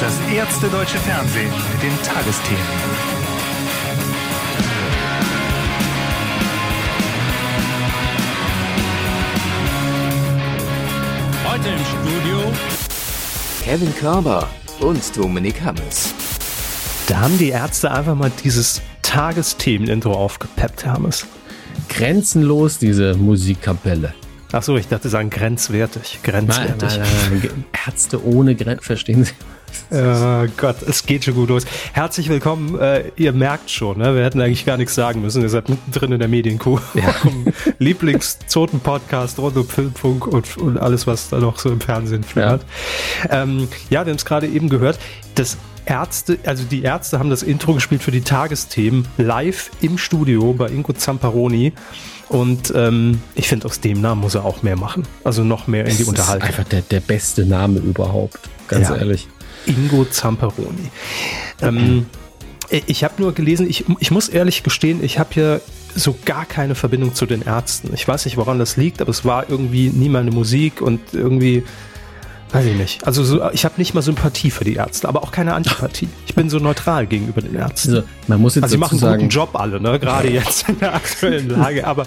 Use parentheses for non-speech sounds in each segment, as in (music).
das erste deutsche Fernsehen mit den Tagesthemen. Heute im Studio Kevin Körber und Dominik Hammes. Da haben die Ärzte einfach mal dieses Tagesthemen-Intro aufgepeppt, Hammes. Grenzenlos, diese Musikkapelle. Achso, ich dachte, sagen grenzwertig. Grenzwertig. Nein, nein, nein, Ärzte ohne Grenzen, verstehen Sie? Oh Gott, es geht schon gut los. Herzlich willkommen. Äh, ihr merkt schon, ne? wir hätten eigentlich gar nichts sagen müssen. Ihr seid mittendrin in der Medienkuh. Ja. (laughs) Lieblingszoten-Podcast rund um Filmfunk und, und, alles, was da noch so im Fernsehen fährt. Ja, ähm, ja wir haben es gerade eben gehört. Das Ärzte, also die Ärzte haben das Intro gespielt für die Tagesthemen live im Studio bei Ingo Zamparoni. Und ähm, ich finde, aus dem Namen muss er auch mehr machen. Also noch mehr in die das Unterhaltung. Ist einfach der, der beste Name überhaupt, ganz ja. ehrlich. Ingo Zamperoni. Ähm, ich habe nur gelesen, ich, ich muss ehrlich gestehen, ich habe hier so gar keine Verbindung zu den Ärzten. Ich weiß nicht, woran das liegt, aber es war irgendwie nie meine Musik und irgendwie, weiß ich nicht. Also so, ich habe nicht mal Sympathie für die Ärzte, aber auch keine Antipathie. Ich bin so neutral gegenüber den Ärzten. Also, man muss jetzt also sie machen einen guten Job alle, ne? gerade jetzt in der aktuellen Lage, aber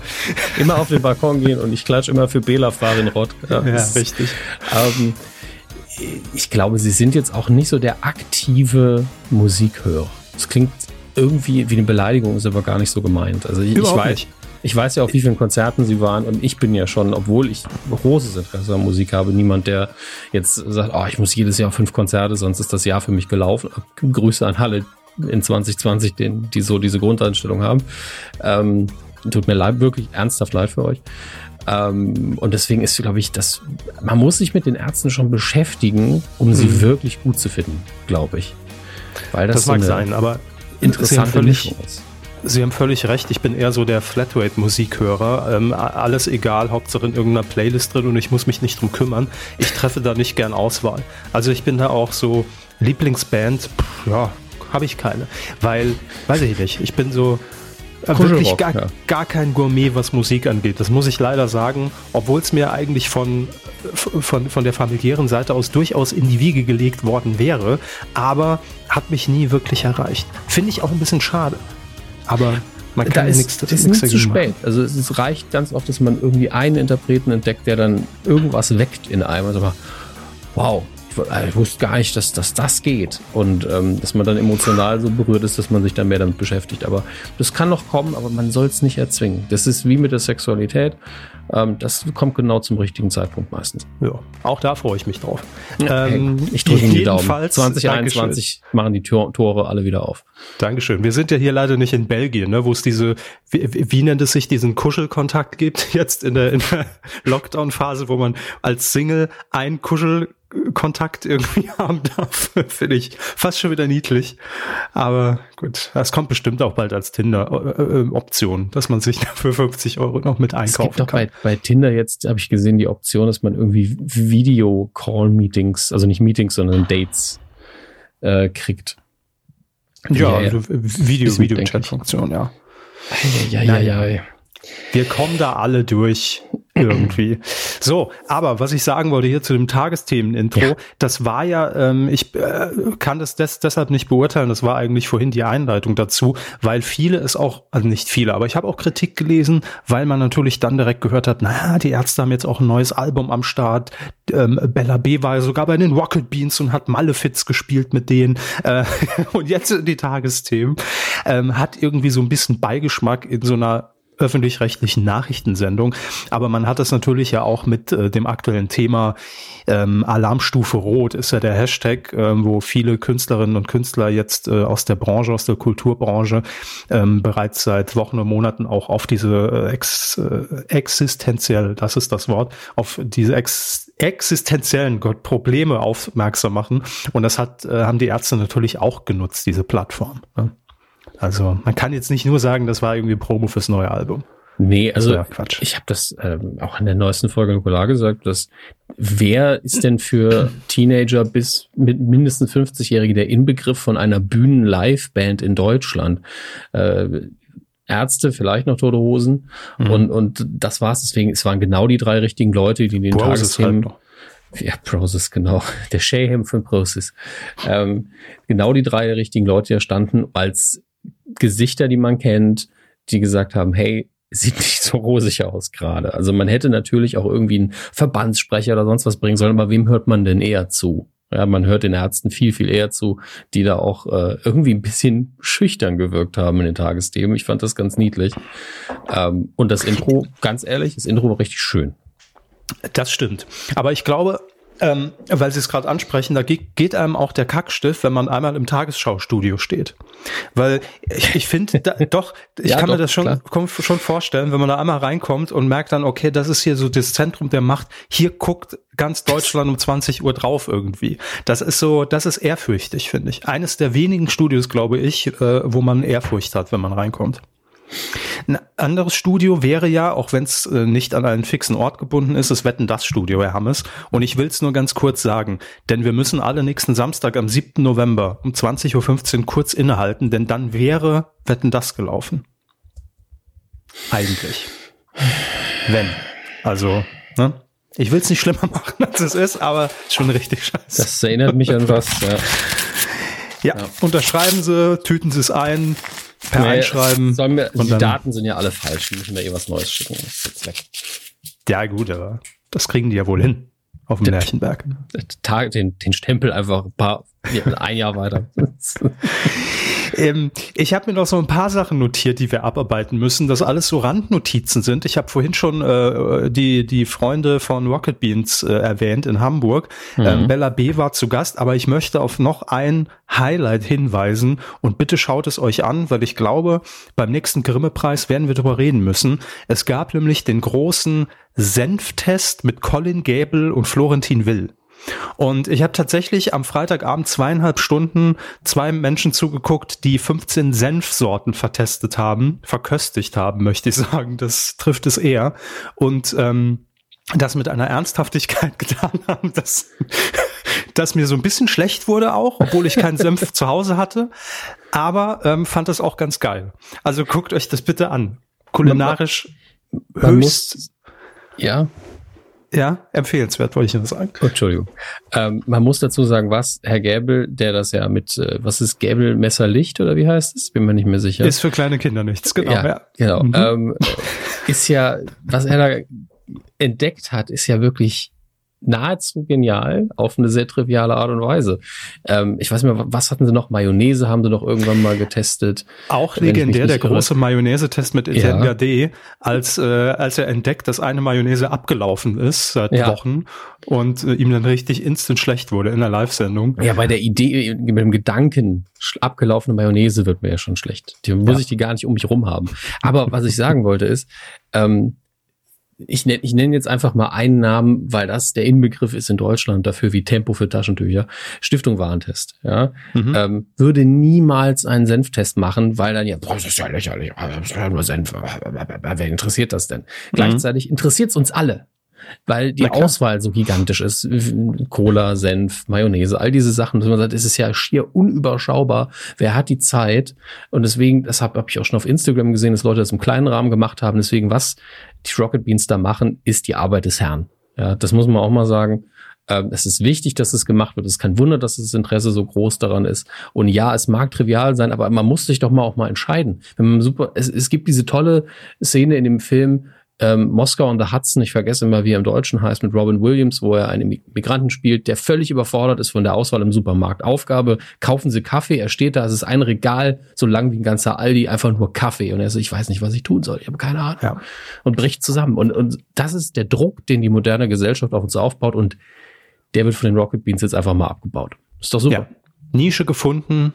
immer auf den Balkon gehen und ich klatsche immer für Bela Farinrott. Ja, ja richtig. Ähm, ich glaube, sie sind jetzt auch nicht so der aktive Musikhörer. Das klingt irgendwie wie eine Beleidigung, ist aber gar nicht so gemeint. Also ich, ich weiß, nicht. ich weiß ja auf wie vielen Konzerten sie waren und ich bin ja schon, obwohl ich großes Interesse an Musik habe, niemand, der jetzt sagt, oh, ich muss jedes Jahr fünf Konzerte, sonst ist das Jahr für mich gelaufen. Grüße an alle in 2020, den, die so diese Grundeinstellung haben. Ähm, tut mir leid, wirklich ernsthaft leid für euch. Ähm, und deswegen ist, glaube ich, das, man muss sich mit den Ärzten schon beschäftigen, um mhm. sie wirklich gut zu finden, glaube ich. Weil das, das so mag sein, aber interessante völlig, Sie haben völlig recht, ich bin eher so der Flatrate-Musikhörer. Ähm, alles egal, Hauptsache in irgendeiner Playlist drin und ich muss mich nicht drum kümmern. Ich treffe da nicht gern Auswahl. Also ich bin da auch so Lieblingsband, pff, ja, habe ich keine. Weil, weiß ich nicht, ich bin so, wirklich gar, ja. gar kein Gourmet, was Musik angeht. Das muss ich leider sagen, obwohl es mir eigentlich von, von, von der familiären Seite aus durchaus in die Wiege gelegt worden wäre, aber hat mich nie wirklich erreicht. Finde ich auch ein bisschen schade. Aber man kann da ist, nichts Das ist nicht zu spät. Also es reicht ganz oft, dass man irgendwie einen Interpreten entdeckt, der dann irgendwas weckt in einem. Also wow, ich, ich wusste gar nicht, dass, dass das geht. Und ähm, dass man dann emotional so berührt ist, dass man sich dann mehr damit beschäftigt. Aber das kann noch kommen, aber man soll es nicht erzwingen. Das ist wie mit der Sexualität. Ähm, das kommt genau zum richtigen Zeitpunkt meistens. Ja, auch da freue ich mich drauf. Ja, ähm, ich drücke die Daumen. 2021 Dankeschön. machen die Tore alle wieder auf. Dankeschön. Wir sind ja hier leider nicht in Belgien, ne, wo es diese, wie, wie nennt es sich, diesen Kuschelkontakt gibt (laughs) jetzt in der, in der Lockdown-Phase, wo man als Single ein Kuschel Kontakt irgendwie (laughs) haben darf, finde ich fast schon wieder niedlich. Aber gut, das kommt bestimmt auch bald als Tinder-Option, dass man sich (laughs) für 50 Euro noch mit einkaufen es gibt kann. Bei, bei Tinder jetzt habe ich gesehen die Option, dass man irgendwie Video-Call-Meetings, also nicht Meetings, sondern Dates äh, kriegt. Ja, also Video, Video-Chat-Funktion, ja. Ja, ja, ja, ja. Wir kommen da alle durch irgendwie. So, aber was ich sagen wollte hier zu dem Tagesthemen-Intro, ja. das war ja, ähm, ich äh, kann das des, deshalb nicht beurteilen, das war eigentlich vorhin die Einleitung dazu, weil viele es auch, also nicht viele, aber ich habe auch Kritik gelesen, weil man natürlich dann direkt gehört hat, naja, die Ärzte haben jetzt auch ein neues Album am Start, ähm, Bella B war ja sogar bei den Rocket Beans und hat Malefiz gespielt mit denen äh, (laughs) und jetzt die Tagesthemen, ähm, hat irgendwie so ein bisschen Beigeschmack in so einer öffentlich-rechtlichen Nachrichtensendung. Aber man hat das natürlich ja auch mit äh, dem aktuellen Thema ähm, Alarmstufe Rot ist ja der Hashtag, ähm, wo viele Künstlerinnen und Künstler jetzt äh, aus der Branche, aus der Kulturbranche ähm, bereits seit Wochen und Monaten auch auf diese äh, ex, äh, existenziell, das ist das Wort, auf diese ex, existenziellen Gott, Probleme aufmerksam machen. Und das hat, äh, haben die Ärzte natürlich auch genutzt, diese Plattform. Ne? Also man kann jetzt nicht nur sagen, das war irgendwie Promo fürs neue Album. Nee, also ja ich habe das ähm, auch in der neuesten Folge Nukular gesagt, dass wer ist denn für Teenager bis mit mindestens 50-Jährige der Inbegriff von einer Bühnen-Live-Band in Deutschland? Äh, Ärzte, vielleicht noch Tote Hosen mhm. und, und das war's. Deswegen, es waren genau die drei richtigen Leute, die den Tagesthemen... Halt Ja, Process, genau. Der Shayham von Process. Ähm, genau die drei richtigen Leute, die da standen, als Gesichter, die man kennt, die gesagt haben, hey, sieht nicht so rosig aus gerade. Also man hätte natürlich auch irgendwie einen Verbandssprecher oder sonst was bringen sollen, aber wem hört man denn eher zu? Ja, man hört den Ärzten viel, viel eher zu, die da auch äh, irgendwie ein bisschen schüchtern gewirkt haben in den Tagesthemen. Ich fand das ganz niedlich. Ähm, und das Intro, ganz ehrlich, das Intro war richtig schön. Das stimmt. Aber ich glaube, ähm, weil Sie es gerade ansprechen, da geht, geht einem auch der Kackstift, wenn man einmal im Tagesschau-Studio steht. Weil ich, ich finde, (laughs) doch, ich ja, kann doch, mir das schon, schon vorstellen, wenn man da einmal reinkommt und merkt dann, okay, das ist hier so das Zentrum der Macht. Hier guckt ganz Deutschland um 20 Uhr drauf irgendwie. Das ist so, das ist ehrfürchtig, finde ich. Eines der wenigen Studios, glaube ich, äh, wo man Ehrfurcht hat, wenn man reinkommt. Ein anderes Studio wäre ja, auch wenn es äh, nicht an einen fixen Ort gebunden ist, das Wetten das Studio, Herr Hammes. Und ich will es nur ganz kurz sagen, denn wir müssen alle nächsten Samstag am 7. November um 20.15 Uhr kurz innehalten, denn dann wäre Wetten das gelaufen. Eigentlich. Wenn. Also, ne? Ich will es nicht schlimmer (laughs) machen, als es ist, aber schon richtig scheiße. Das erinnert mich an was, ja. Ja, ja. unterschreiben Sie, tüten Sie es ein, per nee, Einschreiben. Sollen wir, die Daten sind ja alle falsch. Wir müssen da eh was Neues schicken. Das ist jetzt weg. Ja, gut, aber das kriegen die ja wohl hin auf dem Märchenberg. Den, den Stempel einfach ein paar, ein Jahr weiter. (laughs) Ähm, ich habe mir noch so ein paar Sachen notiert, die wir abarbeiten müssen, das alles so Randnotizen sind. Ich habe vorhin schon äh, die, die Freunde von Rocket Beans äh, erwähnt in Hamburg. Mhm. Ähm, Bella B war zu Gast, aber ich möchte auf noch ein Highlight hinweisen und bitte schaut es euch an, weil ich glaube, beim nächsten Grimme-Preis werden wir darüber reden müssen. Es gab nämlich den großen Senftest mit Colin Gable und Florentin Will. Und ich habe tatsächlich am Freitagabend zweieinhalb Stunden zwei Menschen zugeguckt, die 15 Senfsorten vertestet haben, verköstigt haben, möchte ich sagen. Das trifft es eher. Und ähm, das mit einer Ernsthaftigkeit (laughs) getan haben, dass, dass mir so ein bisschen schlecht wurde auch, obwohl ich keinen Senf zu Hause hatte. Aber ähm, fand das auch ganz geil. Also guckt euch das bitte an. Kulinarisch man, man höchst. Muss, ja, ja, empfehlenswert, wollte ich nur sagen. Entschuldigung. Ähm, man muss dazu sagen, was Herr Gäbel, der das ja mit, äh, was ist Gäbel Messerlicht oder wie heißt es? Bin mir nicht mehr sicher. Ist für kleine Kinder nichts, genau. Ja, ja. genau. Mhm. Ähm, ist ja, was er da entdeckt hat, ist ja wirklich nahezu genial auf eine sehr triviale Art und Weise. Ähm, ich weiß nicht mehr, was hatten sie noch? Mayonnaise haben sie noch irgendwann mal getestet. Auch legendär, der große Mayonnaise-Test mit Etienne ja. D., als, äh, als er entdeckt, dass eine Mayonnaise abgelaufen ist seit ja. Wochen und äh, ihm dann richtig instant schlecht wurde in der Live-Sendung. Ja, bei der Idee, mit dem Gedanken, abgelaufene Mayonnaise wird mir ja schon schlecht. Die muss ja. ich die gar nicht um mich rum haben. Aber was ich sagen wollte ist, ähm, ich nenne ich nenn jetzt einfach mal einen Namen, weil das der Inbegriff ist in Deutschland dafür wie Tempo für Taschentücher. Stiftung Warentest. Ja, mhm. ähm, würde niemals einen Senftest machen, weil dann ja, boah, das ist ja lächerlich, das ist ja nur Senf. Wer interessiert das denn? Mhm. Gleichzeitig interessiert es uns alle weil die Auswahl so gigantisch ist. Cola, Senf, Mayonnaise, all diese Sachen, dass man sagt, es ist ja schier unüberschaubar. Wer hat die Zeit? Und deswegen, das habe hab ich auch schon auf Instagram gesehen, dass Leute das im kleinen Rahmen gemacht haben. Deswegen, was die Rocket Beans da machen, ist die Arbeit des Herrn. Ja, das muss man auch mal sagen. Ähm, es ist wichtig, dass es gemacht wird. Es ist kein Wunder, dass das Interesse so groß daran ist. Und ja, es mag trivial sein, aber man muss sich doch mal auch mal entscheiden. Wenn man super, es, es gibt diese tolle Szene in dem Film, ähm, Moskau und the Hudson, ich vergesse immer, wie er im Deutschen heißt, mit Robin Williams, wo er einen Migranten spielt, der völlig überfordert ist von der Auswahl im Supermarkt. Aufgabe, kaufen Sie Kaffee, er steht da, es ist ein Regal, so lang wie ein ganzer Aldi, einfach nur Kaffee. Und er so, ich weiß nicht, was ich tun soll, ich habe keine Ahnung. Ja. Und bricht zusammen. Und, und das ist der Druck, den die moderne Gesellschaft auf uns aufbaut und der wird von den Rocket Beans jetzt einfach mal abgebaut. Ist doch super. Ja. Nische gefunden,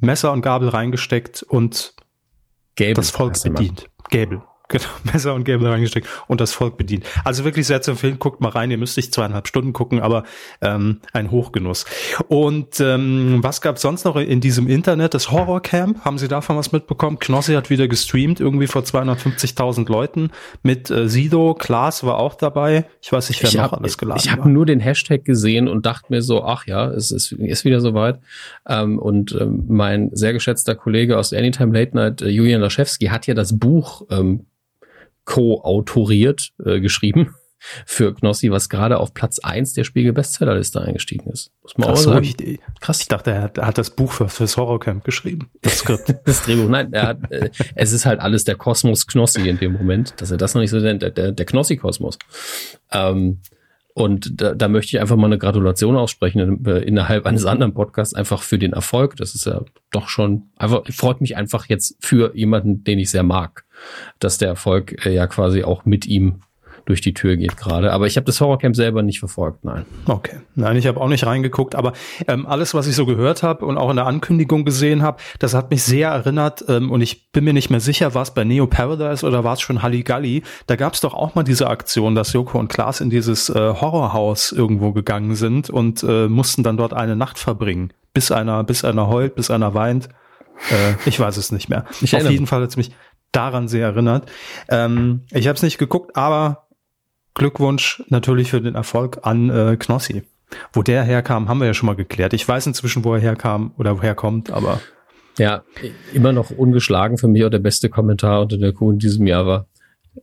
Messer und Gabel reingesteckt und Gäbel, das Volk bedient. Gäbel. Genau, (laughs) Messer und Gabel reingesteckt und das Volk bedient. Also wirklich sehr zu empfehlen, guckt mal rein, ihr müsst nicht zweieinhalb Stunden gucken, aber ähm, ein Hochgenuss. Und ähm, was gab sonst noch in diesem Internet? Das Horrorcamp, haben Sie davon was mitbekommen? Knossi hat wieder gestreamt, irgendwie vor 250.000 Leuten mit äh, Sido, Klaas war auch dabei. Ich weiß nicht, wer ich noch hab, alles geladen Ich habe nur den Hashtag gesehen und dachte mir so, ach ja, es ist, ist wieder soweit. Ähm, und ähm, mein sehr geschätzter Kollege aus Anytime Late Night, äh, Julian Laschewski, hat ja das Buch ähm, co-autoriert, äh, geschrieben. (laughs) für Knossi, was gerade auf Platz eins der Spiegel-Bestsellerliste eingestiegen ist. Muss man Ach auch so, sagen. Ich, krass, ich dachte, er hat, er hat das Buch für, fürs Horrorcamp geschrieben. Das Skript. (laughs) das Drehbuch, nein, er hat, äh, es ist halt alles der Kosmos Knossi in dem Moment, dass er das noch nicht so nennt, der, der, der Knossi-Kosmos. Ähm, und da, da möchte ich einfach mal eine Gratulation aussprechen äh, innerhalb eines anderen Podcasts einfach für den Erfolg. Das ist ja doch schon einfach, freut mich einfach jetzt für jemanden, den ich sehr mag, dass der Erfolg äh, ja quasi auch mit ihm durch die Tür geht gerade. Aber ich habe das Horrorcamp selber nicht verfolgt, nein. Okay, nein, ich habe auch nicht reingeguckt, aber ähm, alles, was ich so gehört habe und auch in der Ankündigung gesehen habe, das hat mich sehr erinnert ähm, und ich bin mir nicht mehr sicher, war es bei Neo Paradise oder war es schon Halligalli? Da gab es doch auch mal diese Aktion, dass Joko und Klaas in dieses äh, Horrorhaus irgendwo gegangen sind und äh, mussten dann dort eine Nacht verbringen, bis einer, bis einer heult, bis einer weint. Äh, ich weiß es nicht mehr. Ich Auf jeden Fall hat es mich daran sehr erinnert. Ähm, ich habe es nicht geguckt, aber Glückwunsch natürlich für den Erfolg an äh, Knossi. Wo der herkam, haben wir ja schon mal geklärt. Ich weiß inzwischen, wo er herkam oder woher kommt, aber. Ja, immer noch ungeschlagen für mich auch der beste Kommentar unter der Kuh in diesem Jahr war.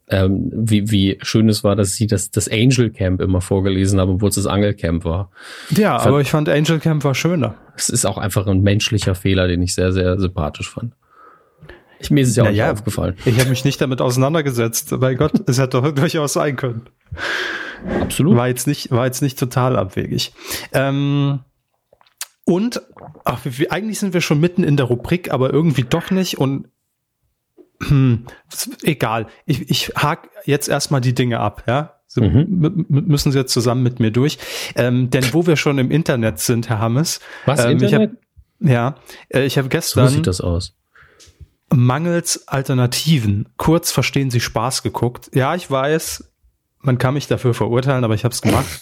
Ähm, wie, wie schön es war, dass sie das, das Angel Camp immer vorgelesen haben, obwohl es das Angel Camp war. Ja, aber ich fand Angel Camp war schöner. Es ist auch einfach ein menschlicher Fehler, den ich sehr, sehr sympathisch fand. Ich, mir ist es ja auch naja, nicht aufgefallen. Ich habe mich nicht damit auseinandergesetzt. Mein Gott, es hätte doch (laughs) durchaus sein können. Absolut. War jetzt nicht, war jetzt nicht total abwegig. Ähm, und ach, wir, eigentlich sind wir schon mitten in der Rubrik, aber irgendwie doch nicht. Und hm, egal. Ich, ich hake jetzt erstmal die Dinge ab, ja. Sie mhm. müssen Sie jetzt zusammen mit mir durch. Ähm, denn wo wir schon im Internet sind, Herr Hammes. Was ähm, Internet? Ich hab, ja, äh, ich habe gestern. So sieht das aus mangels Alternativen. Kurz verstehen Sie Spaß geguckt. Ja, ich weiß, man kann mich dafür verurteilen, aber ich habe es gemacht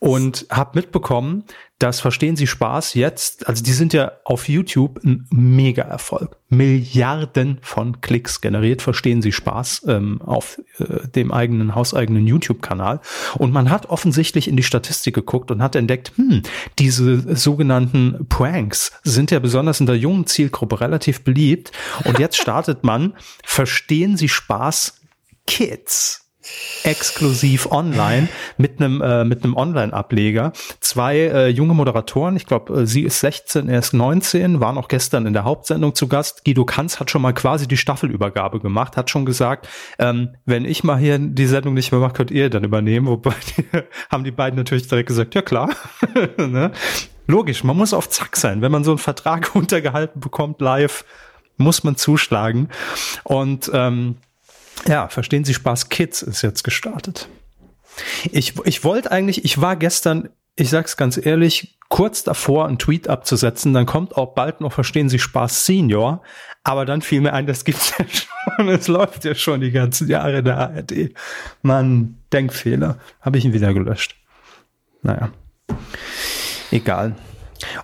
und habe mitbekommen, dass Verstehen Sie Spaß jetzt, also die sind ja auf YouTube ein Mega-Erfolg. Milliarden von Klicks generiert, Verstehen Sie Spaß ähm, auf äh, dem eigenen, hauseigenen YouTube-Kanal. Und man hat offensichtlich in die Statistik geguckt und hat entdeckt, hm, diese sogenannten Pranks sind ja besonders in der jungen Zielgruppe relativ beliebt. Und jetzt startet man Verstehen Sie Spaß Kids exklusiv online mit einem äh, mit einem Online-Ableger. Zwei äh, junge Moderatoren, ich glaube, äh, sie ist 16, er ist 19, waren auch gestern in der Hauptsendung zu Gast. Guido Kanz hat schon mal quasi die Staffelübergabe gemacht, hat schon gesagt, ähm, wenn ich mal hier die Sendung nicht mehr mache, könnt ihr dann übernehmen. Wobei die, (laughs) haben die beiden natürlich direkt gesagt, ja klar. (laughs) ne? Logisch, man muss auf Zack sein. Wenn man so einen Vertrag (laughs) untergehalten bekommt live, muss man zuschlagen. Und ähm, ja, verstehen Sie Spaß Kids ist jetzt gestartet. Ich, ich wollte eigentlich, ich war gestern, ich sag's ganz ehrlich, kurz davor, einen Tweet abzusetzen, dann kommt auch bald noch Verstehen Sie Spaß Senior, aber dann fiel mir ein, das gibt's ja schon, es läuft ja schon die ganzen Jahre in der ARD. Mann, Denkfehler. Habe ich ihn wieder gelöscht. Naja. Egal.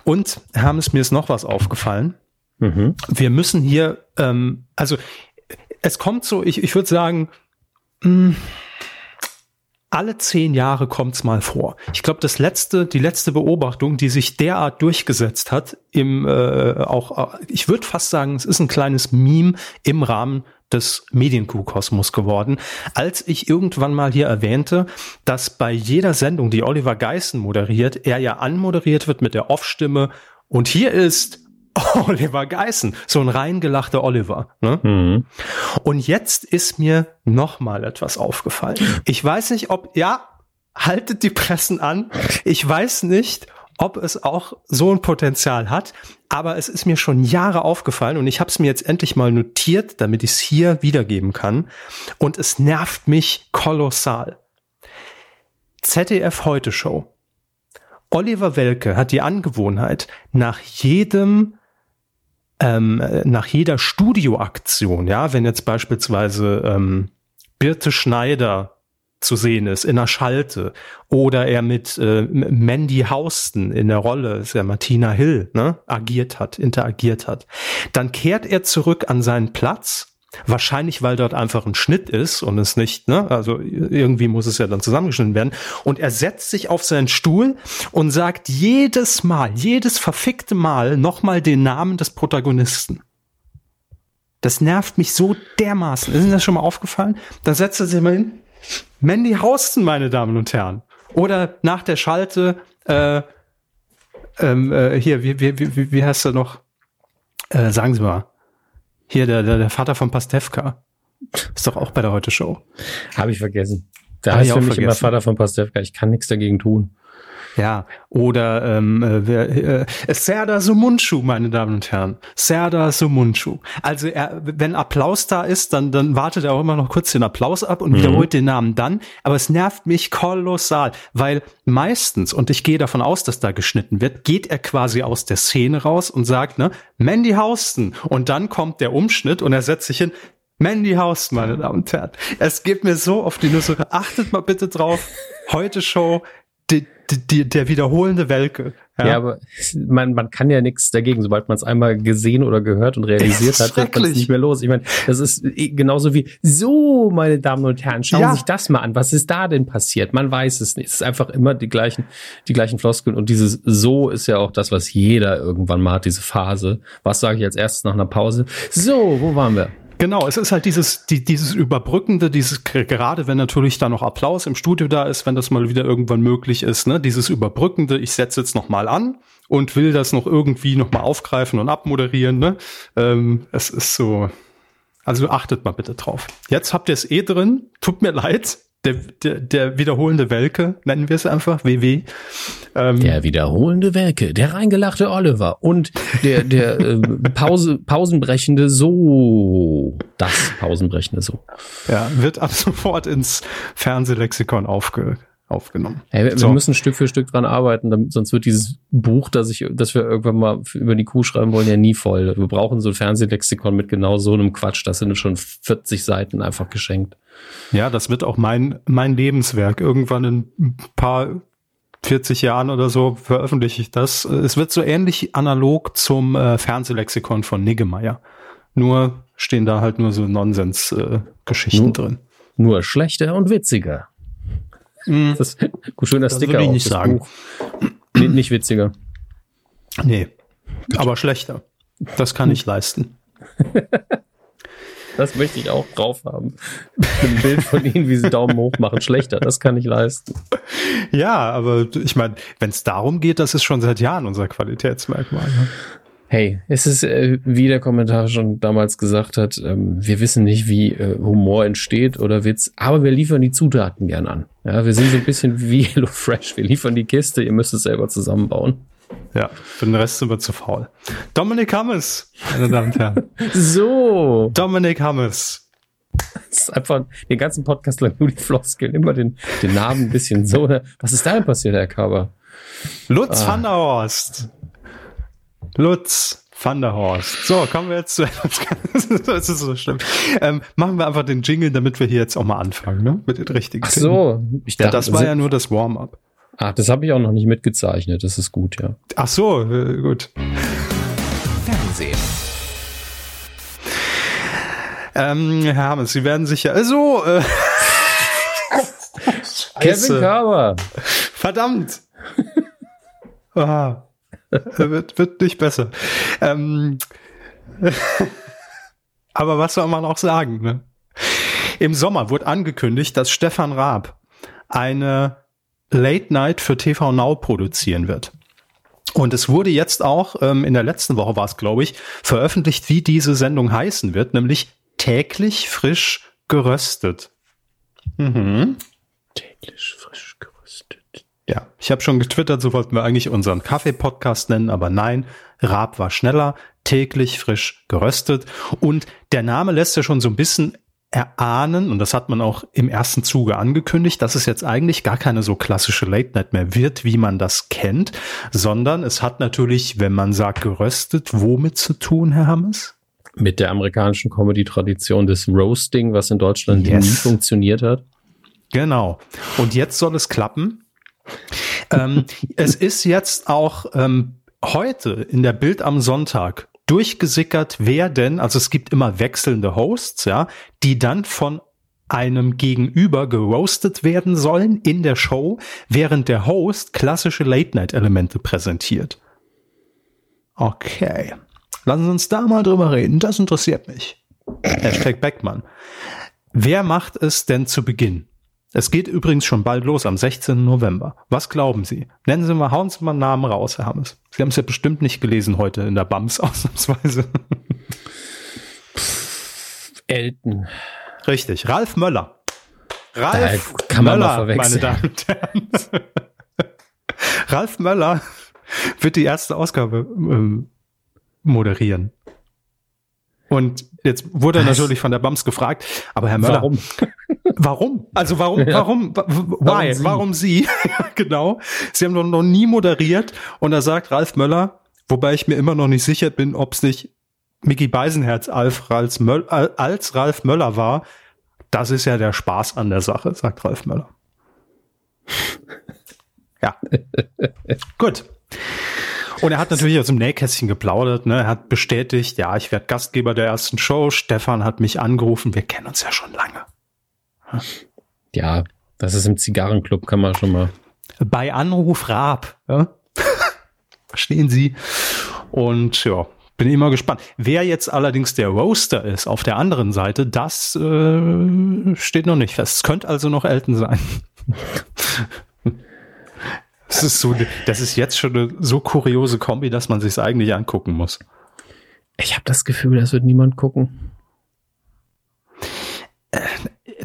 Und Hermes, mir ist noch was aufgefallen. Mhm. Wir müssen hier, ähm, also es kommt so, ich, ich würde sagen, mh, hm, alle zehn Jahre kommt's mal vor. Ich glaube, das letzte, die letzte Beobachtung, die sich derart durchgesetzt hat, im äh, auch, ich würde fast sagen, es ist ein kleines Meme im Rahmen des Medienkuhkosmos geworden, als ich irgendwann mal hier erwähnte, dass bei jeder Sendung, die Oliver Geissen moderiert, er ja anmoderiert wird mit der Off-Stimme und hier ist (laughs) Oliver Geissen, so ein reingelachter Oliver. Ne? Mhm. Und jetzt ist mir noch mal etwas aufgefallen. Ich weiß nicht, ob ja, haltet die Pressen an. Ich weiß nicht, ob es auch so ein Potenzial hat, aber es ist mir schon Jahre aufgefallen und ich habe es mir jetzt endlich mal notiert, damit ich es hier wiedergeben kann. Und es nervt mich kolossal. ZDF Heute Show. Oliver Welke hat die Angewohnheit, nach jedem ähm, nach jeder Studioaktion, ja, wenn jetzt beispielsweise ähm, Birte Schneider zu sehen ist in der Schalte oder er mit äh, Mandy Houston in der Rolle, ist ja Martina Hill, ne, agiert hat, interagiert hat, dann kehrt er zurück an seinen Platz Wahrscheinlich, weil dort einfach ein Schnitt ist und es nicht, ne, also irgendwie muss es ja dann zusammengeschnitten werden. Und er setzt sich auf seinen Stuhl und sagt jedes Mal, jedes verfickte Mal nochmal den Namen des Protagonisten. Das nervt mich so dermaßen. Ist Ihnen das schon mal aufgefallen? Dann setzt er sich mal hin. Mandy Houston, meine Damen und Herren. Oder nach der Schalte, äh, ähm, äh, hier, wie, wie, wie, wie heißt er noch? Äh, sagen Sie mal. Hier, der, der, der Vater von Pastewka. Ist doch auch bei der Heute Show. Habe ich vergessen. Da heißt für mich vergessen. immer Vater von Pastewka. Ich kann nichts dagegen tun. Ja, oder ähm, äh, äh, Serda Sumunchu, meine Damen und Herren. Serda Sumunchu. Also er, wenn Applaus da ist, dann, dann wartet er auch immer noch kurz den Applaus ab und mhm. wiederholt den Namen dann. Aber es nervt mich kolossal, weil meistens, und ich gehe davon aus, dass da geschnitten wird, geht er quasi aus der Szene raus und sagt, ne, Mandy Houston. Und dann kommt der Umschnitt und er setzt sich hin, Mandy Houston, meine Damen und Herren. Es geht mir so auf die Nüsse. Achtet mal bitte drauf. Heute Show die, die, der wiederholende Welke. Ja, ja aber man, man kann ja nichts dagegen. Sobald man es einmal gesehen oder gehört und realisiert hat, wird man es nicht mehr los. Ich meine, das ist genauso wie, so, meine Damen und Herren, schauen ja. Sie sich das mal an. Was ist da denn passiert? Man weiß es nicht. Es ist einfach immer die gleichen, die gleichen Floskeln. Und dieses so ist ja auch das, was jeder irgendwann mal hat, diese Phase. Was sage ich als erstes nach einer Pause? So, wo waren wir? Genau, es ist halt dieses, die, dieses Überbrückende, dieses, gerade wenn natürlich da noch Applaus im Studio da ist, wenn das mal wieder irgendwann möglich ist, ne, dieses Überbrückende, ich setze jetzt noch mal an und will das noch irgendwie noch mal aufgreifen und abmoderieren, ne. Ähm, es ist so, also achtet mal bitte drauf. Jetzt habt ihr es eh drin, tut mir leid, der, der, der wiederholende Welke, nennen wir es einfach, WW. Ähm, der wiederholende Welke, der reingelachte Oliver und der, der (laughs) äh, Pause, pausenbrechende So. Das pausenbrechende So. Ja, wird ab sofort ins Fernsehlexikon aufge, aufgenommen. Hey, wir, so. wir, müssen Stück für Stück dran arbeiten, damit, sonst wird dieses Buch, das ich, das wir irgendwann mal über die Kuh schreiben wollen, ja nie voll. Wir brauchen so ein Fernsehlexikon mit genau so einem Quatsch. Das sind schon 40 Seiten einfach geschenkt. Ja, das wird auch mein, mein Lebenswerk. Irgendwann in ein paar 40 Jahren oder so veröffentliche ich das. Es wird so ähnlich analog zum äh, Fernsehlexikon von Niggemeier. Nur stehen da halt nur so Nonsens-Geschichten äh, drin. Nur schlechter und witziger. Mm. Das ist gut, schöner das Sticker. Würde ich nicht sagen. Nee, nicht witziger. Nee, gut. aber schlechter. Das kann ich leisten. Das möchte ich auch drauf haben. Ein Bild von ihnen, wie sie Daumen hoch machen. Schlechter, das kann ich leisten. Ja, aber ich meine, wenn es darum geht, das ist schon seit Jahren unser Qualitätsmerkmal. Hey, es ist, äh, wie der Kommentar schon damals gesagt hat, ähm, wir wissen nicht, wie äh, Humor entsteht oder Witz, aber wir liefern die Zutaten gern an. Ja, wir sind so ein bisschen (laughs) wie Hello Fresh. Wir liefern die Kiste, ihr müsst es selber zusammenbauen. Ja, für den Rest sind wir zu faul. Dominik Hammes, meine Damen und Herren. (laughs) so. Dominik Hammes. Das ist einfach den ganzen Podcast lang nur die Floskeln, immer den, den Namen ein bisschen so. Was ist da denn passiert, Herr Kaber? Lutz ah. van der Horst. Lutz van der Horst. So, kommen wir jetzt zu (laughs) Das ist so schlimm. Ähm, machen wir einfach den Jingle, damit wir hier jetzt auch mal anfangen, ne? Mit den richtigen Ach so. Ich dachte, ja, das war ja nur das Warm-up. Ach, das habe ich auch noch nicht mitgezeichnet. Das ist gut, ja. Ach so, äh, gut. Fernsehen. Ähm, Herr Hammes, Sie werden sicher. Also, äh, Kevin Carver. Verdammt. Aha. (laughs) wird, wird nicht besser. Ähm, (laughs) aber was soll man auch sagen? Ne? Im Sommer wurde angekündigt, dass Stefan Raab eine Late Night für TV Now produzieren wird. Und es wurde jetzt auch, ähm, in der letzten Woche war es, glaube ich, veröffentlicht, wie diese Sendung heißen wird, nämlich täglich frisch geröstet. Mhm. Täglich frisch. Ja, ich habe schon getwittert, so wollten wir eigentlich unseren Kaffee-Podcast nennen, aber nein, Raab war schneller, täglich frisch geröstet. Und der Name lässt ja schon so ein bisschen erahnen, und das hat man auch im ersten Zuge angekündigt, dass es jetzt eigentlich gar keine so klassische Late Night mehr wird, wie man das kennt, sondern es hat natürlich, wenn man sagt geröstet, womit zu tun, Herr Hammes? Mit der amerikanischen Comedy-Tradition des Roasting, was in Deutschland yes. nie funktioniert hat. Genau. Und jetzt soll es klappen. Ähm, es ist jetzt auch ähm, heute in der Bild am Sonntag durchgesickert, wer denn, also es gibt immer wechselnde Hosts, ja, die dann von einem Gegenüber geroastet werden sollen in der Show, während der Host klassische Late-Night-Elemente präsentiert. Okay. Lassen Sie uns da mal drüber reden. Das interessiert mich. Hashtag Beckmann. Wer macht es denn zu Beginn? Es geht übrigens schon bald los, am 16. November. Was glauben Sie? Nennen Sie mal, hauen Sie mal einen Namen raus, Herr Hammes. Sie haben es ja bestimmt nicht gelesen heute in der BAMS (laughs) ausnahmsweise. Elton. Richtig, Ralf Möller. Ralf kann man Möller, meine Damen und Herren. (laughs) Ralf Möller wird die erste Ausgabe ähm, moderieren. Und jetzt wurde er natürlich von der BAMS gefragt, aber Herr Möller, warum? (laughs) warum? Also warum, (laughs) warum, why, warum Sie? (laughs) genau. Sie haben doch noch nie moderiert und da sagt Ralf Möller, wobei ich mir immer noch nicht sicher bin, ob es nicht Mickey Beisenherz als, Ralf Möller, als Ralf Möller war. Das ist ja der Spaß an der Sache, sagt Ralf Möller. ja. Gut. Und er hat natürlich aus dem Nähkästchen geplaudert, ne? Er hat bestätigt, ja, ich werde Gastgeber der ersten Show. Stefan hat mich angerufen. Wir kennen uns ja schon lange. Ja, das ist im Zigarrenclub, kann man schon mal. Bei Anruf Raab, ja? (laughs) Verstehen Sie? Und ja, bin immer gespannt. Wer jetzt allerdings der Roaster ist auf der anderen Seite, das äh, steht noch nicht fest. Es könnte also noch Elton sein. (laughs) Das ist so, das ist jetzt schon eine so kuriose Kombi, dass man sich eigentlich angucken muss. Ich habe das Gefühl, das wird niemand gucken. Äh,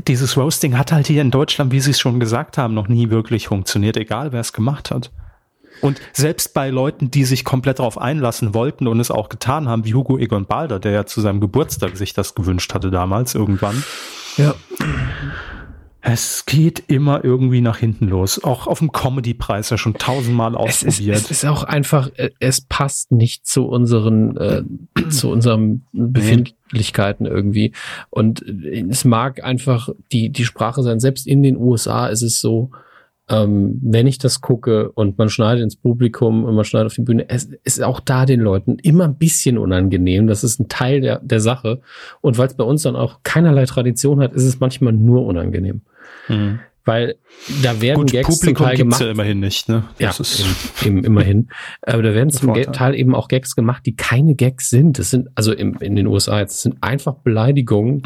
dieses Roasting hat halt hier in Deutschland, wie Sie es schon gesagt haben, noch nie wirklich funktioniert, egal wer es gemacht hat. Und selbst bei Leuten, die sich komplett darauf einlassen wollten und es auch getan haben, wie Hugo Egon Balder, der ja zu seinem Geburtstag sich das gewünscht hatte damals irgendwann. Ja. Es geht immer irgendwie nach hinten los. Auch auf dem Comedy-Preis ja schon tausendmal ausprobiert. Es ist, es ist, auch einfach, äh, es passt nicht zu unseren, äh, zu unseren Befindlichkeiten irgendwie. Und es mag einfach die, die Sprache sein. Selbst in den USA ist es so, ähm, wenn ich das gucke und man schneidet ins Publikum und man schneidet auf die Bühne, es ist auch da den Leuten immer ein bisschen unangenehm. Das ist ein Teil der, der Sache. Und weil es bei uns dann auch keinerlei Tradition hat, ist es manchmal nur unangenehm. Mhm. Weil da werden Gut, Gags Publikum zum Teil gemacht. ja immerhin nicht, ne? Das ja, ist eben, eben immerhin. Aber da werden zum Vorteil. Teil eben auch Gags gemacht, die keine Gags sind. Das sind, also im, in den USA jetzt, das sind einfach Beleidigungen,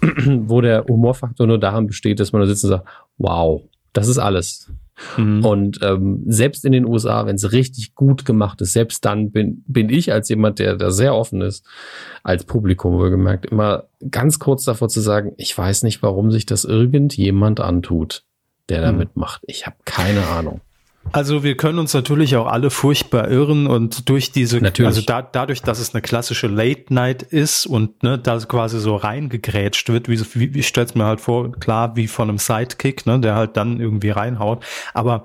(clears throat) wo der Humorfaktor nur daran besteht, dass man da sitzt und sagt, wow, das ist alles. Mhm. Und ähm, selbst in den USA, wenn es richtig gut gemacht ist, selbst dann bin, bin ich als jemand, der da sehr offen ist, als Publikum wohlgemerkt, immer ganz kurz davor zu sagen, ich weiß nicht, warum sich das irgendjemand antut, der da mhm. mitmacht. Ich habe keine Ahnung. Also wir können uns natürlich auch alle furchtbar irren und durch diese, natürlich. also da, dadurch, dass es eine klassische Late Night ist und ne, da quasi so reingegrätscht wird, wie, wie ich stell's mir halt vor, klar wie von einem Sidekick, ne, der halt dann irgendwie reinhaut. Aber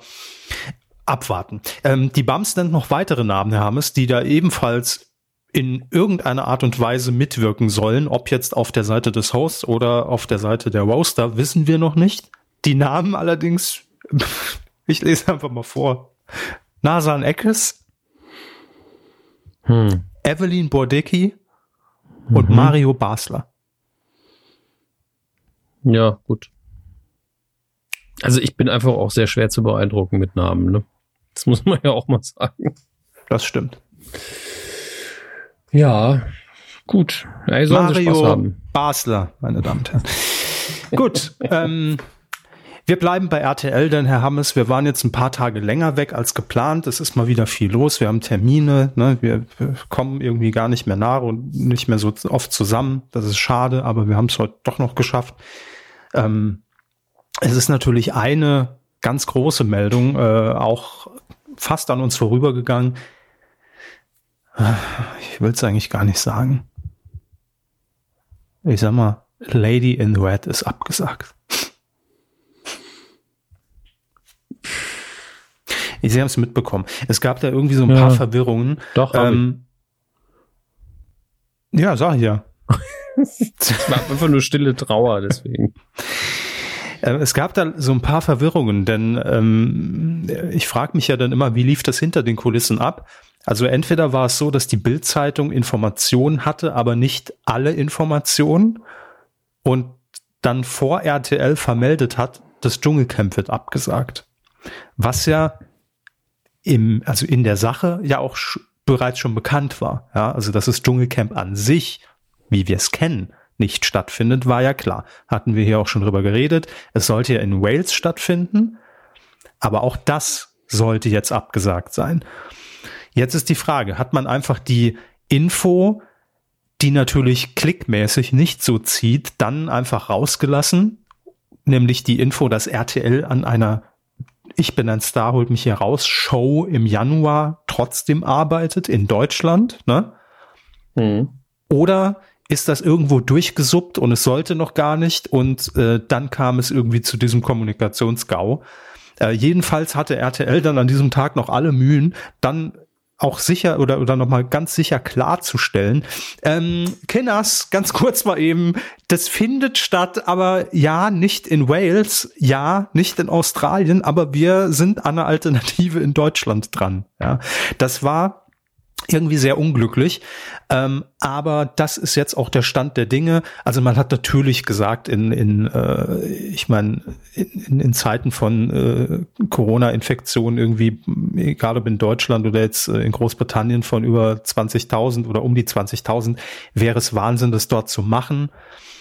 abwarten. Ähm, die Bums nennt noch weitere Namen, Herr Hammes, die da ebenfalls in irgendeiner Art und Weise mitwirken sollen, ob jetzt auf der Seite des Hosts oder auf der Seite der Roaster, wissen wir noch nicht. Die Namen allerdings ich lese einfach mal vor. Nasan Eckes, hm. Evelyn Bordecki und mhm. Mario Basler. Ja, gut. Also ich bin einfach auch sehr schwer zu beeindrucken mit Namen, ne? Das muss man ja auch mal sagen. Das stimmt. Ja, gut. Ja, Mario Basler, meine Damen und Herren. gut, (laughs) ähm, wir bleiben bei RTL, denn Herr Hammes, wir waren jetzt ein paar Tage länger weg als geplant. Es ist mal wieder viel los. Wir haben Termine, ne? wir, kommen irgendwie gar nicht mehr nach und nicht mehr so oft zusammen. Das ist schade, aber wir haben es heute doch noch geschafft. Ähm, es ist natürlich eine ganz große Meldung, äh, auch fast an uns vorübergegangen. Ich will es eigentlich gar nicht sagen. Ich sag mal, Lady in Red ist abgesagt. Sie haben es mitbekommen. Es gab da irgendwie so ein ja, paar Verwirrungen. Doch. Ähm, ja, sag ich ja. (laughs) es war einfach nur stille Trauer, deswegen. Äh, es gab da so ein paar Verwirrungen, denn ähm, ich frage mich ja dann immer, wie lief das hinter den Kulissen ab? Also entweder war es so, dass die Bildzeitung Informationen hatte, aber nicht alle Informationen und dann vor RTL vermeldet hat, das Dschungelcamp wird abgesagt. Was ja im, also in der Sache ja auch bereits schon bekannt war. Ja, also dass das Dschungelcamp an sich, wie wir es kennen, nicht stattfindet, war ja klar. Hatten wir hier auch schon drüber geredet. Es sollte ja in Wales stattfinden, aber auch das sollte jetzt abgesagt sein. Jetzt ist die Frage, hat man einfach die Info, die natürlich klickmäßig nicht so zieht, dann einfach rausgelassen, nämlich die Info, dass RTL an einer Ich bin ein Star, holt mich hier raus, Show im Januar trotzdem arbeitet in Deutschland, ne? Mhm. Oder ist das irgendwo durchgesuppt und es sollte noch gar nicht und äh, dann kam es irgendwie zu diesem Kommunikationsgau. Äh, jedenfalls hatte RTL dann an diesem Tag noch alle Mühen, dann auch sicher oder, oder nochmal ganz sicher klarzustellen. Ähm, Kinners, ganz (laughs) kurz mal eben, das findet statt, aber ja, nicht in Wales, ja, nicht in Australien, aber wir sind an einer Alternative in Deutschland dran. Ja, das war irgendwie sehr unglücklich. Ähm, aber das ist jetzt auch der Stand der Dinge. Also man hat natürlich gesagt, in, in äh, ich meine, in, in Zeiten von äh, Corona-Infektionen irgendwie, egal ob in Deutschland oder jetzt äh, in Großbritannien von über 20.000 oder um die 20.000, wäre es Wahnsinn, das dort zu machen.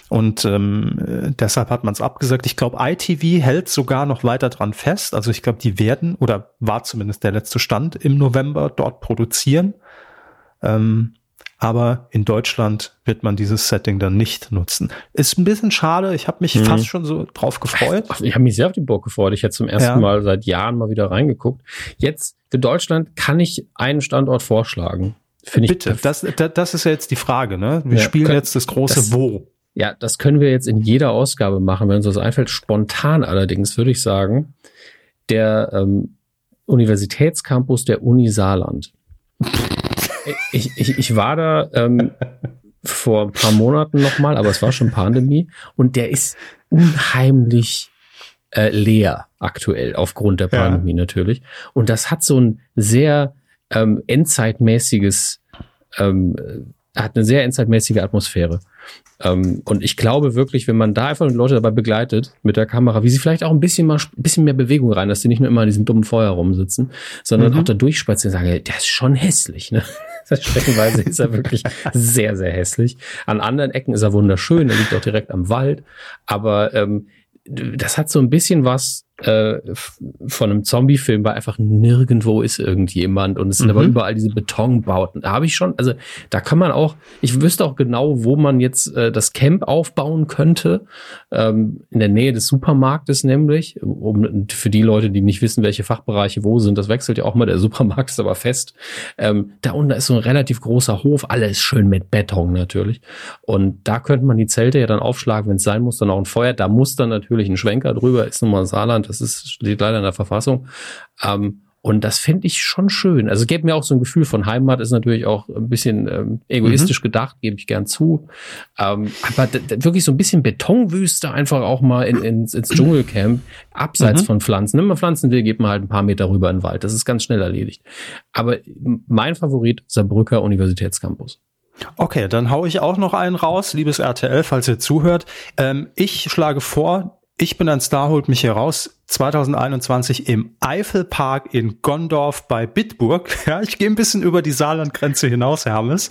Und ähm, deshalb hat man es abgesagt. Ich glaube, ITV hält sogar noch weiter dran fest. Also ich glaube, die werden, oder war zumindest der letzte Stand, im November dort produzieren. Ähm, aber in Deutschland wird man dieses Setting dann nicht nutzen. Ist ein bisschen schade. Ich habe mich mhm. fast schon so drauf gefreut. Ich habe mich sehr auf die Burg gefreut. Ich hätte zum ersten ja. Mal seit Jahren mal wieder reingeguckt. Jetzt für Deutschland kann ich einen Standort vorschlagen. Finde ich. Bitte, das, das, das ist ja jetzt die Frage. Ne? Wir ja, spielen können, jetzt das große das, Wo. Ja, das können wir jetzt in jeder Ausgabe machen, wenn uns das einfällt. Spontan allerdings würde ich sagen, der ähm, Universitätscampus der Uni Saarland. (laughs) ich, ich, ich war da ähm, vor ein paar Monaten nochmal, aber es war schon Pandemie und der ist unheimlich äh, leer aktuell aufgrund der Pandemie ja. natürlich. Und das hat so ein sehr ähm, endzeitmäßiges, ähm, hat eine sehr endzeitmäßige Atmosphäre. Ähm, und ich glaube wirklich, wenn man da einfach Leute dabei begleitet mit der Kamera, wie sie vielleicht auch ein bisschen mal ein bisschen mehr Bewegung rein, dass sie nicht nur immer in diesem dummen Feuer rumsitzen, sondern mhm. auch da durchspazieren und sagen, der ist schon hässlich, ne? (laughs) Streckenweise ist er wirklich (laughs) sehr, sehr hässlich. An anderen Ecken ist er wunderschön, er liegt auch direkt am Wald. Aber ähm, das hat so ein bisschen was äh, von einem Zombie-Film, weil einfach nirgendwo ist irgendjemand und es sind mhm. aber überall diese Betonbauten. Da habe ich schon, also da kann man auch, ich wüsste auch genau, wo man jetzt äh, das Camp aufbauen könnte, ähm, in der Nähe des Supermarktes nämlich, um für die Leute, die nicht wissen, welche Fachbereiche wo sind, das wechselt ja auch mal, der (laughs) Supermarkt ist aber fest. Ähm, da unten ist so ein relativ großer Hof, alles schön mit Beton natürlich und da könnte man die Zelte ja dann aufschlagen, wenn es sein muss, dann auch ein Feuer, da muss dann natürlich ein Schwenker drüber, ist nun mal Saarland, das ist, steht leider in der Verfassung. Ähm, und das fände ich schon schön. Also gäbe mir auch so ein Gefühl von Heimat, ist natürlich auch ein bisschen ähm, egoistisch mhm. gedacht, gebe ich gern zu. Ähm, aber wirklich so ein bisschen Betonwüste einfach auch mal in, ins, ins Dschungelcamp, abseits mhm. von Pflanzen. Wenn man Pflanzen will, geht man halt ein paar Meter rüber in den Wald. Das ist ganz schnell erledigt. Aber mein Favorit, Saarbrücker Universitätscampus. Okay, dann hau ich auch noch einen raus, liebes RTL, falls ihr zuhört. Ähm, ich schlage vor, ich bin ein Star, holt mich hier raus. 2021 im Eifelpark in Gondorf bei Bitburg. (laughs) Ja, ich gehe ein bisschen über die Saarlandgrenze hinaus, Hermes.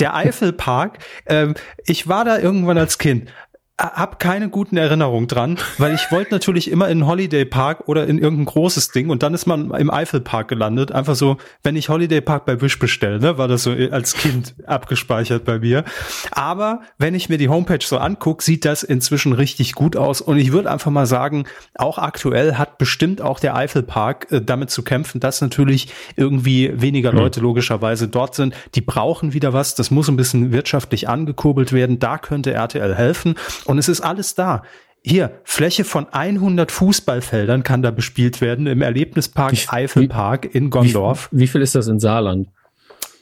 Der Eifelpark, ähm, ich war da irgendwann als Kind hab keine guten Erinnerungen dran, weil ich wollte natürlich immer in Holiday Park oder in irgendein großes Ding und dann ist man im Eifelpark gelandet. Einfach so, wenn ich Holiday Park bei Wish bestelle, ne, war das so als Kind abgespeichert bei mir. Aber wenn ich mir die Homepage so angucke, sieht das inzwischen richtig gut aus und ich würde einfach mal sagen, auch aktuell hat bestimmt auch der Eifelpark äh, damit zu kämpfen, dass natürlich irgendwie weniger hm. Leute logischerweise dort sind. Die brauchen wieder was. Das muss ein bisschen wirtschaftlich angekurbelt werden. Da könnte RTL helfen. Und es ist alles da. Hier, Fläche von 100 Fußballfeldern kann da bespielt werden im Erlebnispark wie, Eifelpark in Gondorf. Wie, wie, viel ist das in Saarland?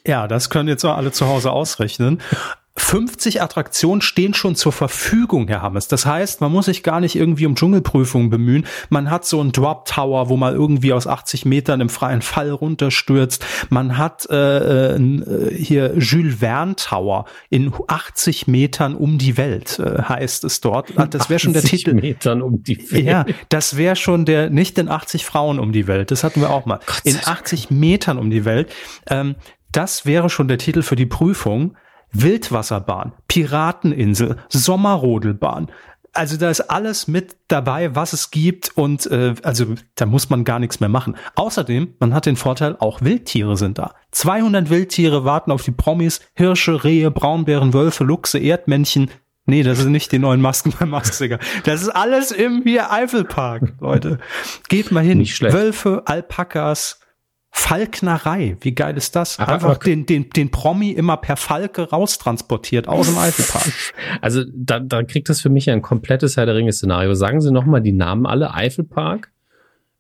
Ja, das können jetzt auch alle zu Hause ausrechnen. 50 Attraktionen stehen schon zur Verfügung, Herr Hammes. Das heißt, man muss sich gar nicht irgendwie um Dschungelprüfungen bemühen. Man hat so einen Drop Tower, wo man irgendwie aus 80 Metern im freien Fall runterstürzt. Man hat äh, äh, hier Jules Verne Tower in 80 Metern um die Welt, äh, heißt es dort. Das wäre schon der Titel. Metern um die Welt. Ja, das wäre schon der, nicht in 80 Frauen um die Welt. Das hatten wir auch mal. In 80 Metern um die Welt. Ähm, das wäre schon der Titel für die Prüfung Wildwasserbahn, Pirateninsel, Sommerrodelbahn. Also da ist alles mit dabei, was es gibt und äh, also da muss man gar nichts mehr machen. Außerdem, man hat den Vorteil, auch Wildtiere sind da. 200 Wildtiere warten auf die Promis, Hirsche, Rehe, Braunbären, Wölfe, Luchse, Erdmännchen. Nee, das sind nicht die neuen Masken beim Masksinger. Das ist alles im hier Eifelpark, Leute. Geht mal hin. Nicht schlecht. Wölfe, Alpakas, Falknerei. Wie geil ist das? Aber- Einfach aber- den, den, den Promi immer per Falke raustransportiert aus dem Eifelpark. (laughs) Also da, da kriegt das für mich ein komplettes Herr der Ringe-Szenario. Sagen Sie nochmal die Namen alle. Eifelpark.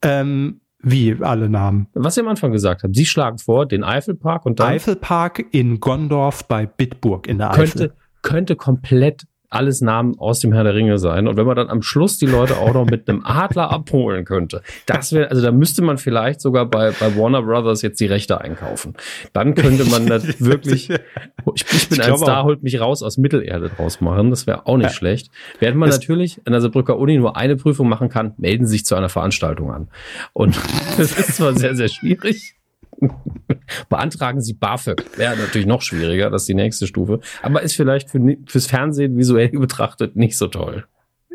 ähm, wie alle Namen. Was Sie am Anfang gesagt haben. Sie schlagen vor, den Eifelpark und dann Eifelpark in Gondorf bei Bitburg in der Eifel. könnte, könnte komplett alles Namen aus dem Herr der Ringe sein. Und wenn man dann am Schluss die Leute auch noch mit einem Adler abholen könnte, das wäre, also da müsste man vielleicht sogar bei, bei Warner Brothers jetzt die Rechte einkaufen. Dann könnte man das (laughs) (laughs) wirklich, ich, ich bin Ich ein Star, auch. holt mich raus aus Mittelerde draus machen. Das wäre auch nicht Ja. schlecht. Während man Es- natürlich an der Saarbrücker Uni nur eine Prüfung machen kann, melden Sie sich zu einer Veranstaltung an. Und (laughs) das ist zwar sehr, sehr schwierig. (laughs) Beantragen Sie BAföG. Wäre natürlich noch schwieriger, das ist die nächste Stufe. Aber ist vielleicht für, fürs Fernsehen visuell betrachtet nicht so toll.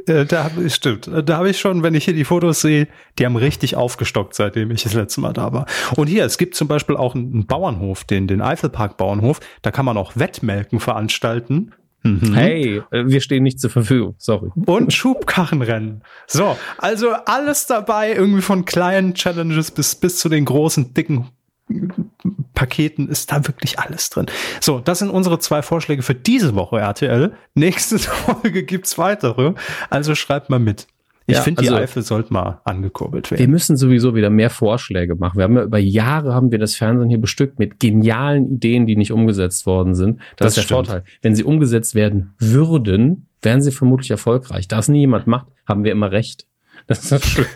Äh, da stimmt. Äh, Da habe ich schon, wenn ich hier die Fotos sehe, die haben richtig aufgestockt, seitdem ich das letzte Mal da war. Und hier, es gibt zum Beispiel auch einen Bauernhof, den, den Eifelpark-Bauernhof. Da kann man auch Wettmelken veranstalten. Mhm. Hey, äh, wir stehen nicht zur Verfügung. Sorry. Und Schubkarrenrennen. So, also alles dabei, irgendwie von kleinen Challenges bis, bis zu den großen, dicken Paketen ist da wirklich alles drin. So, das sind unsere zwei Vorschläge für diese Woche, RTL. Nächste (laughs) Folge gibt's weitere. Also schreibt mal mit. Ich Ja, finde, die also- Eifel sollte mal angekurbelt Wir werden. müssen sowieso wieder mehr Vorschläge machen. Wir haben ja über Jahre haben wir das Fernsehen hier bestückt mit genialen Ideen, die nicht umgesetzt worden sind. Das, Das ist der stimmt. Vorteil. Wenn sie umgesetzt werden würden, wären sie vermutlich erfolgreich. Da es nie jemand macht, haben wir immer recht. Das ist das Schöne. (laughs)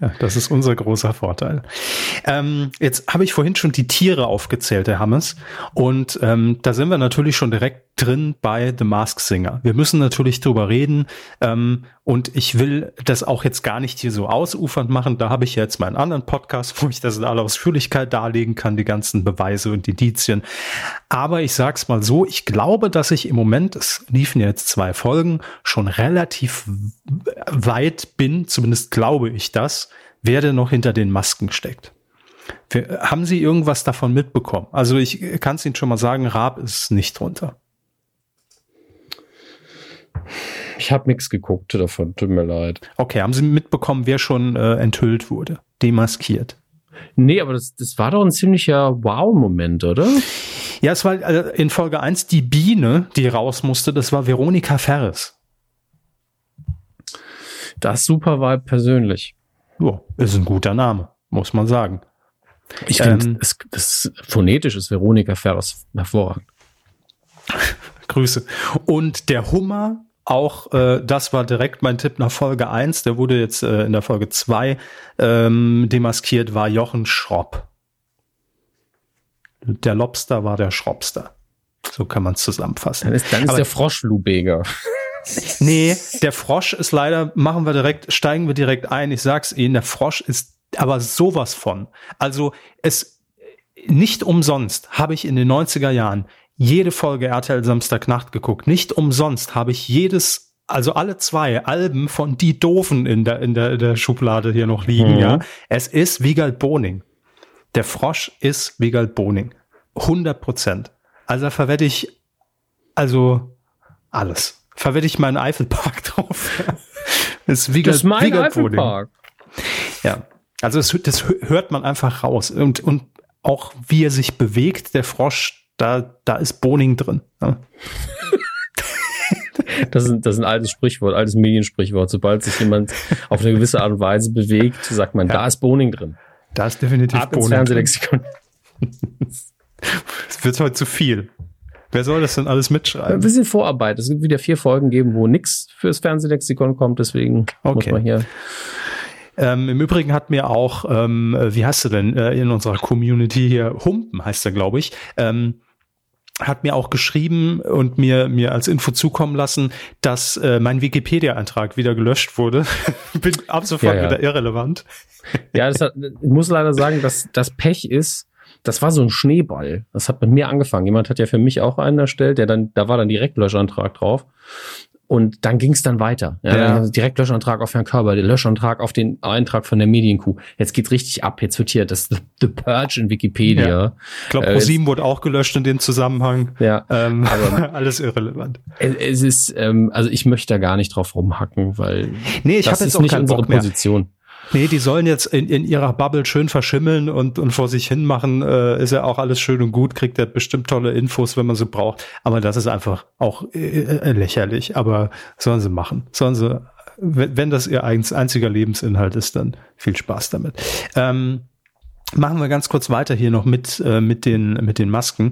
Ja, das ist unser großer Vorteil. Ähm, jetzt habe ich vorhin schon die Tiere aufgezählt, Herr Hammes. Und ähm, da sind wir natürlich schon direkt drin bei The Mask Singer. Wir müssen natürlich drüber reden. Ähm, und ich will das auch jetzt gar nicht hier so ausufernd machen. Da habe ich jetzt meinen anderen Podcast, wo ich das in aller Ausführlichkeit darlegen kann, die ganzen Beweise und Indizien. Aber ich sag's mal so, ich glaube, dass ich im Moment, es liefen ja jetzt zwei Folgen, schon relativ weit bin, zumindest glaube ich das, wer denn noch hinter den Masken steckt. Wir, haben Sie irgendwas davon mitbekommen? Also ich kann es Ihnen schon mal sagen, Raab ist nicht drunter. Ich habe nichts geguckt davon, tut mir leid. Okay, haben Sie mitbekommen, wer schon äh, enthüllt wurde, demaskiert? Nee, aber das, das war doch ein ziemlicher Wow-Moment, oder? Ja, es war äh, in Folge 1 die Biene, die raus musste, das war Veronika Ferres. Das super war persönlich. Ja, ist ein guter Name, muss man sagen. Ich finde, Ähm, das, das phonetisch ist Veronika Ferres hervorragend. (laughs) Grüße. Und der Hummer, auch äh, das war direkt mein Tipp nach Folge 1, der wurde jetzt äh, in der Folge 2 ähm, demaskiert, war Jochen Schropp. Der Lobster war der Schropster. So kann man es zusammenfassen. Dann ist, dann ist Aber- der Frosch Lubeger. Nee, der Frosch ist leider, machen wir direkt, steigen wir direkt ein. Ich sag's Ihnen, der Frosch ist aber sowas von. Also es nicht umsonst habe ich in den 90er Jahren jede Folge RTL Samstagnacht geguckt. Nicht umsonst habe ich jedes, also alle zwei Alben von Die Doofen in der, in der, in der Schublade hier noch liegen, Mhm. ja. Es ist Wiegald Boning. Der Frosch ist Wiegald Boning. 100 Prozent. Also da verwette ich, also alles. Verwette ich meinen Eifelpark (laughs) drauf. Das ist Wiegald, Das ist mein. Eifelpark. Ja. Also das, das hört man einfach raus. Und, und auch wie er sich bewegt, der Frosch, da, da ist Boning drin. Ja. (laughs) Das ist, das ist ein altes Sprichwort, altes Mediensprichwort. Sobald sich jemand auf eine gewisse Art und Weise bewegt, sagt man, da ist Boning drin. Da ist definitiv Ab Boning drin. Fernsehlexikon. (laughs) Es wird heute zu viel. Wer soll das denn alles Ein mitschreiben? bisschen Vorarbeit. Es wird wieder vier Folgen geben, wo nichts fürs Fernsehlexikon kommt. Deswegen muss Okay. man hier. Ähm, Im Übrigen hat mir auch, ähm, äh, wie heißt du denn, äh, in unserer Community hier, Humpen heißt er, glaube ich, ähm, hat mir auch geschrieben und mir, mir als Info zukommen lassen, dass äh, mein Wikipedia-Eintrag wieder gelöscht wurde. (laughs) Bin ab sofort Ja, ja. wieder irrelevant. Ja, das hat, ich muss leider sagen, dass das Pech ist, das war so ein Schneeball. Das hat mit mir angefangen. Jemand hat ja für mich auch einen erstellt, der dann, da war dann direkt Löschantrag drauf. Und dann ging es dann weiter. Ja, ja. Dann direkt Löschantrag auf Herrn Körber, der Löschantrag auf den Eintrag von der Medienkuh. Jetzt geht's richtig ab. Jetzt wird hier das The, Purge in Wikipedia. Ja. Ich glaube, äh, ProSieben wurde auch gelöscht in dem Zusammenhang. Ja, ähm, aber (laughs) alles irrelevant. Es, ist, ähm, also ich möchte da gar nicht drauf rumhacken, weil nee, ich habe jetzt auch nicht unsere Position. Nee, die sollen jetzt in, in ihrer Bubble schön verschimmeln und, und vor sich hin machen. Äh, ist ja auch alles schön und gut, kriegt er bestimmt tolle Infos, wenn man sie braucht. Aber das ist einfach auch äh, äh lächerlich. Aber sollen sie machen. Sollen sie, wenn, wenn das ihr einziger Lebensinhalt ist, dann viel Spaß damit. Ähm, Machen wir ganz kurz weiter hier noch mit, äh, mit, den, mit den Masken.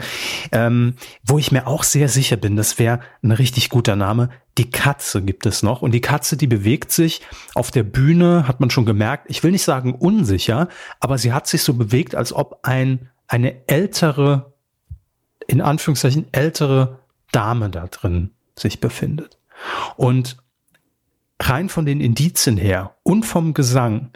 Ähm, wo ich mir auch sehr sicher bin, das wäre ein richtig guter Name. Die Katze gibt es noch. Und die Katze, die bewegt sich auf der Bühne, hat man schon gemerkt. Ich will nicht sagen unsicher, aber sie hat sich so bewegt, als ob ein, eine ältere, in Anführungszeichen ältere Dame da drin sich befindet. Und rein von den Indizien her und vom Gesang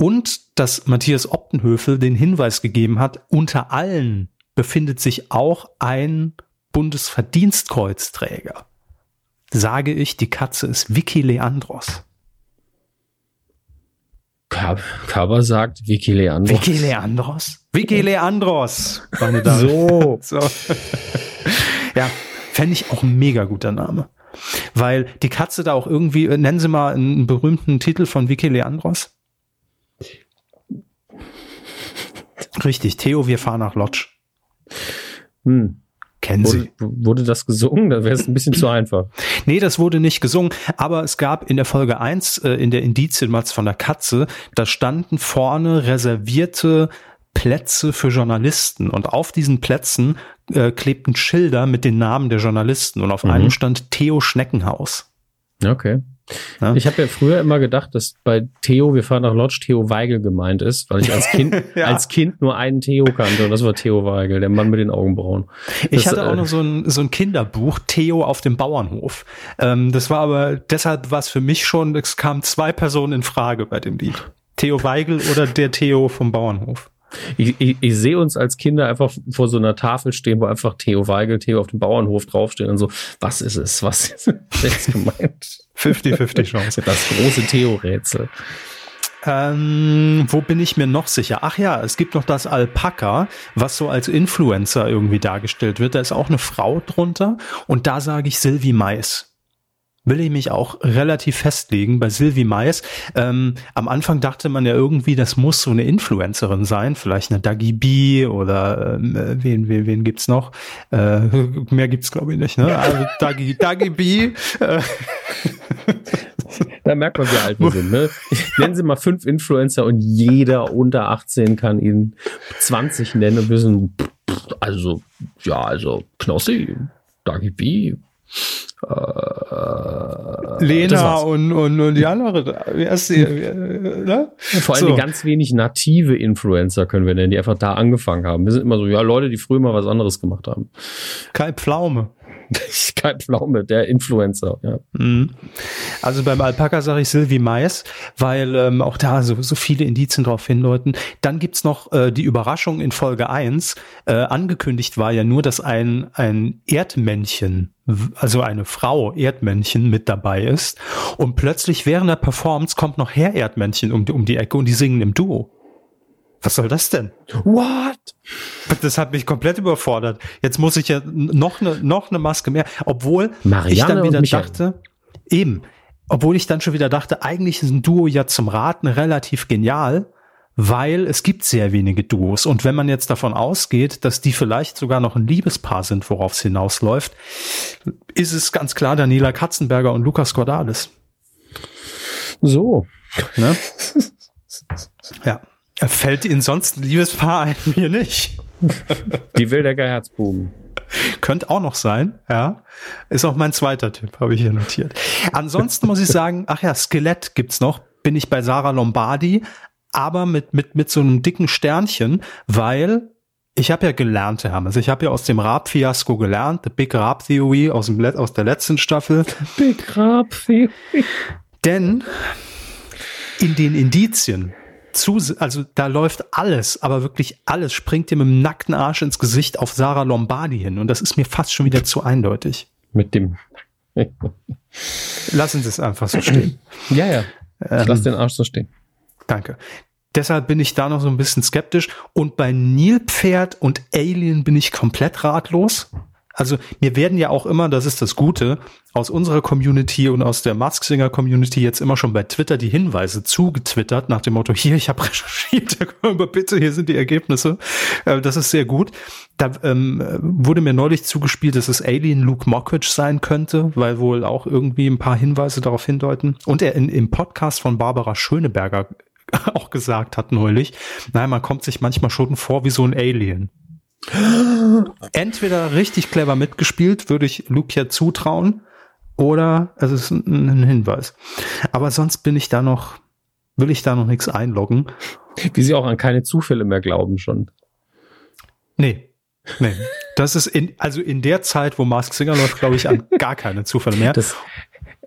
und dass Matthias Optenhöfel den Hinweis gegeben hat, unter allen befindet sich auch ein Bundesverdienstkreuzträger. Sage ich, die Katze ist Vicky Leandros. Körber sagt Vicky Leandros. Vicky Leandros? Vicky Leandros, meine Damen. So. (laughs) so. ja, fände ich auch ein mega guter Name. Weil die Katze da auch irgendwie, nennen Sie mal einen berühmten Titel von Vicky Leandros. Richtig, Theo, wir fahren nach Lodge. Hm. Kennen wurde, Sie? Wurde das gesungen? Da wäre es ein bisschen zu einfach. (clears throat) Nee, das wurde nicht gesungen, aber es gab in der Folge eins äh, in der Indizienmatz von der Katze, da standen vorne reservierte Plätze für Journalisten und auf diesen Plätzen äh, klebten Schilder mit den Namen der Journalisten und auf mhm. einem stand Theo Schneckenhaus. Okay. Ja? Ich habe ja früher immer gedacht, dass bei Theo, wir fahren nach Lodge, Theo Weigel gemeint ist, weil ich als (laughs) Kind, ja. als Kind nur einen Theo kannte und das war Theo Weigel, der Mann mit den Augenbrauen. Das, ich hatte auch äh, noch so ein, so ein Kinderbuch, Theo auf dem Bauernhof. Ähm, das war aber, deshalb war es für mich schon, es kamen zwei Personen in Frage bei dem Lied. Theo Weigel oder der Theo vom Bauernhof. Ich, ich, ich sehe uns als Kinder einfach vor so einer Tafel stehen, wo einfach Theo Weigel, Theo auf dem Bauernhof draufstehen und so, was ist es? Was ist jetzt gemeint? 50-50 Chance. (laughs) Das große Theo-Rätsel. Ähm, wo bin ich mir noch sicher? Ach ja, es gibt noch das Alpaka, was so als Influencer irgendwie dargestellt wird. Da ist auch eine Frau drunter und da sage ich Sylvie Mais will ich mich auch relativ festlegen bei Sylvie Mais. Ähm, am Anfang dachte man ja irgendwie, das muss so eine Influencerin sein, vielleicht eine Dagi B oder ähm, äh, wen, wen, wen gibt's noch? Äh, (laughs) mehr gibt's glaube ich nicht, ne? Also Dagi, Dagi B. Äh. Da merkt man, wie alt wir sind. Ne? Nennen Sie mal fünf Influencer und jeder unter 18 kann ihn 20 nennen und wir sind, also, ja, also Knossi, Dagi B, äh, Lena und, und, und die andere. Wie heißt die, ne? Vor allem so. ganz wenig native Influencer können wir nennen, die einfach da angefangen haben. Wir sind immer so, ja, Leute, die früher mal was anderes gemacht haben. Kai Pflaume. (laughs) Kai Pflaume, der Influencer, ja. Mhm. Also beim Alpaka sage ich Sylvie Mais, weil ähm, auch da so, so viele Indizien darauf hindeuten. Dann gibt's noch äh, die Überraschung in Folge 1. Äh, angekündigt war ja nur, dass ein, ein Erdmännchen also eine Frau Erdmännchen mit dabei ist und plötzlich während der Performance kommt noch Herr Erdmännchen um die, um die Ecke und die singen im Duo. Was soll das denn? What? Das hat mich komplett überfordert. Jetzt muss ich ja noch eine noch eine Maske mehr, obwohl Marianne ich dann wieder dachte, eben, obwohl ich dann schon wieder dachte, eigentlich ist ein Duo ja zum Raten relativ genial, weil es gibt sehr wenige Duos. Und wenn man jetzt davon ausgeht, dass die vielleicht sogar noch ein Liebespaar sind, worauf es hinausläuft, ist es ganz klar Daniela Katzenberger und Lukas Cordalis. So. Ne? (laughs) ja. Fällt Ihnen sonst ein Liebespaar ein? (laughs) Mir nicht. Die Wildecker Herzbuben. Könnte auch noch sein, ja. Ist auch mein zweiter Tipp, habe ich hier notiert. Ansonsten muss ich sagen, ach ja, Skelett gibt's noch. Bin ich bei Sarah Lombardi, aber mit, mit, mit so einem dicken Sternchen, weil ich habe ja gelernt, Herr Hermes. Ich habe ja aus dem Raab-Fiasko gelernt, The Big Raab Theory aus, dem, aus der letzten Staffel. Big Raab Theory. Denn in den Indizien zu, also da läuft alles, aber wirklich alles springt dir mit dem nackten Arsch ins Gesicht auf Sarah Lombardi hin und das ist mir fast schon wieder zu eindeutig. Mit dem. (laughs) Lassen Sie es einfach so stehen. (clears throat) Ja, ja. Ich ähm, lass den Arsch so stehen. Danke. Deshalb bin ich da noch so ein bisschen skeptisch. Und bei Nilpferd und Alien bin ich komplett ratlos. Also mir werden ja auch immer, das ist das Gute, aus unserer Community und aus der Mask Singer Community jetzt immer schon bei Twitter die Hinweise zugetwittert nach dem Motto, hier, ich habe (laughs) recherchiert, aber bitte, hier sind die Ergebnisse. Äh, das ist sehr gut. Da ähm, wurde mir neulich zugespielt, dass es Alien Luke Mockridge sein könnte, weil wohl auch irgendwie ein paar Hinweise darauf hindeuten. Und er in, im Podcast von Barbara Schöneberger (laughs) auch gesagt hat neulich, naja, man kommt sich manchmal schon vor wie so ein Alien. Entweder richtig clever mitgespielt, würde ich Luke ja zutrauen, oder es ist ein Hinweis. Aber sonst bin ich da noch, will ich da noch nichts einloggen. Wie sie auch an keine Zufälle mehr glauben schon. Nee. Nee. Das ist in, also in der Zeit, wo Mask Singer läuft, glaube ich, an gar keine Zufälle mehr. Das,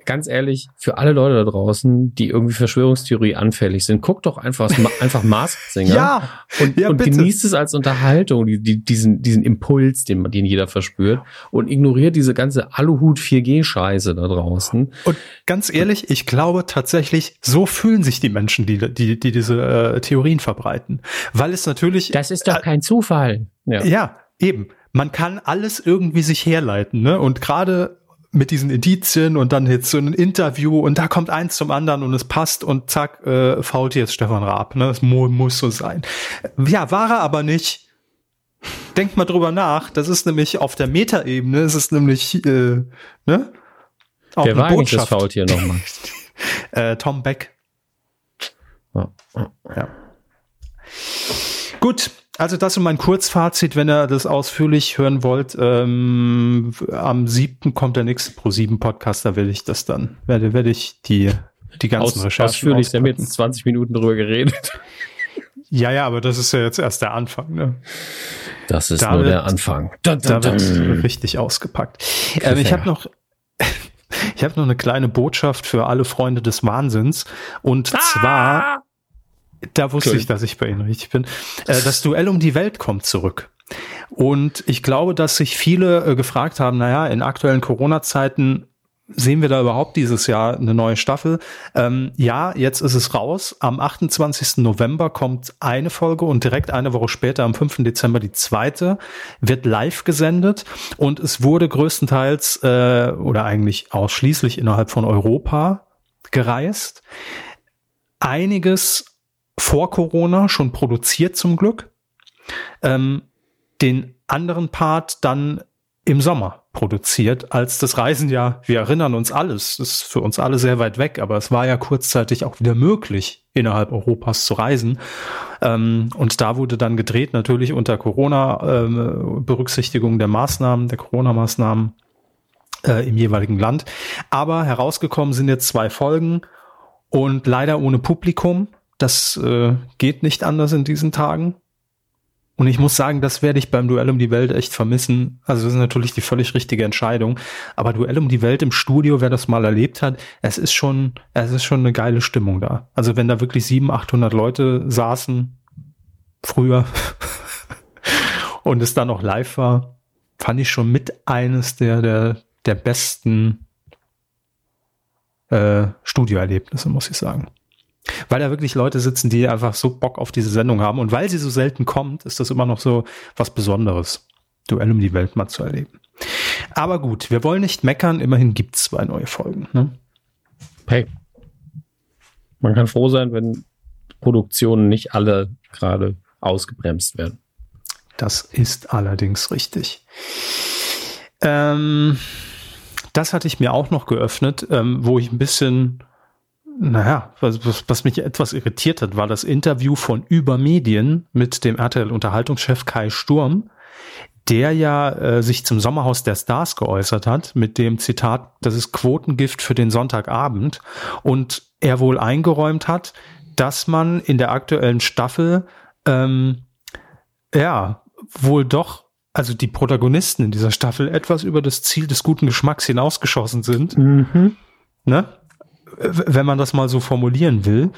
ganz ehrlich, für alle Leute da draußen, die irgendwie Verschwörungstheorie anfällig sind, guckt doch einfach, (laughs) einfach Masked Singer ja, und, ja, und genießt es als Unterhaltung, die, die, diesen, diesen Impuls, den, den jeder verspürt und ignoriert diese ganze Aluhut 4G-Scheiße da draußen. Und ganz ehrlich, ich glaube tatsächlich, so fühlen sich die Menschen, die, die, die diese äh, Theorien verbreiten. Weil es natürlich. Das ist doch äh, kein Zufall. Ja, ja eben. Man kann alles irgendwie sich herleiten, ne? Und gerade mit diesen Indizien und dann jetzt so ein Interview und da kommt eins zum anderen und es passt und zack, äh, fault jetzt Stefan Raab. Ne? Das muss so sein. Ja, war er aber nicht. Denkt mal drüber nach. Das ist nämlich auf der Metaebene, es ist nämlich, äh, ne? Auch Wer war eigentlich das Faultier nochmal? (laughs) äh, Tom Beck. Ja. ja. Gut, also das ist mein Kurzfazit, wenn ihr das ausführlich hören wollt. Ähm, am siebten kommt der nächste Pro 7 Podcast, da werde ich das dann, werde, werde ich die, die ganzen Aus, Recherchen Ausführlich, wir haben jetzt 20 Minuten drüber geredet. (laughs) Ja, ja, aber das ist ja jetzt erst der Anfang, ne? Das ist da nur wird, der Anfang. Da, da, da wird (laughs) richtig ausgepackt. Ähm, ich habe noch, (laughs) ich habe noch eine kleine Botschaft für alle Freunde des Wahnsinns. Und ah! zwar da wusste cool. ich, dass ich bei Ihnen richtig bin. Äh, das Duell um die Welt kommt zurück. Und ich glaube, dass sich viele äh, gefragt haben, naja, in aktuellen Corona-Zeiten sehen wir da überhaupt dieses Jahr eine neue Staffel? Ähm, ja, jetzt ist es raus. Am 28. November kommt eine Folge und direkt eine Woche später, am 5. Dezember, die zweite, wird live gesendet und es wurde größtenteils äh, oder eigentlich ausschließlich innerhalb von Europa gereist. Einiges vor Corona schon produziert zum Glück. Ähm, den anderen Part dann im Sommer produziert, als das Reisen ja, wir erinnern uns alles, ist für uns alle sehr weit weg, aber es war ja kurzzeitig auch wieder möglich, innerhalb Europas zu reisen. Ähm, und da wurde dann gedreht, natürlich unter Corona-Berücksichtigung ähm, der Maßnahmen, der Corona-Maßnahmen äh, im jeweiligen Land. Aber herausgekommen sind jetzt zwei Folgen und leider ohne Publikum. Das äh, geht nicht anders in diesen Tagen. Und ich muss sagen, das werde ich beim Duell um die Welt echt vermissen. Also das ist natürlich die völlig richtige Entscheidung. Aber Duell um die Welt im Studio, wer das mal erlebt hat, es ist schon, es ist schon eine geile Stimmung da. Also wenn da wirklich 700, 800 Leute saßen, früher, (laughs) und es dann noch live war, fand ich schon mit eines der, der, der besten äh, Studioerlebnisse, muss ich sagen. Weil da wirklich Leute sitzen, die einfach so Bock auf diese Sendung haben. Und weil sie so selten kommt, ist das immer noch so was Besonderes, Duell um die Welt mal zu erleben. Aber gut, wir wollen nicht meckern. Immerhin gibt es zwei neue Folgen. Ne? Hey, man kann froh sein, wenn Produktionen nicht alle gerade ausgebremst werden. Das ist allerdings richtig. Ähm, das hatte ich mir auch noch geöffnet, ähm, wo ich ein bisschen naja, was, was, was mich etwas irritiert hat, war das Interview von Übermedien mit dem RTL-Unterhaltungschef Kai Sturm, der ja äh, sich zum Sommerhaus der Stars geäußert hat mit dem Zitat, das ist Quotengift für den Sonntagabend und er wohl eingeräumt hat, dass man in der aktuellen Staffel ähm, ja wohl doch also die Protagonisten in dieser Staffel etwas über das Ziel des guten Geschmacks hinausgeschossen sind. Mhm. Ne? Wenn man das mal so formulieren will.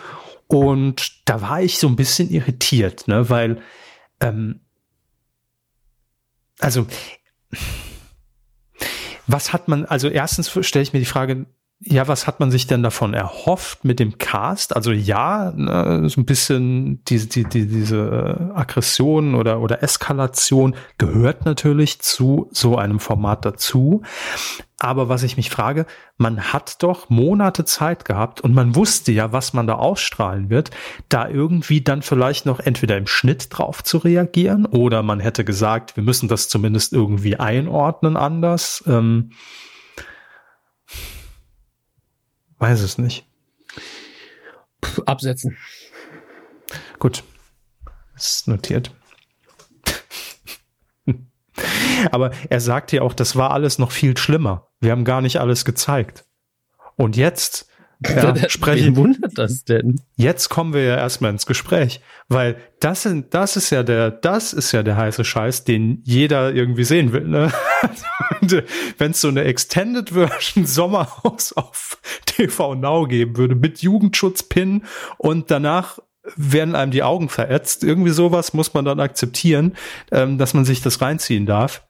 Und da war ich so ein bisschen irritiert, ne, weil, ähm, also, was hat man, also erstens stelle ich mir die Frage, ja, was hat man sich denn davon erhofft mit dem Cast? Also ja, ne, so ein bisschen diese, die, die, diese Aggression oder, oder Eskalation gehört natürlich zu so einem Format dazu. Aber was ich mich frage, man hat doch Monate Zeit gehabt und man wusste ja, was man da ausstrahlen wird, da irgendwie dann vielleicht noch entweder im Schnitt drauf zu reagieren oder man hätte gesagt, wir müssen das zumindest irgendwie einordnen anders. Ähm, Weiß es nicht. absetzen. Gut. Ist notiert. Aber er sagt ja auch, das war alles noch viel schlimmer. Wir haben gar nicht alles gezeigt. Und jetzt ja, sprechen. wundert das denn? Jetzt kommen wir ja erstmal ins Gespräch, weil das sind, das ist ja der, das ist ja der heiße Scheiß, den jeder irgendwie sehen will. Ne? (laughs) Wenn es so eine Extended Version (laughs) Sommerhaus auf (laughs) TV Now geben würde mit Jugendschutz-Pin und danach werden einem die Augen verätzt. Irgendwie sowas muss man dann akzeptieren, ähm, dass man sich das reinziehen darf.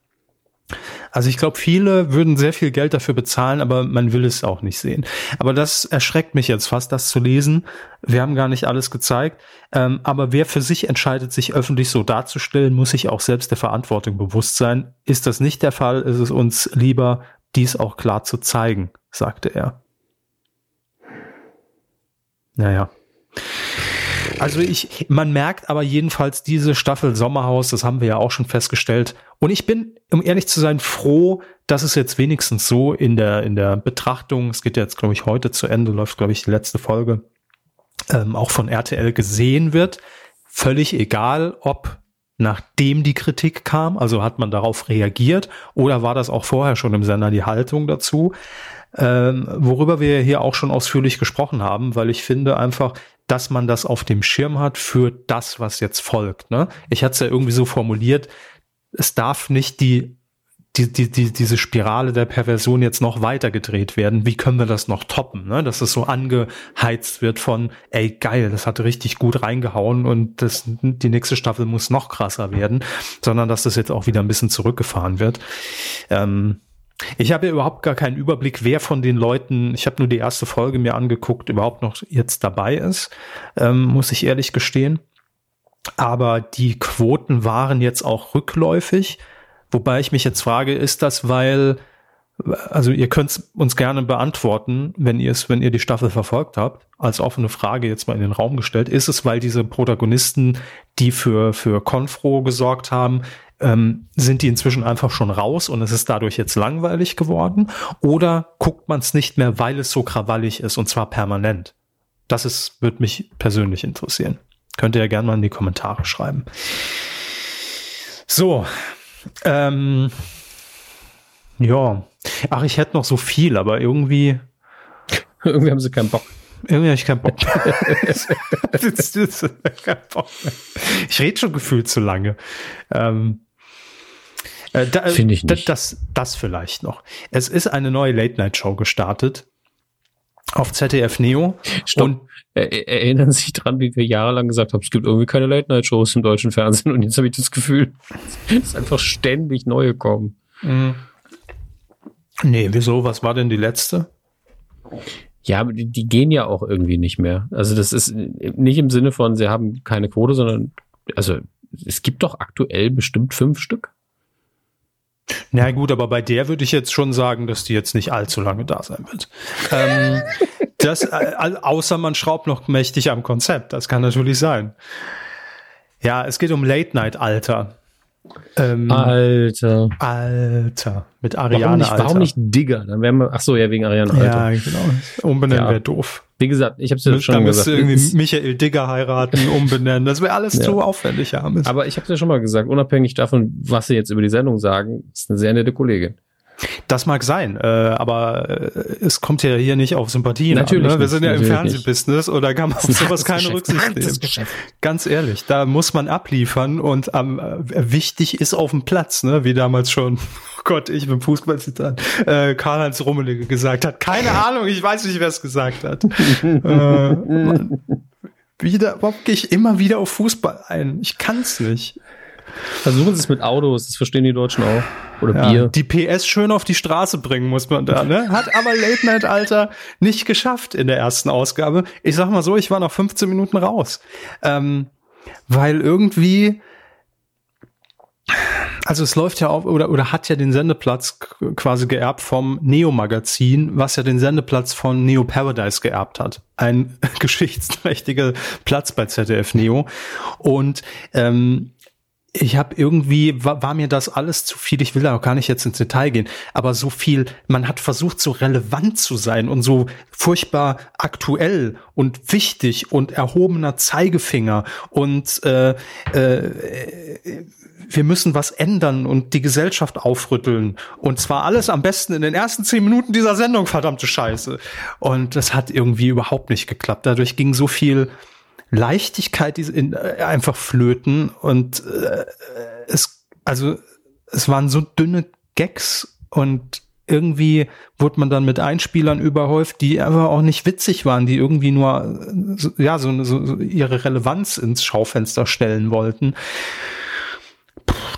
Also ich glaube, viele würden sehr viel Geld dafür bezahlen, aber man will es auch nicht sehen. Aber das erschreckt mich jetzt fast, das zu lesen. Wir haben gar nicht alles gezeigt. Ähm, aber wer für sich entscheidet, sich öffentlich so darzustellen, muss sich auch selbst der Verantwortung bewusst sein. Ist das nicht der Fall, ist es uns lieber, dies auch klar zu zeigen, sagte er. Naja. Also ich, man merkt aber jedenfalls diese Staffel Sommerhaus, das haben wir ja auch schon festgestellt. Und ich bin, um ehrlich zu sein, froh, dass es jetzt wenigstens so in der, in der Betrachtung, es geht jetzt, glaube ich, heute zu Ende, läuft, glaube ich, die letzte Folge, ähm, auch von RTL gesehen wird. Völlig egal, ob nachdem die Kritik kam, also hat man darauf reagiert oder war das auch vorher schon im Sender die Haltung dazu, ähm, worüber wir hier auch schon ausführlich gesprochen haben, weil ich finde einfach, dass man das auf dem Schirm hat für das, was jetzt folgt. Ne? Ich hatte es ja irgendwie so formuliert, es darf nicht die, die, die, die, diese Spirale der Perversion jetzt noch weiter gedreht werden. Wie können wir das noch toppen? Ne? Dass es so angeheizt wird von, ey, geil, das hat richtig gut reingehauen und das, die nächste Staffel muss noch krasser werden, sondern dass das jetzt auch wieder ein bisschen zurückgefahren wird. Ähm, ich habe ja überhaupt gar keinen Überblick, wer von den Leuten, ich habe nur die erste Folge mir angeguckt, überhaupt noch jetzt dabei ist, ähm, muss ich ehrlich gestehen. Aber die Quoten waren jetzt auch rückläufig. Wobei ich mich jetzt frage, ist das, weil, also ihr könnt uns gerne beantworten, wenn ihr es, wenn ihr die Staffel verfolgt habt, als offene Frage jetzt mal in den Raum gestellt. Ist es, weil diese Protagonisten, die für, für Konfro gesorgt haben, ähm, sind die inzwischen einfach schon raus und es ist dadurch jetzt langweilig geworden? Oder guckt man es nicht mehr, weil es so krawallig ist und zwar permanent? Das ist, wird mich persönlich interessieren. Könnt ihr ja gerne mal in die Kommentare schreiben. So, ähm, ja. Ach, ich hätte noch so viel, aber irgendwie. irgendwie haben sie keinen Bock. Irgendwie habe ich keinen Bock. (laughs) (laughs) ich rede schon gefühlt zu lange. Ähm, äh, da, Finde ich nicht. Das, das vielleicht noch. Es ist eine neue Late-Night-Show gestartet auf ZDF Neo. Stopp. Und er, erinnern Sie sich dran, wie wir jahrelang gesagt haben, es gibt irgendwie keine Late-Night-Shows im deutschen Fernsehen und jetzt habe ich das Gefühl, (laughs) dass einfach ständig neue kommen. Mhm. Nee, wieso? Was war denn die letzte? Ja, aber die, die gehen ja auch irgendwie nicht mehr. Also das ist nicht im Sinne von, sie haben keine Quote, sondern also es gibt doch aktuell bestimmt fünf Stück. Na gut, aber bei der würde ich jetzt schon sagen, dass die jetzt nicht allzu lange da sein wird. ähm, (laughs) das, äh, außer man schraubt noch mächtig am Konzept. Das kann natürlich sein. Ja, es geht um Late-Night-Alter. Ähm, Alter. Alter. Mit Ariane warum nicht, Alter. Warum nicht Digger? Dann wären wir, ach so, ja, wegen Ariane Alter. Ja, genau. Umbenennen ja. wäre doof. Wie gesagt, ich habe es ja schon Dann gesagt. Dann irgendwie Michael Digger heiraten, (laughs) umbenennen. Das wäre alles ja. zu aufwendig, ja. Aber ich habe es ja schon mal gesagt, unabhängig davon, was sie jetzt über die Sendung sagen, ist eine sehr nette Kollegin. Das mag sein, äh, aber äh, es kommt ja hier nicht auf Sympathien natürlich an. Ne? Wir sind ja im Fernsehbusiness oder kann man (laughs) auf sowas keine Rücksicht nehmen. Ganz ehrlich, da muss man abliefern und ähm, wichtig ist auf dem Platz, ne? wie damals schon, (laughs) oh Gott, ich bin Fußballzitat, äh, Karl-Heinz Rummelige gesagt hat. Keine (laughs) Ahnung, ich weiß nicht, wer es gesagt hat. äh, wieder, warum gehe ich immer wieder auf Fußball ein? Ich kann es nicht. Versuchen Sie es mit Autos, das verstehen die Deutschen auch. Oder ja, Bier. Die PS schön auf die Straße bringen muss man da, ne? Hat aber Late Night Alter nicht geschafft in der ersten Ausgabe. Ich sag mal so, ich war noch 15 Minuten raus. Ähm, weil irgendwie, also es läuft ja auf oder, oder hat ja den Sendeplatz quasi geerbt vom Neo-Magazin, was ja den Sendeplatz von Neo Paradise geerbt hat. Ein (laughs) geschichtsträchtiger Platz bei ZDF Neo. Und ähm, ich habe irgendwie, war, war mir das alles zu viel, ich will da auch gar nicht jetzt ins Detail gehen, aber so viel, man hat versucht, so relevant zu sein und so furchtbar aktuell und wichtig und erhobener Zeigefinger und äh, äh, wir müssen was ändern und die Gesellschaft aufrütteln. Und zwar alles am besten in den ersten zehn Minuten dieser Sendung, verdammte Scheiße. Und das hat irgendwie überhaupt nicht geklappt. Dadurch ging so viel Leichtigkeit in, äh, einfach flöten und äh, es, also es waren so dünne Gags und irgendwie wurde man dann mit Einspielern überhäuft, die aber auch nicht witzig waren, die irgendwie nur ja so, so, so ihre Relevanz ins Schaufenster stellen wollten.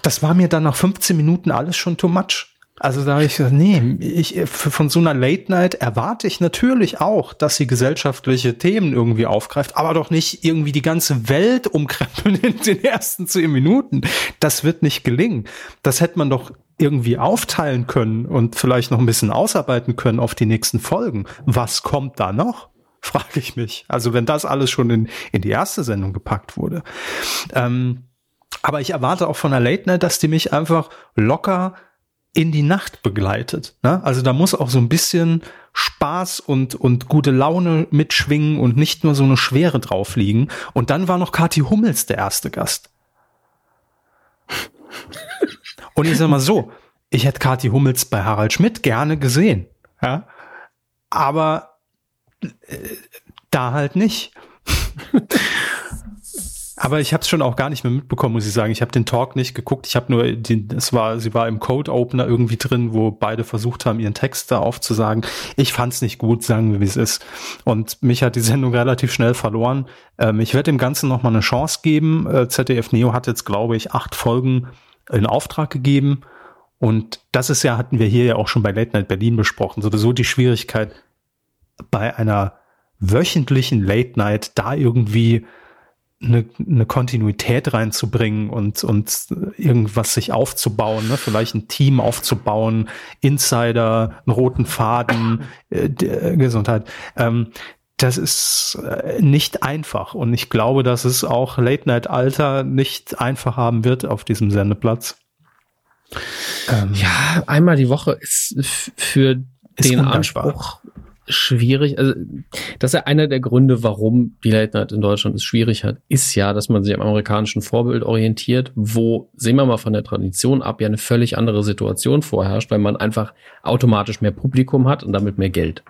Das war mir dann nach 15 Minuten alles schon too much. Also da habe ich gesagt, nee, ich, von so einer Late Night erwarte ich natürlich auch, dass sie gesellschaftliche Themen irgendwie aufgreift, aber doch nicht irgendwie die ganze Welt umkrempeln (laughs) in den ersten zehn Minuten. Das wird nicht gelingen. Das hätte man doch irgendwie aufteilen können und vielleicht noch ein bisschen ausarbeiten können auf die nächsten Folgen. Was kommt da noch? Frage ich mich. Also wenn das alles schon in, in die erste Sendung gepackt wurde. Ähm, aber ich erwarte auch von der Late Night, dass die mich einfach locker in die Nacht begleitet. Ne? Also da muss auch so ein bisschen Spaß und, und gute Laune mitschwingen und nicht nur so eine Schwere drauf liegen. Und dann war noch Kathi Hummels der erste Gast. und ich sag mal so, ich hätte Kathi Hummels bei Harald Schmidt gerne gesehen. Ja? Aber äh, da halt nicht. (laughs) Aber ich habe es schon auch gar nicht mehr mitbekommen, muss ich sagen. Ich habe den Talk nicht geguckt. Ich habe nur, den, es war, sie war im Code Opener irgendwie drin, wo beide versucht haben, ihren Text da aufzusagen. Ich fand es nicht gut, sagen wir, wie es ist. Und mich hat die Sendung relativ schnell verloren. Ähm, ich werde dem Ganzen noch mal eine Chance geben. Äh, ZDF Neo hat jetzt, glaube ich, acht Folgen in Auftrag gegeben. Und das ist ja, hatten wir hier ja auch schon bei Late Night Berlin besprochen, sowieso die Schwierigkeit bei einer wöchentlichen Late Night da irgendwie eine, eine Kontinuität reinzubringen und, und irgendwas sich aufzubauen, ne? vielleicht ein Team aufzubauen, Insider, einen roten Faden, äh, äh, Gesundheit. Ähm, das ist äh, nicht einfach und ich glaube, dass es auch Late Night Alter nicht einfach haben wird auf diesem Sendeplatz. Ähm, ja, einmal die Woche ist für den Anspruch schwierig. Also, das ist ja einer der Gründe, warum die Late Night in Deutschland es schwierig hat, ist ja, dass man sich am amerikanischen Vorbild orientiert, wo, sehen wir mal von der Tradition ab, ja eine völlig andere Situation vorherrscht, weil man einfach automatisch mehr Publikum hat und damit mehr Geld.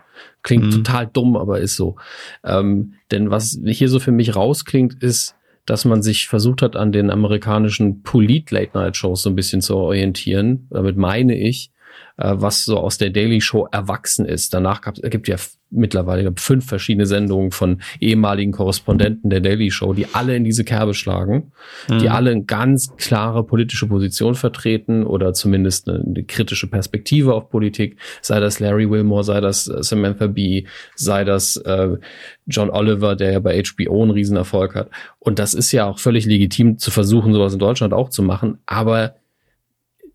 Klingt mhm. total dumm, aber ist so. Ähm, denn was hier so für mich rausklingt, ist, dass man sich versucht hat, an den amerikanischen Polit-Late-Night-Shows so ein bisschen zu orientieren. Damit meine ich, äh, was so aus der Daily Show erwachsen ist. Danach gab, es gibt ja mittlerweile fünf verschiedene Sendungen von ehemaligen Korrespondenten der Daily Show, die alle in diese Kerbe schlagen, mhm. die alle eine ganz klare politische Position vertreten oder zumindest eine, eine, kritische Perspektive auf Politik, sei das Larry Wilmore, sei das äh, Samantha Bee, sei das äh, John Oliver, der ja bei HBO einen Riesenerfolg hat. Und das ist ja auch völlig legitim zu versuchen, sowas in Deutschland auch zu machen, aber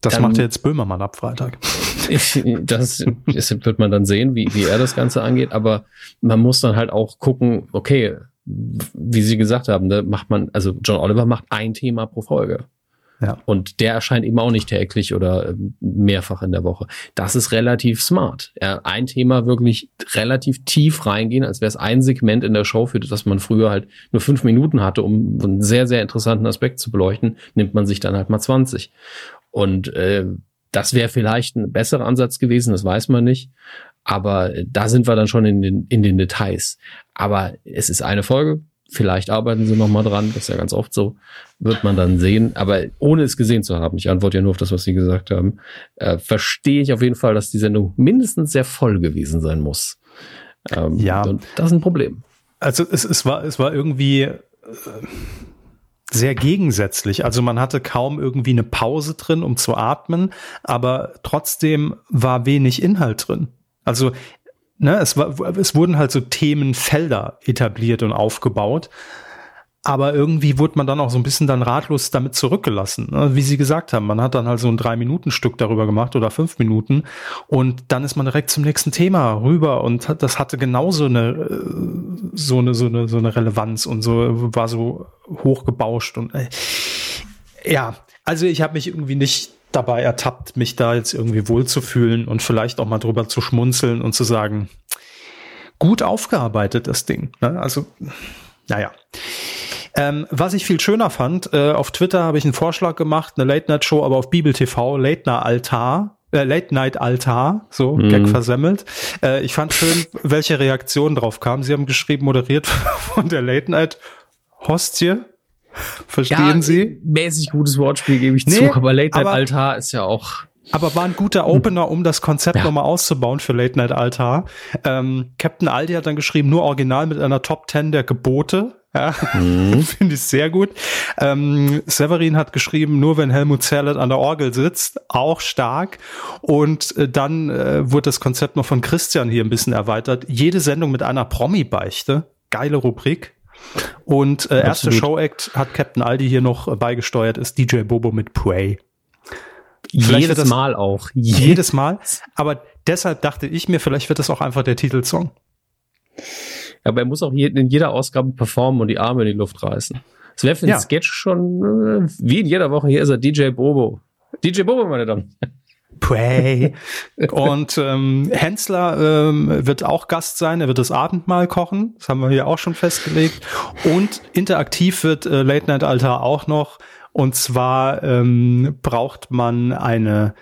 das macht ja jetzt Böhmermann ab Freitag. Das, das wird man dann sehen, wie, wie er das Ganze angeht. Aber man muss dann halt auch gucken, okay, wie Sie gesagt haben, da macht man, also John Oliver macht ein Thema pro Folge. Ja. Und der erscheint eben auch nicht täglich oder ähm, mehrfach in der Woche. Das ist relativ smart. Ein Thema wirklich relativ tief reingehen, als wäre es ein Segment in der Show, für das man früher halt nur fünf Minuten hatte, um einen sehr, sehr interessanten Aspekt zu beleuchten, nimmt man sich dann halt mal 20. Und äh, das wäre vielleicht ein besserer Ansatz gewesen, das weiß man nicht. Aber da sind wir dann schon in den, in den Details. Aber es ist eine Folge. Vielleicht arbeiten sie nochmal dran. Das ist ja ganz oft so. Wird man dann sehen. Aber ohne es gesehen zu haben, ich antworte ja nur auf das, was Sie gesagt haben, äh, verstehe ich auf jeden Fall, dass die Sendung mindestens sehr voll gewesen sein muss. Ähm, ja. Und das ist ein Problem. Also es, es war, es war irgendwie äh, sehr gegensätzlich. Also man hatte kaum irgendwie eine Pause drin, um zu atmen, aber trotzdem war wenig Inhalt drin. Also ne, es, war, es wurden halt so Themenfelder etabliert und aufgebaut. Aber irgendwie wurde man dann auch so ein bisschen dann ratlos damit zurückgelassen. Ne? Wie Sie gesagt haben, man hat dann halt so ein Drei-Minuten-Stück darüber gemacht oder fünf Minuten und dann ist man direkt zum nächsten Thema rüber und das hatte genauso eine, äh, so eine, so eine, so eine Relevanz und so, war so hochgebauscht und äh, ja, also ich habe mich irgendwie nicht dabei ertappt, mich da jetzt irgendwie wohlzufühlen und vielleicht auch mal drüber zu schmunzeln und zu sagen, gut aufgearbeitet, das Ding. Ne? Also, naja. Ähm, was ich viel schöner fand, äh, auf Twitter habe ich einen Vorschlag gemacht, eine Late-Night-Show, aber auf Bibel TV, Late Night Altar, äh, Late Night Altar, so mhm. Gag versemmelt. Äh, ich fand schön, welche Reaktionen drauf kamen. Sie haben geschrieben, moderiert (laughs) von der Late Night Hostie. Verstehen ja, Sie? Mäßig gutes Wortspiel, gebe ich nee, zu, aber Late Night aber, Altar ist ja auch. Aber war ein guter Opener, um das Konzept ja. nochmal auszubauen für Late Night Altar. Ähm, Captain Aldi hat dann geschrieben, nur original mit einer Top 10 der Gebote. Ja, mhm. (laughs) finde ich sehr gut. Ähm, Severin hat geschrieben, nur wenn Helmut Zerlett an der Orgel sitzt, auch stark. Und äh, dann äh, wurde das Konzept noch von Christian hier ein bisschen erweitert. Jede Sendung mit einer Promi-Beichte. Geile Rubrik. Und äh, erste Show-Act hat Captain Aldi hier noch beigesteuert, ist DJ Bobo mit Prey. Jedes das, Mal auch. Jedes Mal. Aber deshalb dachte ich mir, vielleicht wird das auch einfach der Titelsong. Aber er muss auch in jeder Ausgabe performen und die Arme in die Luft reißen. Das wäre für den ja. Sketch schon, äh, wie in jeder Woche, hier ist er DJ Bobo. DJ Bobo, meine Damen. Pray. (laughs) Und ähm, Hensler ähm, wird auch Gast sein, er wird das Abendmahl kochen, das haben wir hier auch schon festgelegt. Und interaktiv wird äh, Late Night Altar auch noch. Und zwar ähm, braucht man eine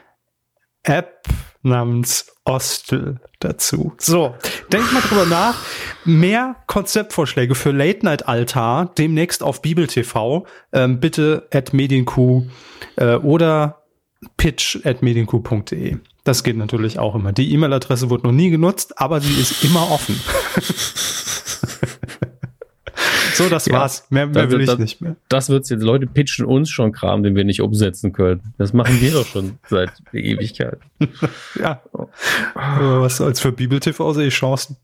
App namens Ostel dazu. So, denkt mal drüber nach. Mehr Konzeptvorschläge für Late Night Altar demnächst auf Bibel TV. Ähm, bitte at Medienkuh äh, oder pitch at medienkuh.de. Das geht natürlich auch immer. Die E-Mail-Adresse wird noch nie genutzt, aber sie ist immer offen. (laughs) So, das ja, war's. Mehr, mehr will ich das, nicht mehr. Das wird's jetzt. Leute pitchen uns schon Kram, den wir nicht umsetzen können. Das machen wir doch schon (laughs) seit Ewigkeit. ja. Aber was als für Bibel TV sehe ich Chancen.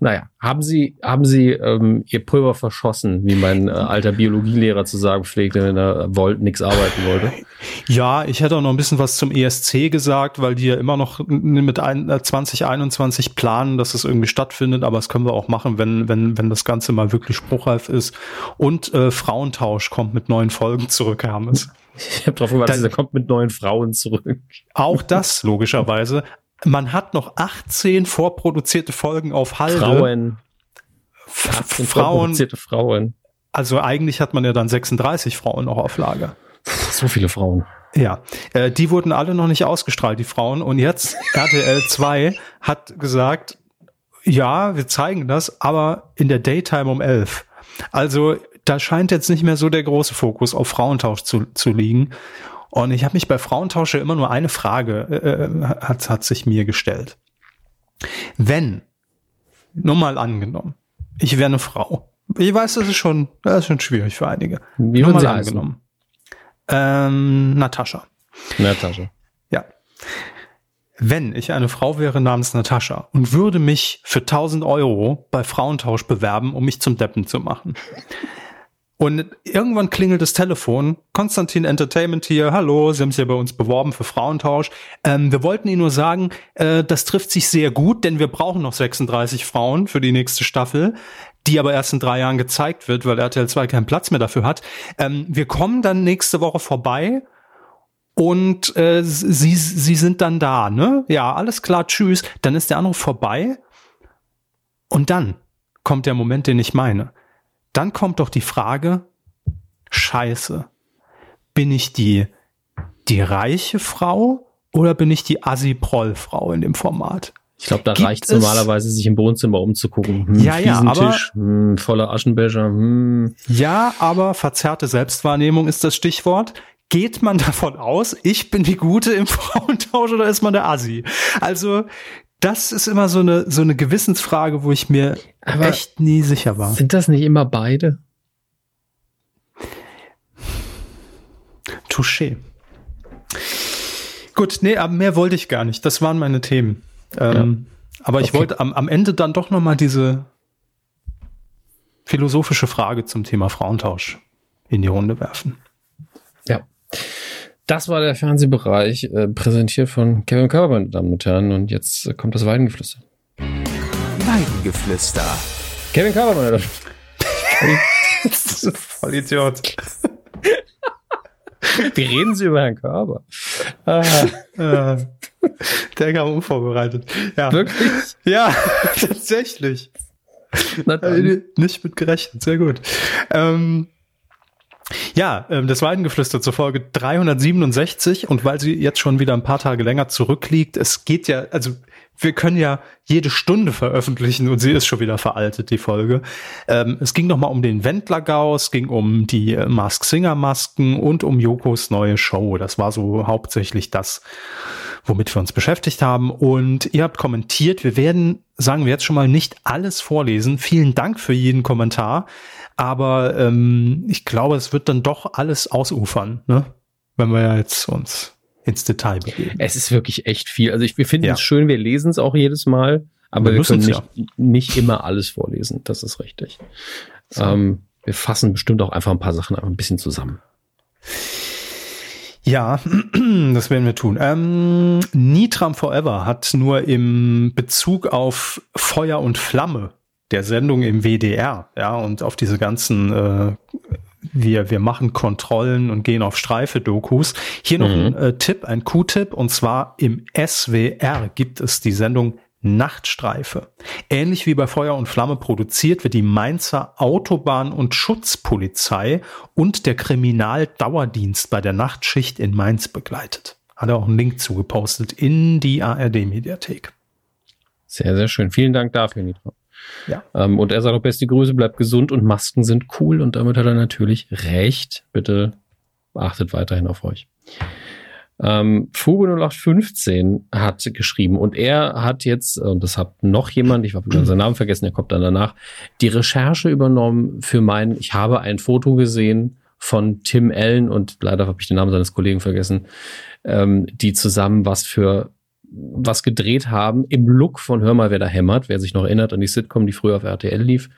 Naja, haben Sie, haben Sie ähm, Ihr Pulver verschossen, wie mein äh, alter Biologielehrer zu sagen pflegte, wenn er wollte, nichts arbeiten wollte? Ja, ich hätte auch noch ein bisschen was zum ESC gesagt, weil die ja immer noch mit ein, äh, 2021 planen, dass es irgendwie stattfindet, aber das können wir auch machen, wenn, wenn, wenn das Ganze mal wirklich spruchreif ist. Und äh, Frauentausch kommt mit neuen Folgen zurück, Hermes. Ich habe drauf gewartet, er kommt mit neuen Frauen zurück. Auch das, logischerweise. Man hat noch 18 vorproduzierte Folgen auf Halde. Frauen. 18 Frauen. Vorproduzierte Frauen. Also eigentlich hat man ja dann 36 Frauen noch auf Lager. So viele Frauen. Ja, äh, die wurden alle noch nicht ausgestrahlt, die Frauen. Und jetzt (laughs) RTL 2 hat gesagt, ja, wir zeigen das, aber in der Daytime um 11. Also da scheint jetzt nicht mehr so der große Fokus auf Frauentausch zu, zu liegen. Und ich habe mich bei Frauentausche immer nur eine Frage, äh, äh, hat, hat sich mir gestellt. Wenn, nur mal angenommen, ich wäre eine Frau. Ich weiß, das ist schon, das ist schon schwierig für einige. Wie nur mal angenommen. Ähm, Natascha. Natascha. Ja. Wenn ich eine Frau wäre namens Natascha und würde mich für 1000 Euro bei Frauentausch bewerben, um mich zum Deppen zu machen, und irgendwann klingelt das Telefon. Konstantin Entertainment hier. Hallo, Sie haben sich ja bei uns beworben für Frauentausch. Ähm, wir wollten Ihnen nur sagen, äh, das trifft sich sehr gut, denn wir brauchen noch 36 Frauen für die nächste Staffel, die aber erst in drei Jahren gezeigt wird, weil RTL 2 keinen Platz mehr dafür hat. Ähm, wir kommen dann nächste Woche vorbei und äh, Sie, Sie sind dann da, ne? Ja, alles klar, tschüss. Dann ist der Anruf vorbei und dann kommt der Moment, den ich meine dann kommt doch die Frage, scheiße, bin ich die, die reiche Frau oder bin ich die Assi-Proll-Frau in dem Format? Ich glaube, da reicht es normalerweise, sich im Wohnzimmer umzugucken. Hm, ja, ja, aber hm, voller Aschenbecher. Hm. Ja, aber verzerrte Selbstwahrnehmung ist das Stichwort. Geht man (laughs) davon aus, ich bin die Gute im Frauentausch oder ist man der Assi? Also das ist immer so eine, so eine Gewissensfrage, wo ich mir Aber echt nie sicher war. Sind das nicht immer beide? Touché. Gut, nee, aber mehr wollte ich gar nicht. Das waren meine Themen. Ähm, ja. Aber ich okay. wollte am, am Ende dann doch noch mal diese philosophische Frage zum Thema Frauentausch in die Runde werfen. Ja. Das war der Fernsehbereich, äh, präsentiert von Kevin Körber, meine Damen und Herren. Und jetzt äh, kommt das Weidengeflüster. Weidengeflüster. Kevin Körber, meine Damen (laughs) Voll Idiot. (laughs) Wie reden Sie über Herrn Körber? Ah, äh, der kam unvorbereitet. Ja. Wirklich? Ja, (laughs) tatsächlich. Nicht mit gerechnet, sehr gut. Ähm, ja, ähm, das Weidengeflüster zur Folge 367 und weil sie jetzt schon wieder ein paar Tage länger zurückliegt, es geht ja, also wir können ja jede Stunde veröffentlichen und sie ist schon wieder veraltet, die Folge. Ähm, es ging nochmal um den Wendler-Gau, es ging um die äh, Mask Singer Masken und um Jokos neue Show. Das war so hauptsächlich das, womit wir uns beschäftigt haben. Und ihr habt kommentiert, wir werden, sagen wir jetzt schon mal, nicht alles vorlesen. Vielen Dank für jeden Kommentar. Aber ähm, ich glaube, es wird dann doch alles ausufern, ne? wenn wir ja jetzt uns ins Detail begeben. Es ist wirklich echt viel. Also ich, wir finden ja. es schön, wir lesen es auch jedes Mal, aber wir, wir können nicht, ja. nicht immer alles vorlesen. Das ist richtig. So. Ähm, wir fassen bestimmt auch einfach ein paar Sachen einfach ein bisschen zusammen. Ja, (clears throat) das werden wir tun. Ähm, Nitram Forever hat nur im Bezug auf Feuer und Flamme der Sendung im WDR, ja, und auf diese ganzen äh, wir, wir machen Kontrollen und gehen auf Streife-Dokus. Hier noch mhm. ein äh, Tipp, ein Q-Tipp, und zwar im SWR gibt es die Sendung Nachtstreife. Ähnlich wie bei Feuer und Flamme produziert wird die Mainzer Autobahn- und Schutzpolizei und der Kriminaldauerdienst bei der Nachtschicht in Mainz begleitet. Hat er auch einen Link zugepostet in die ARD-Mediathek. Sehr, sehr schön. Vielen Dank dafür, Nitra. Ja. Ähm, und er sagt auch beste Grüße, bleibt gesund und Masken sind cool und damit hat er natürlich recht. Bitte achtet weiterhin auf euch. Ähm, Fugo 0815 hat geschrieben und er hat jetzt, und das hat noch jemand, ich habe seinen Namen vergessen, der kommt dann danach, die Recherche übernommen für mein, ich habe ein Foto gesehen von Tim Allen und leider habe ich den Namen seines Kollegen vergessen, ähm, die zusammen was für was gedreht haben im Look von Hör mal, wer da hämmert, wer sich noch erinnert an die Sitcom, die früher auf RTL lief.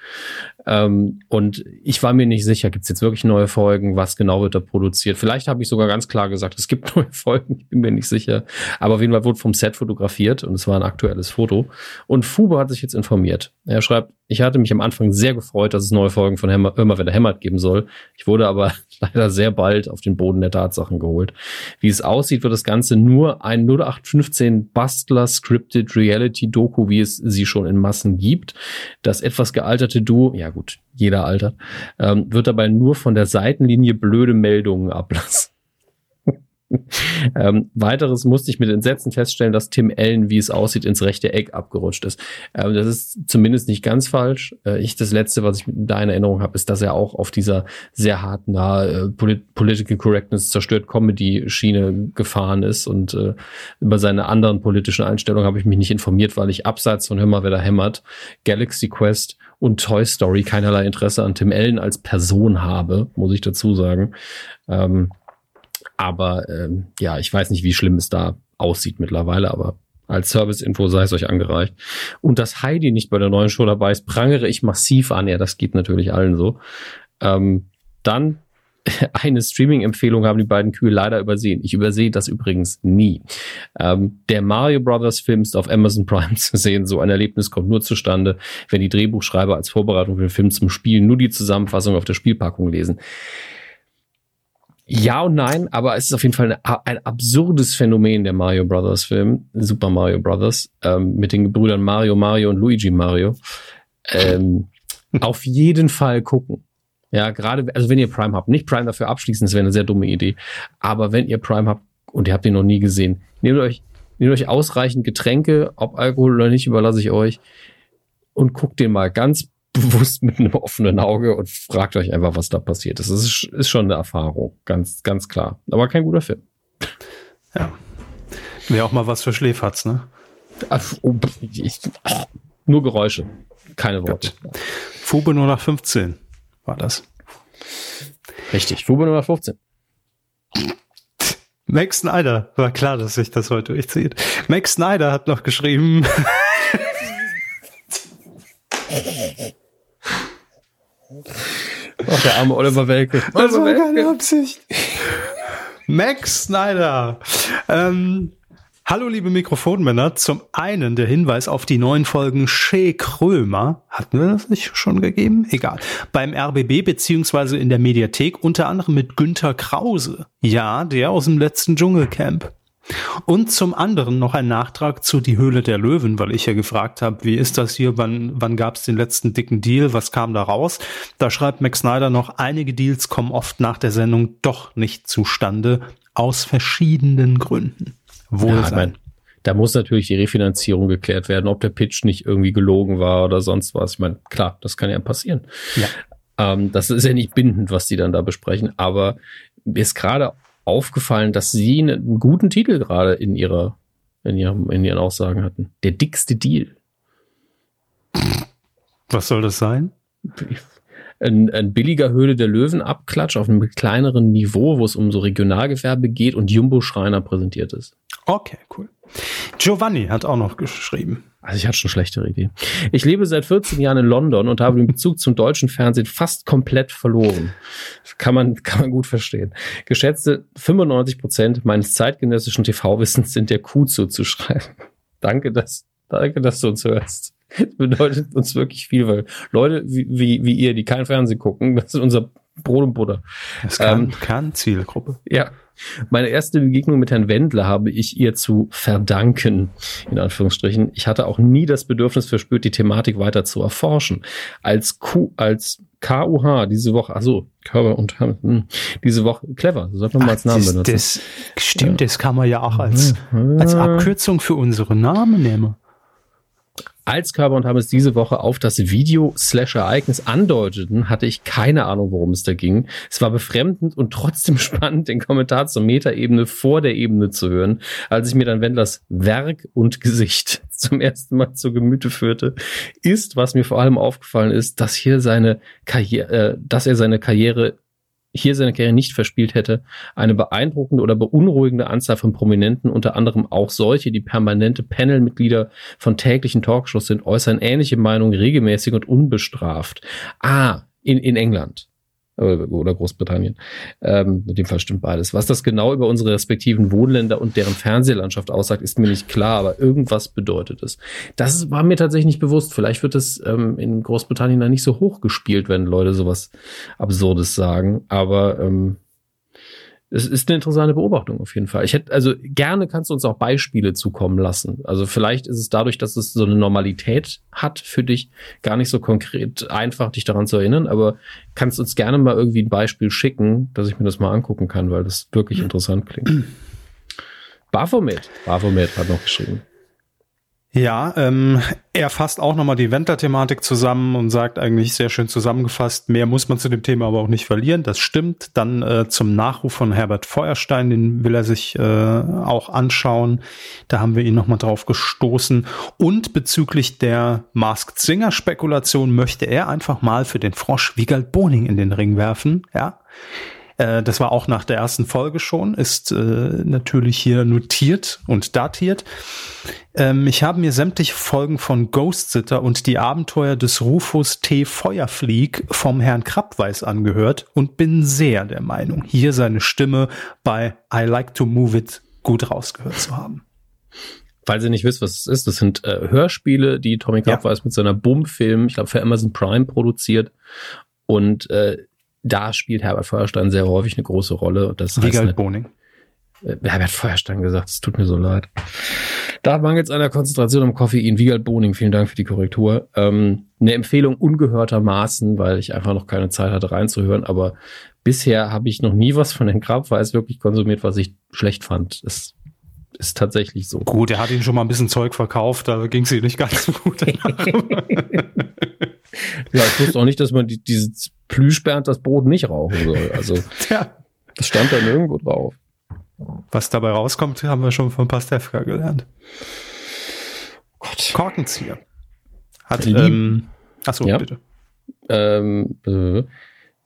Ähm, und ich war mir nicht sicher, gibt es jetzt wirklich neue Folgen, was genau wird da produziert. Vielleicht habe ich sogar ganz klar gesagt, es gibt (laughs) neue Folgen, ich bin mir nicht sicher. Aber auf jeden Fall wurde vom Set fotografiert und es war ein aktuelles Foto. Und Fubo hat sich jetzt informiert. Er schreibt, ich hatte mich am Anfang sehr gefreut, dass es neue Folgen von Hämmer, Immer wenn der hämmert geben soll. Ich wurde aber (laughs) leider sehr bald auf den Boden der Tatsachen geholt. Wie es aussieht, wird das Ganze nur ein 0815 Bustler Scripted Reality Doku, wie es sie schon in Massen gibt. Das etwas gealterte Duo, ja gut, jeder altert, ähm, wird dabei nur von der Seitenlinie blöde Meldungen ablassen. (laughs) ähm, weiteres musste ich mit Entsetzen feststellen, dass Tim Allen, wie es aussieht, ins rechte Eck abgerutscht ist. Ähm, das ist zumindest nicht ganz falsch. Äh, ich das letzte, was ich da in Erinnerung habe, ist, dass er auch auf dieser sehr harten äh, Polit Political Correctness zerstört Comedy Schiene gefahren ist und äh, über seine anderen politischen Einstellungen habe ich mich nicht informiert, weil ich abseits von Hör mal, wer da hämmert, Galaxy Quest und Toy Story keinerlei Interesse an Tim Allen als Person habe, muss ich dazu sagen. Ähm, aber ähm, ja, ich weiß nicht, wie schlimm es da aussieht mittlerweile, aber als Service-Info sei es euch angereicht. Und dass Heidi nicht bei der neuen Show dabei ist, prangere ich massiv an. Ja, das geht natürlich allen so. Ähm, dann (laughs) eine Streaming-Empfehlung haben die beiden Kühe leider übersehen. Ich übersehe das übrigens nie. Ähm, der Mario Brothers Film ist auf Amazon Prime (laughs) zu sehen. So ein Erlebnis kommt nur zustande, wenn die Drehbuchschreiber als Vorbereitung für den Film zum Spielen nur die Zusammenfassung auf der Spielpackung lesen. Ja und nein, aber es ist auf jeden Fall eine, ein absurdes Phänomen der Mario Brothers Film, Super Mario Brothers, ähm, mit den Gebrüdern Mario, Mario und Luigi Mario. Ähm, (laughs) auf jeden Fall gucken. Ja, gerade, also wenn ihr Prime habt, nicht Prime dafür abschließen, das wäre eine sehr dumme Idee. Aber wenn ihr Prime habt und ihr habt ihn noch nie gesehen, nehmt euch, nehmt euch ausreichend Getränke, ob Alkohol oder nicht, überlasse ich euch und guckt den mal ganz bewusst mit einem offenen Auge und fragt euch einfach, was da passiert ist. Das ist, ist schon eine Erfahrung, ganz, ganz klar. Aber kein guter Film. Ja. Wäre auch mal was für Schläferz, ne? Oh, ich, nur Geräusche, keine Worte. Gut. Fube 15 war das. Richtig, Fube 15. Max Snyder, war klar, dass sich das heute durchzieht. Max Snyder hat noch geschrieben. (laughs) Ach, der arme Oliver Welke. Das war keine Absicht. Max Snyder. Ähm, Hallo liebe Mikrofonmänner, zum einen der Hinweis auf die neuen Folgen Shea Krömer, hatten wir das nicht schon gegeben? Egal. Beim RBB beziehungsweise in der Mediathek unter anderem mit Günther Krause. Ja, der aus dem letzten Dschungelcamp. Und zum anderen noch ein Nachtrag zu Die Höhle der Löwen, weil ich ja gefragt habe, wie ist das hier, wann, wann gab es den letzten dicken Deal, was kam da raus? Da schreibt Max Snyder noch, einige Deals kommen oft nach der Sendung doch nicht zustande, aus verschiedenen Gründen. Wohl ja, sein. da muss natürlich die Refinanzierung geklärt werden, ob der Pitch nicht irgendwie gelogen war oder sonst was. Ich meine, klar, das kann ja passieren. Ja. Ähm, das ist ja nicht bindend, was die dann da besprechen, aber ist gerade aufgefallen, dass sie einen guten Titel gerade in ihrer, in ihrem, in ihren Aussagen hatten. Der dickste Deal. Was soll das sein? ein, ein billiger Höhle der Löwen Abklatsch auf einem kleineren Niveau, wo es um so Regionalgewerbe geht und Jumbo Schreiner präsentiert ist. Okay, cool. Giovanni hat auch noch geschrieben. Also ich hatte schon schlechtere Ideen. Ich lebe seit 14 Jahren in London und habe den Bezug zum deutschen Fernsehen fast komplett verloren. Kann man, kann man gut verstehen. Geschätzte 95 Prozent meines zeitgenössischen TV-Wissens sind der Kuh zuzuschreiben. (laughs) Danke, dass, danke, dass du uns hörst. Das bedeutet uns wirklich viel, weil Leute wie, wie, wie ihr, die kein Fernsehen gucken, das ist unser Brot und Butter. Das kann, ähm, kann Zielgruppe. Ja. Meine erste Begegnung mit Herrn Wendler habe ich ihr zu verdanken, in Anführungsstrichen. Ich hatte auch nie das Bedürfnis verspürt, die Thematik weiter zu erforschen. Als Q, als KUH diese Woche, also Körper und hm, diese Woche, clever, so sollte man mal als Namen benutzen. Das, stimmt, ja. das kann man ja auch als, als Abkürzung für unsere Namen nehmen als Körper und Hammes diese Woche auf das Video-Slash-Ereignis andeuteten, hatte ich keine Ahnung, worum es da ging. Es war befremdend und trotzdem (laughs) spannend, den Kommentar zur Metaebene vor der Ebene zu hören, als ich mir dann Wendlers Werk und Gesicht (laughs) zum ersten Mal zu Gemüte führte, ist, was mir vor allem aufgefallen ist, dass hier seine Karriere, äh, dass er seine Karriere hier seine Karriere nicht verspielt hätte, eine beeindruckende oder beunruhigende Anzahl von Prominenten, unter anderem auch solche, die permanente Panelmitglieder von täglichen Talkshows sind, äußern ähnliche Meinungen regelmäßig und unbestraft. Ah, in, in England oder Großbritannien. Ähm, in dem Fall stimmt beides. Was das genau über unsere respektiven Wohnländer und deren Fernsehlandschaft aussagt, ist mir nicht klar, aber irgendwas bedeutet es. Das war mir tatsächlich nicht bewusst. Vielleicht wird es ähm, in Großbritannien dann nicht so hoch gespielt, wenn Leute sowas Absurdes sagen. Aber ähm, es ist eine interessante Beobachtung auf jeden Fall. Ich hätte, also gerne kannst du uns auch Beispiele zukommen lassen. Also vielleicht ist es dadurch, dass es so eine Normalität hat für dich, gar nicht so konkret einfach, dich daran zu erinnern, aber kannst uns gerne mal irgendwie ein Beispiel schicken, dass ich mir das mal angucken kann, weil das wirklich interessant klingt. (clears throat) Baphomet. Baphomet hat noch geschrieben. Ja, ähm, er fasst auch nochmal die Wendler-Thematik zusammen und sagt eigentlich sehr schön zusammengefasst, mehr muss man zu dem Thema aber auch nicht verlieren. Das stimmt. Dann äh, zum Nachruf von Herbert Feuerstein, den will er sich äh, auch anschauen. Da haben wir ihn nochmal drauf gestoßen. Und bezüglich der Masked Singer-Spekulation möchte er einfach mal für den Frosch Wiegald Boning in den Ring werfen. Ja, äh, das war auch nach der ersten Folge schon, ist äh, natürlich hier notiert und datiert. Ähm, ich habe mir sämtliche Folgen von Ghost Sitter und die Abenteuer des Rufus T. Feuerflieg vom Herrn Krabweis angehört und bin sehr der Meinung, hier seine Stimme bei I Like to Move It gut rausgehört zu haben. Falls ihr nicht wisst, was es ist, das sind äh, Hörspiele, die Tommy Krabweis ja. mit seiner Boom-Film, ich glaube, für Amazon Prime produziert. Und äh, da spielt Herbert Feuerstein sehr häufig eine große Rolle. Das heißt Wiegald Boning. Äh, Herbert Feuerstein gesagt, es tut mir so leid. Da mangelt es einer Konzentration am Koffein. Wiegald Boning, vielen Dank für die Korrektur. Ähm, eine Empfehlung ungehörtermaßen, weil ich einfach noch keine Zeit hatte reinzuhören, aber bisher habe ich noch nie was von den Grabweis wirklich konsumiert, was ich schlecht fand. Das ist tatsächlich so. Gut, er hat ihn schon mal ein bisschen Zeug verkauft, da ging es ihm nicht ganz so gut. (laughs) ja, ich wusste auch nicht, dass man die, dieses Plüschbernd das Brot nicht rauchen soll. Also, (laughs) ja. das stand da nirgendwo drauf. Was dabei rauskommt, haben wir schon von Pastewka gelernt. Gott. Korkenzieher. Hat, ähm, achso, ja. bitte. Ähm, äh,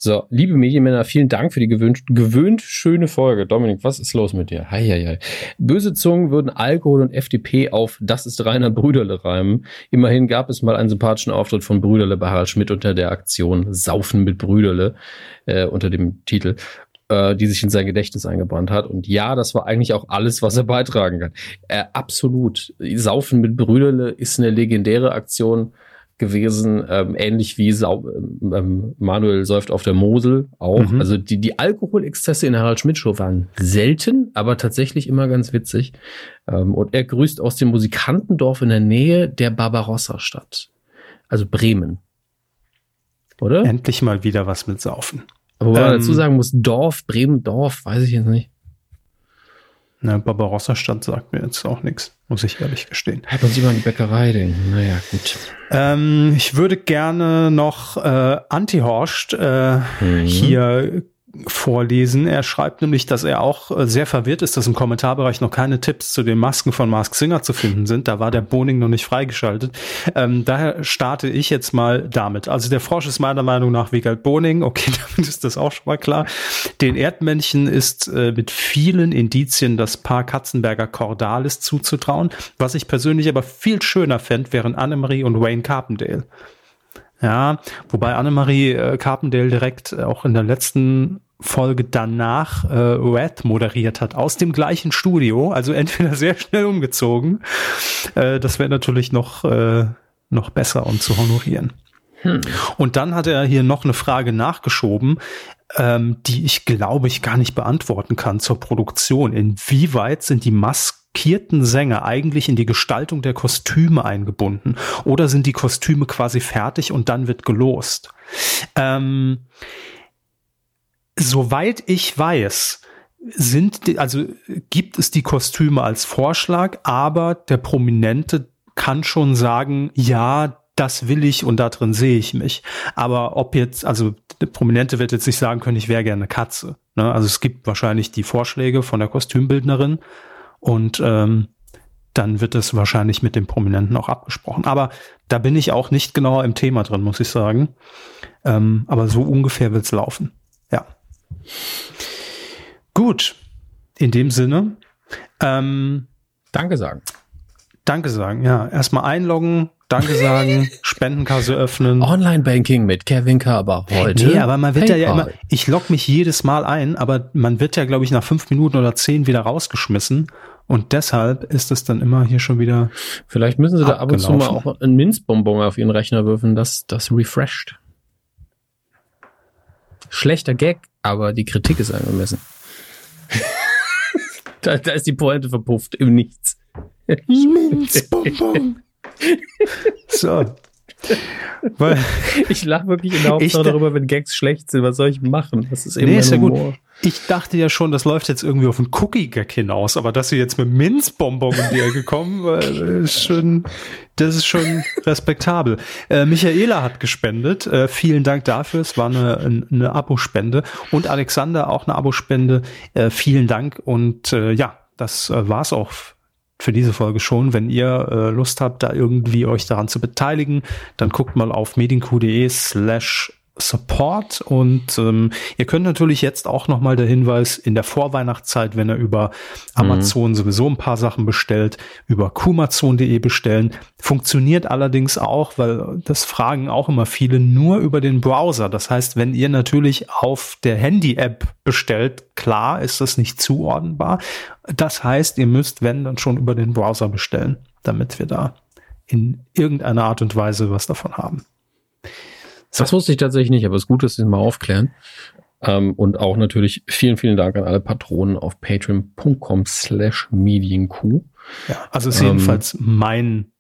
so, liebe Medienmänner, vielen Dank für die gewöhnt, gewöhnt schöne Folge. Dominik, was ist los mit dir? Hei, hei, hei. Böse Zungen würden Alkohol und FDP auf Das ist reiner Brüderle reimen. Immerhin gab es mal einen sympathischen Auftritt von Brüderle bei Harald Schmidt unter der Aktion Saufen mit Brüderle äh, unter dem Titel äh, die sich in sein Gedächtnis eingebrannt hat. Und ja, das war eigentlich auch alles, was er beitragen kann. Äh, absolut. Saufen mit Brüderle ist eine legendäre Aktion gewesen, ähm, ähnlich wie Sau ähm, ähm, Manuel säuft auf der Mosel auch. Mhm. Also die, die Alkoholexzesse in Harald Schmidt Show waren selten, aber tatsächlich immer ganz witzig. Ähm, und er grüßt aus dem Musikantendorf in der Nähe der Barbarossa-Stadt. Also Bremen. Oder? Endlich mal wieder was mit Saufen. Aber wo man dazu ähm, sagen muss, Dorf, Bremen, Dorf, weiß ich jetzt nicht. Na, Barbarossa-Stadt sagt mir jetzt auch nichts, muss ich ehrlich gestehen. Hat sich mal an die Bäckerei denken. Naja, gut. Ähm, ich würde gerne noch äh, Antihorst äh, mhm. hier vorlesen. Er schreibt nämlich, dass er auch äh, sehr verwirrt ist, dass im Kommentarbereich noch keine Tipps zu den Masken von Mask Singer zu finden sind. Da war der Boning noch nicht freigeschaltet. Ähm, daher starte ich jetzt mal damit. Also der Frosch ist meiner Meinung nach Wegald Boning. Okay, (laughs) damit ist das auch schon mal klar. Den Erdmännchen ist äh, mit vielen Indizien das Paar Katzenberger Cordalis zuzutrauen. Was ich persönlich aber viel schöner fände, wären Annemarie und Wayne Carpendale. Ja, wobei Annemarie äh, Carpendale direkt äh, auch in der letzten Folge danach äh, Red moderiert hat, aus dem gleichen Studio, also (laughs) entweder sehr schnell umgezogen. Äh, das wäre natürlich noch, äh, noch besser, um zu honorieren. Hm. Und dann hat er hier noch eine Frage nachgeschoben, ähm, die ich glaube ich gar nicht beantworten kann zur Produktion. Inwieweit sind die maskierten Sänger eigentlich in die Gestaltung der Kostüme eingebunden? Oder sind die Kostüme quasi fertig und dann wird gelost? Ähm, Soweit ich weiß, sind, also gibt es die Kostüme als Vorschlag, aber der Prominente kann schon sagen, ja, das will ich und da drin sehe ich mich. Aber ob jetzt, also der Prominente wird jetzt nicht sagen können, ich wäre gerne eine Katze. Ne? Also es gibt wahrscheinlich die Vorschläge von der Kostümbildnerin und ähm, dann wird es wahrscheinlich mit dem Prominenten auch abgesprochen. Aber da bin ich auch nicht genauer im Thema drin, muss ich sagen. Ähm, aber so ungefähr wird's laufen. Ja. Gut, in dem Sinne. Ähm, Danke sagen. Danke sagen, ja. Erstmal einloggen, Danke sagen, Spendenkasse öffnen. Online-Banking mit Kevin Körber heute. Nee, aber man wird PayPal. ja immer, ich log mich jedes Mal ein, aber man wird ja, glaube ich, nach fünf Minuten oder zehn wieder rausgeschmissen. Und deshalb ist es dann immer hier schon wieder. Vielleicht müssen Sie da ab und zu mal auch ein Minzbonbon auf Ihren Rechner würfeln, das, das refresht. Schlechter Gag, aber die Kritik ist angemessen. (laughs) da, da ist die Pointe verpufft im Nichts. Minzbonbon. So. Weil ich lache wirklich in der Hauptsache darüber, wenn Gags schlecht sind. Was soll ich machen? Das ist eben nee, ist ja gut. Ich dachte ja schon, das läuft jetzt irgendwie auf einen Cookie-Gag hinaus, aber dass sie jetzt mit Minzbonbon um die Ecke kommen, (laughs) äh, ist schon, das ist schon respektabel. Äh, Michaela hat gespendet. Äh, vielen Dank dafür. Es war eine, eine Abospende. Und Alexander auch eine Abospende. Äh, vielen Dank. Und äh, ja, das äh, war's auch für diese Folge schon. Wenn ihr äh, Lust habt, da irgendwie euch daran zu beteiligen, dann guckt mal auf medienq.de slash Support und ähm, ihr könnt natürlich jetzt auch nochmal der Hinweis in der Vorweihnachtszeit, wenn ihr über Amazon mhm. sowieso ein paar Sachen bestellt, über kumazon.de bestellen. Funktioniert allerdings auch, weil das fragen auch immer viele, nur über den Browser. Das heißt, wenn ihr natürlich auf der Handy-App bestellt, klar ist das nicht zuordnenbar. Das heißt, ihr müsst, wenn, dann schon über den Browser bestellen, damit wir da in irgendeiner Art und Weise was davon haben. Das wusste ich tatsächlich nicht, aber es ist gut, dass Sie es mal aufklären. Ähm, und auch natürlich vielen, vielen Dank an alle Patronen auf patreon.com slash medienq. Ja, also ist ähm, jedenfalls mein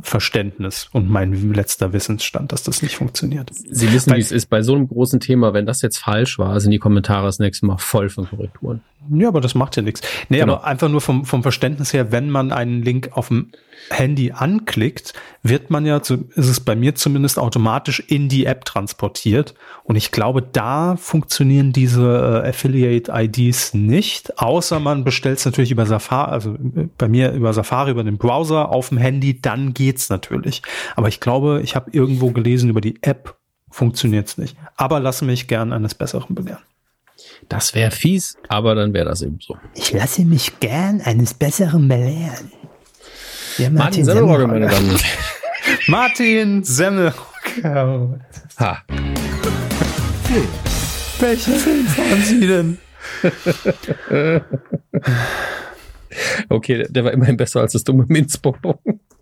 Verständnis und mein letzter Wissensstand, dass das nicht funktioniert. Sie wissen, wie es ist bei so einem großen Thema. Wenn das jetzt falsch war, sind die Kommentare das nächste Mal voll von Korrekturen. Ja, aber das macht ja nichts. Nee, genau. aber einfach nur vom, vom Verständnis her, wenn man einen Link auf dem Handy anklickt, wird man ja, zu, ist es bei mir zumindest automatisch in die App transportiert. Und ich glaube, da funktionieren diese äh, Affiliate-IDs nicht, außer man bestellt es natürlich über Safari, also äh, bei mir über Safari, über den Browser auf dem Handy, dann geht's natürlich. Aber ich glaube, ich habe irgendwo gelesen, über die App funktioniert's nicht. Aber lasse mich gern eines Besseren belehren. Das wäre fies, aber dann wäre das eben so. Ich lasse mich gern eines Besseren belehren. Ja, Martin, Martin Semmelrogge, meine Damen und (laughs) Martin Semmelrogge. Ha. Welchen Film fahren Sie denn? (laughs) okay, der war immerhin besser als das dumme Minzbonbon.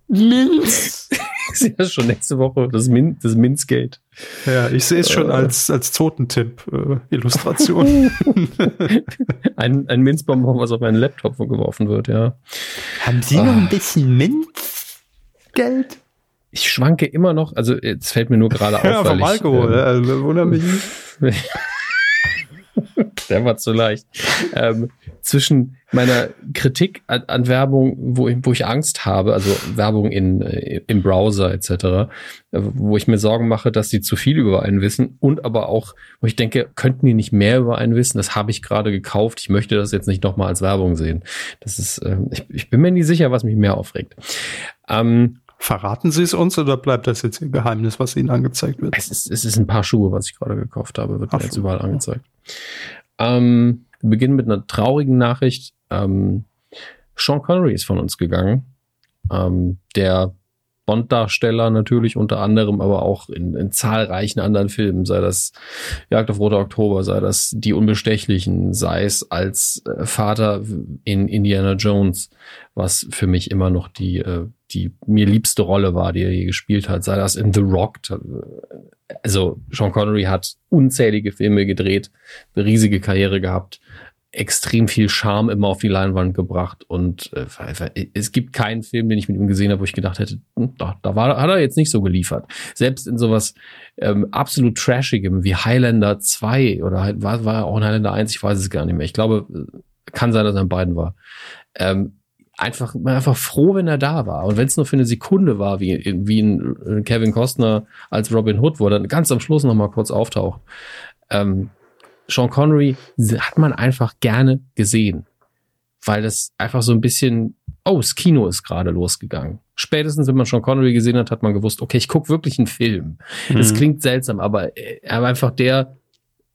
Minz. (laughs) ich sehe das schon nächste Woche, das, Min das Minzgate. Ja, ich sehe es schon äh. als, als Zotentipp-Illustration. Äh, (laughs) ein, ein Minzbonbon, was auf meinen Laptop geworfen wird, ja. Haben Sie ah. noch ein bisschen Minzgeld? Ich schwanke immer noch, also jetzt fällt mir nur gerade (laughs) auf. Ja, vom Alkohol, ähm, also, wundert mich. (laughs) Der war zu leicht. Ähm, zwischen meiner Kritik an, an Werbung, wo ich, wo ich Angst habe, also Werbung in, äh, im Browser etc., wo ich mir Sorgen mache, dass sie zu viel über einen wissen und aber auch, wo ich denke, könnten die nicht mehr über einen wissen? Das habe ich gerade gekauft. Ich möchte das jetzt nicht nochmal als Werbung sehen. Das ist, äh, ich, ich bin mir nicht sicher, was mich mehr aufregt. Ähm, Verraten Sie es uns oder bleibt das jetzt Ihr Geheimnis, was Ihnen angezeigt wird? Es ist, es ist ein paar Schuhe, was ich gerade gekauft habe, wird Ach, mir jetzt überall angezeigt. Ähm, wir beginnen mit einer traurigen Nachricht. Ähm, Sean Connery ist von uns gegangen. Ähm, der Bond-Darsteller natürlich unter anderem, aber auch in, in, zahlreichen anderen Filmen, sei das Jagd auf Roter Oktober, sei das Die Unbestechlichen, sei es als äh, Vater in Indiana Jones, was für mich immer noch die, äh, die mir liebste Rolle war, die er je gespielt hat, sei das in The Rock. Also Sean Connery hat unzählige Filme gedreht, eine riesige Karriere gehabt extrem viel Charme immer auf die Leinwand gebracht und äh, es gibt keinen Film, den ich mit ihm gesehen habe, wo ich gedacht hätte, hm, da, da war, hat er jetzt nicht so geliefert. Selbst in sowas ähm, absolut Trashigem wie Highlander 2 oder halt, war, war auch in Highlander 1, ich weiß es gar nicht mehr. Ich glaube, kann sein, dass er in beiden war. Ähm, einfach, einfach froh, wenn er da war. Und wenn es nur für eine Sekunde war, wie, wie ein Kevin Costner als Robin Hood, wo er dann ganz am Schluss noch mal kurz auftaucht. Ähm, Sean Connery hat man einfach gerne gesehen, weil das einfach so ein bisschen, oh, das Kino ist gerade losgegangen. Spätestens, wenn man Sean Connery gesehen hat, hat man gewusst, okay, ich gucke wirklich einen Film. Mhm. Das klingt seltsam, aber er war einfach der,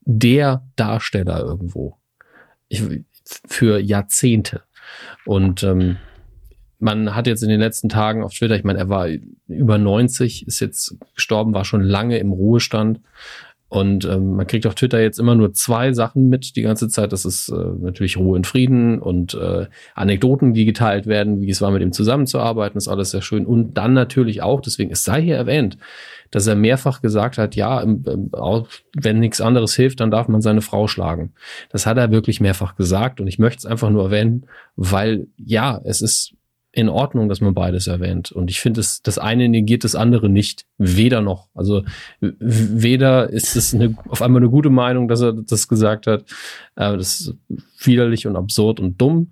der Darsteller irgendwo. Ich, für Jahrzehnte. Und ähm, man hat jetzt in den letzten Tagen auf Twitter, ich meine, er war über 90, ist jetzt gestorben, war schon lange im Ruhestand. Und ähm, man kriegt auf Twitter jetzt immer nur zwei Sachen mit die ganze Zeit. Das ist äh, natürlich Ruhe und Frieden und äh, Anekdoten, die geteilt werden, wie es war, mit ihm zusammenzuarbeiten, ist alles sehr schön. Und dann natürlich auch, deswegen, es sei hier erwähnt, dass er mehrfach gesagt hat, ja, wenn nichts anderes hilft, dann darf man seine Frau schlagen. Das hat er wirklich mehrfach gesagt und ich möchte es einfach nur erwähnen, weil ja, es ist in Ordnung, dass man beides erwähnt. Und ich finde, das, eine negiert das andere nicht. Weder noch. Also weder ist es eine, auf einmal eine gute Meinung, dass er das gesagt hat. Äh, das ist widerlich und absurd und dumm.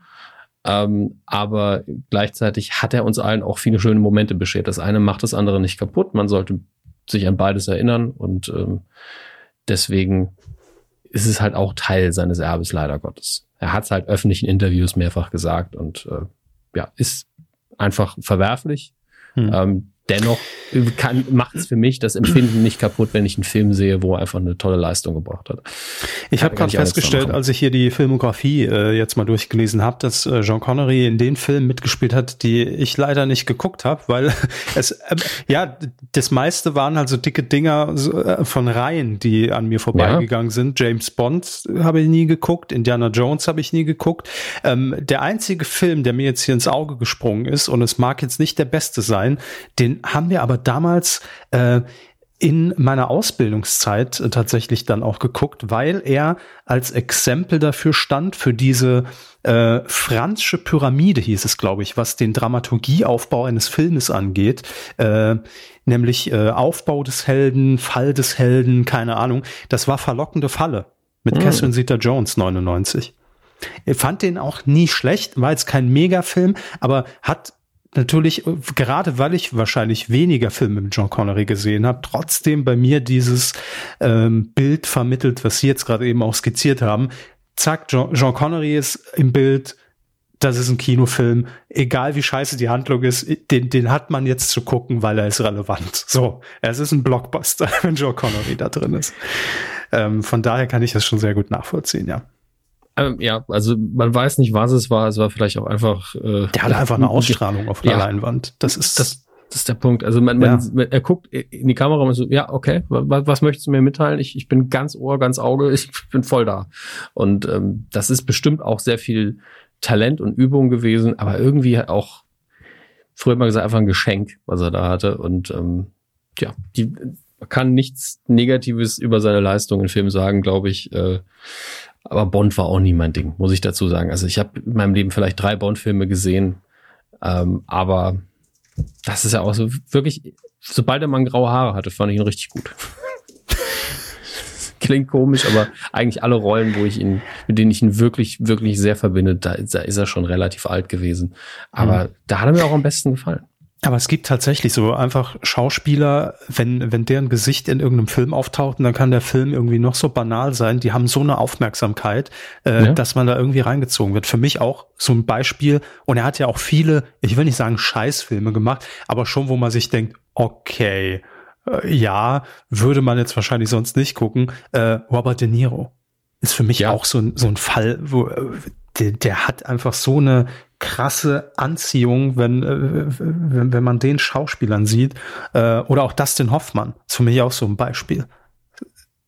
Ähm, aber gleichzeitig hat er uns allen auch viele schöne Momente beschert. Das eine macht das andere nicht kaputt. Man sollte sich an beides erinnern und ähm, deswegen ist es halt auch Teil seines Erbes, leider Gottes. Er hat es halt öffentlichen Interviews mehrfach gesagt und äh, ja, ist einfach verwerflich. Hm. Ähm, dennoch kann, macht es für mich das Empfinden nicht kaputt, wenn ich einen Film sehe, wo er einfach eine tolle Leistung gebracht hat. Ich habe gerade festgestellt, als ich hier die Filmografie äh, jetzt mal durchgelesen habe, dass äh, Jean Connery in den Filmen mitgespielt hat, die ich leider nicht geguckt habe, weil (laughs) es äh, ja das meiste waren also dicke Dinger äh, von Reihen, die an mir vorbeigegangen ja. sind. James Bond habe ich nie geguckt, Indiana Jones habe ich nie geguckt. Ähm, der einzige Film, der mir jetzt hier ins Auge gesprungen ist und es mag jetzt nicht der beste sein, den haben wir aber damals äh, in meiner Ausbildungszeit äh, tatsächlich dann auch geguckt, weil er als Exempel dafür stand, für diese äh, Franzsche Pyramide hieß es, glaube ich, was den Dramaturgieaufbau eines Filmes angeht, äh, nämlich äh, Aufbau des Helden, Fall des Helden, keine Ahnung. Das war verlockende Falle mit mhm. Catherine Zeta-Jones 99. Ich fand den auch nie schlecht, war jetzt kein Megafilm, aber hat natürlich, gerade weil ich wahrscheinlich weniger Filme mit John Connery gesehen habe, trotzdem bei mir dieses ähm, Bild vermittelt, was Sie jetzt gerade eben auch skizziert haben. Zack, John, John Connery ist im Bild, das ist ein Kinofilm, egal wie scheiße die Handlung ist, den, den hat man jetzt zu gucken, weil er ist relevant. So, es ist ein Blockbuster, (laughs) wenn John Connery da drin ist. Ähm, von daher kann ich das schon sehr gut nachvollziehen, ja. Ähm, ja, also man weiß nicht, was es war. Es war vielleicht auch einfach. Äh, der hat einfach eine Ausstrahlung auf der ja, Leinwand. Das ist das. Das ist der Punkt. Also man, ja. man, er guckt in die Kamera und so, ja, okay, was, was möchtest du mir mitteilen? Ich, ich bin ganz Ohr, ganz Auge, ich (laughs) bin voll da. Und ähm, das ist bestimmt auch sehr viel Talent und Übung gewesen, aber irgendwie auch, früher mal gesagt, einfach ein Geschenk, was er da hatte. Und ähm, ja, die man kann nichts Negatives über seine Leistung in Film sagen, glaube ich. Äh, aber Bond war auch nie mein Ding, muss ich dazu sagen. Also ich habe in meinem Leben vielleicht drei Bond-Filme gesehen, ähm, aber das ist ja auch so wirklich, sobald er mal graue Haare hatte, fand ich ihn richtig gut. (laughs) Klingt komisch, aber eigentlich alle Rollen, wo ich ihn, mit denen ich ihn wirklich, wirklich sehr verbinde, da, da ist er schon relativ alt gewesen. Aber mhm. da hat er mir auch am besten gefallen. Aber es gibt tatsächlich so einfach Schauspieler, wenn, wenn deren Gesicht in irgendeinem Film auftaucht, und dann kann der Film irgendwie noch so banal sein, die haben so eine Aufmerksamkeit, äh, ja. dass man da irgendwie reingezogen wird. Für mich auch so ein Beispiel, und er hat ja auch viele, ich will nicht sagen Scheißfilme gemacht, aber schon, wo man sich denkt, okay, äh, ja, würde man jetzt wahrscheinlich sonst nicht gucken, äh, Robert De Niro ist für mich ja. auch so ein, so ein Fall, wo äh, der, der hat einfach so eine krasse Anziehung, wenn, äh, wenn, wenn man den Schauspielern sieht. Äh, oder auch Dustin Hoffmann, ist für mich auch so ein Beispiel.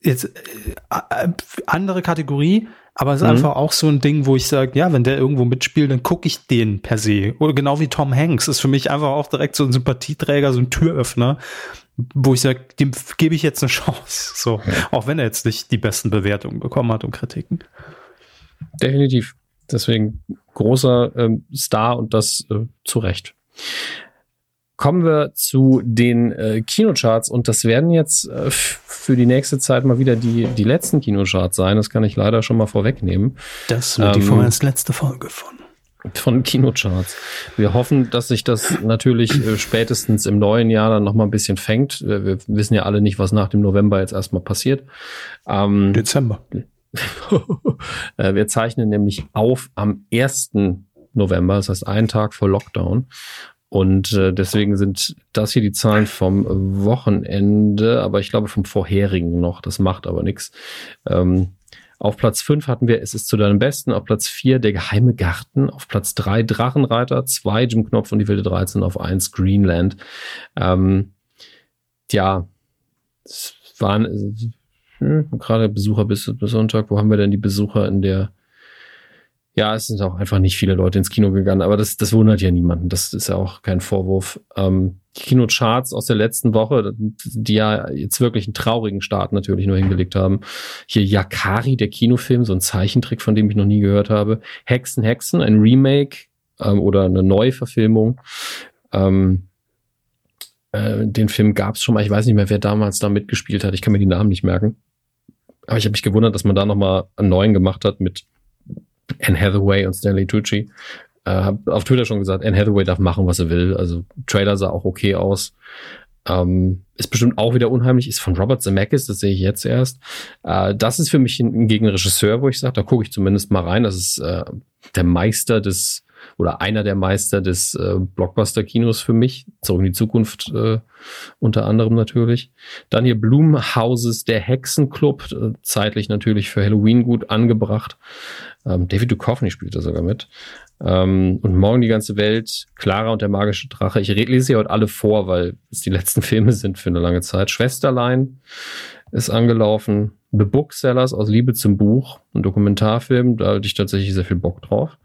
Jetzt äh, andere Kategorie, aber es ist mhm. einfach auch so ein Ding, wo ich sage, ja, wenn der irgendwo mitspielt, dann gucke ich den per se. Oder genau wie Tom Hanks ist für mich einfach auch direkt so ein Sympathieträger, so ein Türöffner, wo ich sage, dem gebe ich jetzt eine (laughs) Chance. So, auch wenn er jetzt nicht die besten Bewertungen bekommen hat und Kritiken. Definitiv. Deswegen großer ähm, Star und das äh, zu Recht. Kommen wir zu den äh, Kinocharts und das werden jetzt äh, für die nächste Zeit mal wieder die, die letzten Kinocharts sein. Das kann ich leider schon mal vorwegnehmen. Das wird ähm, die vorerst letzte Folge von von Kinocharts. Wir hoffen, dass sich das natürlich äh, spätestens im neuen Jahr dann noch mal ein bisschen fängt. Wir, wir wissen ja alle nicht, was nach dem November jetzt erstmal passiert. Ähm, Dezember. (laughs) Äh, wir zeichnen nämlich auf am 1. November, das heißt einen Tag vor Lockdown. Und äh, deswegen sind das hier die Zahlen vom Wochenende, aber ich glaube vom vorherigen noch. Das macht aber nichts. Ähm, auf Platz 5 hatten wir Es ist zu deinem Besten. Auf Platz 4 Der geheime Garten. Auf Platz 3 Drachenreiter. 2 Jim Knopf und die wilde 13. Auf 1 Greenland. Ähm, ja, es waren hm, gerade Besucher bis, bis Sonntag. Wo haben wir denn die Besucher in der? Ja, es sind auch einfach nicht viele Leute ins Kino gegangen, aber das, das wundert ja niemanden. Das ist ja auch kein Vorwurf. Ähm, die Kinocharts aus der letzten Woche, die ja jetzt wirklich einen traurigen Start natürlich nur hingelegt haben. Hier Yakari, der Kinofilm, so ein Zeichentrick, von dem ich noch nie gehört habe. Hexen, Hexen, ein Remake ähm, oder eine Neuverfilmung. Ähm, äh, den Film gab es schon mal. Ich weiß nicht mehr, wer damals da mitgespielt hat. Ich kann mir die Namen nicht merken. Aber ich habe mich gewundert, dass man da nochmal einen neuen gemacht hat mit Anne Hathaway und Stanley Tucci. Äh, hab auf Twitter schon gesagt, Anne Hathaway darf machen, was er will. Also Trailer sah auch okay aus. Ähm, ist bestimmt auch wieder unheimlich, ist von Robert Zemeckis, das sehe ich jetzt erst. Äh, das ist für mich ein, ein Gegenregisseur, wo ich sage, da gucke ich zumindest mal rein. Das ist äh, der Meister des oder einer der Meister des äh, Blockbuster-Kinos für mich. Zurück in die Zukunft äh, unter anderem natürlich. Dann hier Blumhauses Der Hexenclub, äh, zeitlich natürlich für Halloween gut angebracht. Ähm, David Duchovny spielt da sogar mit. Ähm, und morgen die ganze Welt, Clara und der magische Drache. Ich lese sie heute alle vor, weil es die letzten (laughs) Filme sind für eine lange Zeit. Schwesterlein ist angelaufen. The Booksellers aus Liebe zum Buch, ein Dokumentarfilm, da hatte ich tatsächlich sehr viel Bock drauf.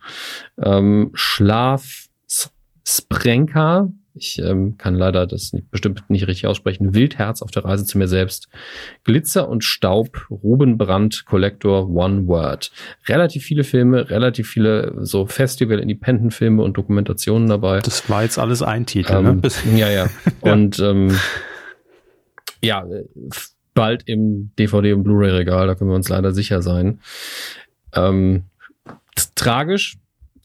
Ähm, Schlaf Sprenka, ich ähm, kann leider das nicht, bestimmt nicht richtig aussprechen. Wildherz auf der Reise zu mir selbst. Glitzer und Staub, Ruben Brandt, Collector, One Word. Relativ viele Filme, relativ viele so Festival-Independent-Filme und Dokumentationen dabei. Das war jetzt alles ein Titel, ähm, ne? Ja, (laughs) ja. Und ähm, ja, bald im DVD- und Blu-ray-Regal, da können wir uns leider sicher sein. Ähm, tragisch,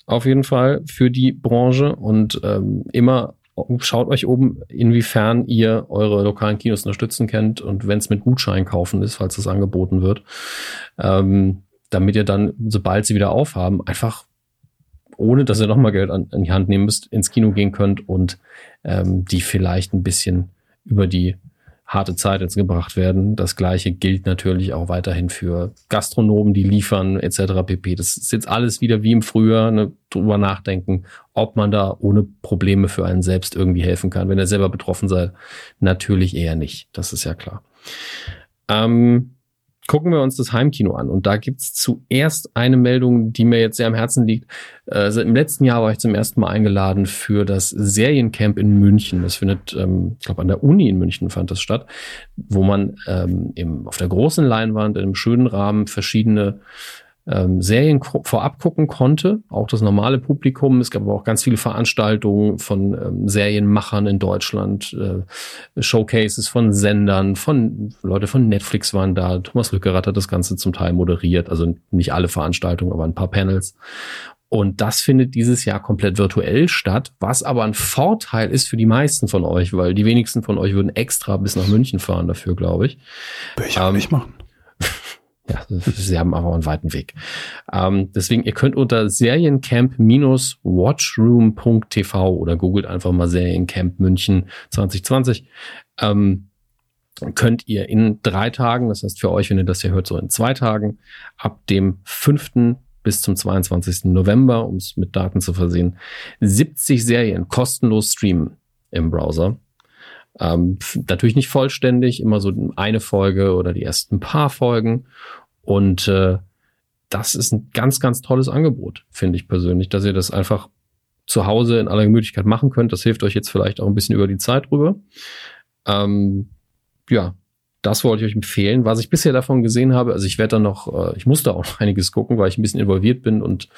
auf jeden Fall, für die Branche und ähm, immer schaut euch oben, inwiefern ihr eure lokalen Kinos unterstützen könnt und wenn es mit Gutschein kaufen ist, falls das angeboten wird, ähm, damit ihr dann, sobald sie wieder aufhaben, einfach ohne dass ihr nochmal Geld an, an, die Hand nehmen müsst, ins Kino gehen könnt und ähm, die vielleicht ein bisschen über die harte Zeit jetzt gebracht werden. Das gleiche gilt natürlich auch weiterhin für Gastronomen, die liefern etc. pp. Das ist jetzt alles wieder wie im Frühjahr, ne, drüber nachdenken, ob man da ohne Probleme für einen selbst irgendwie helfen kann. Wenn er selber betroffen sei, natürlich eher nicht. Das ist ja klar. Ähm, gucken wir uns das Heimkino an. Und da gibt's zuerst eine Meldung, die mir jetzt sehr am Herzen liegt. Äh, Im letzten Jahr war ich zum ersten Mal eingeladen für das Seriencamp in München. Das findet, ähm, ich glaube, an der Uni in München fand das statt, wo man ähm, im, auf der großen Leinwand in einem schönen Rahmen verschiedene ähm, Serien vorab gucken konnte, auch das normale Publikum. Es gab aber auch ganz viele Veranstaltungen von ähm, Serienmachern in Deutschland, äh, Showcases von Sendern, von Leute von Netflix waren da. Thomas Lückerath hat das Ganze zum Teil moderiert, also nicht alle Veranstaltungen, aber ein paar Panels. Und das findet dieses Jahr komplett virtuell statt, was aber ein Vorteil ist für die meisten von euch, weil die wenigsten von euch würden extra bis nach München fahren dafür, glaube ich. Würde ich auch ähm, nicht machen. Ja, (laughs) sie haben aber einen weiten Weg. Ähm, deswegen, ihr könnt unter seriencamp-watchroom.tv oder googelt einfach mal Seriencamp München 2020. Ähm, könnt ihr in drei Tagen, das heißt für euch, wenn ihr das hier hört, so in zwei Tagen, ab dem 5. bis zum 22. November, um es mit Daten zu versehen, 70 Serien kostenlos streamen im Browser. Ähm, natürlich nicht vollständig, immer so eine Folge oder die ersten paar Folgen. Und äh, das ist ein ganz, ganz tolles Angebot, finde ich persönlich, dass ihr das einfach zu Hause in aller Gemütlichkeit machen könnt. Das hilft euch jetzt vielleicht auch ein bisschen über die Zeit rüber. Ähm, ja, das wollte ich euch empfehlen. Was ich bisher davon gesehen habe, also ich werde da noch, äh, ich musste auch (laughs) noch einiges gucken, weil ich ein bisschen involviert bin und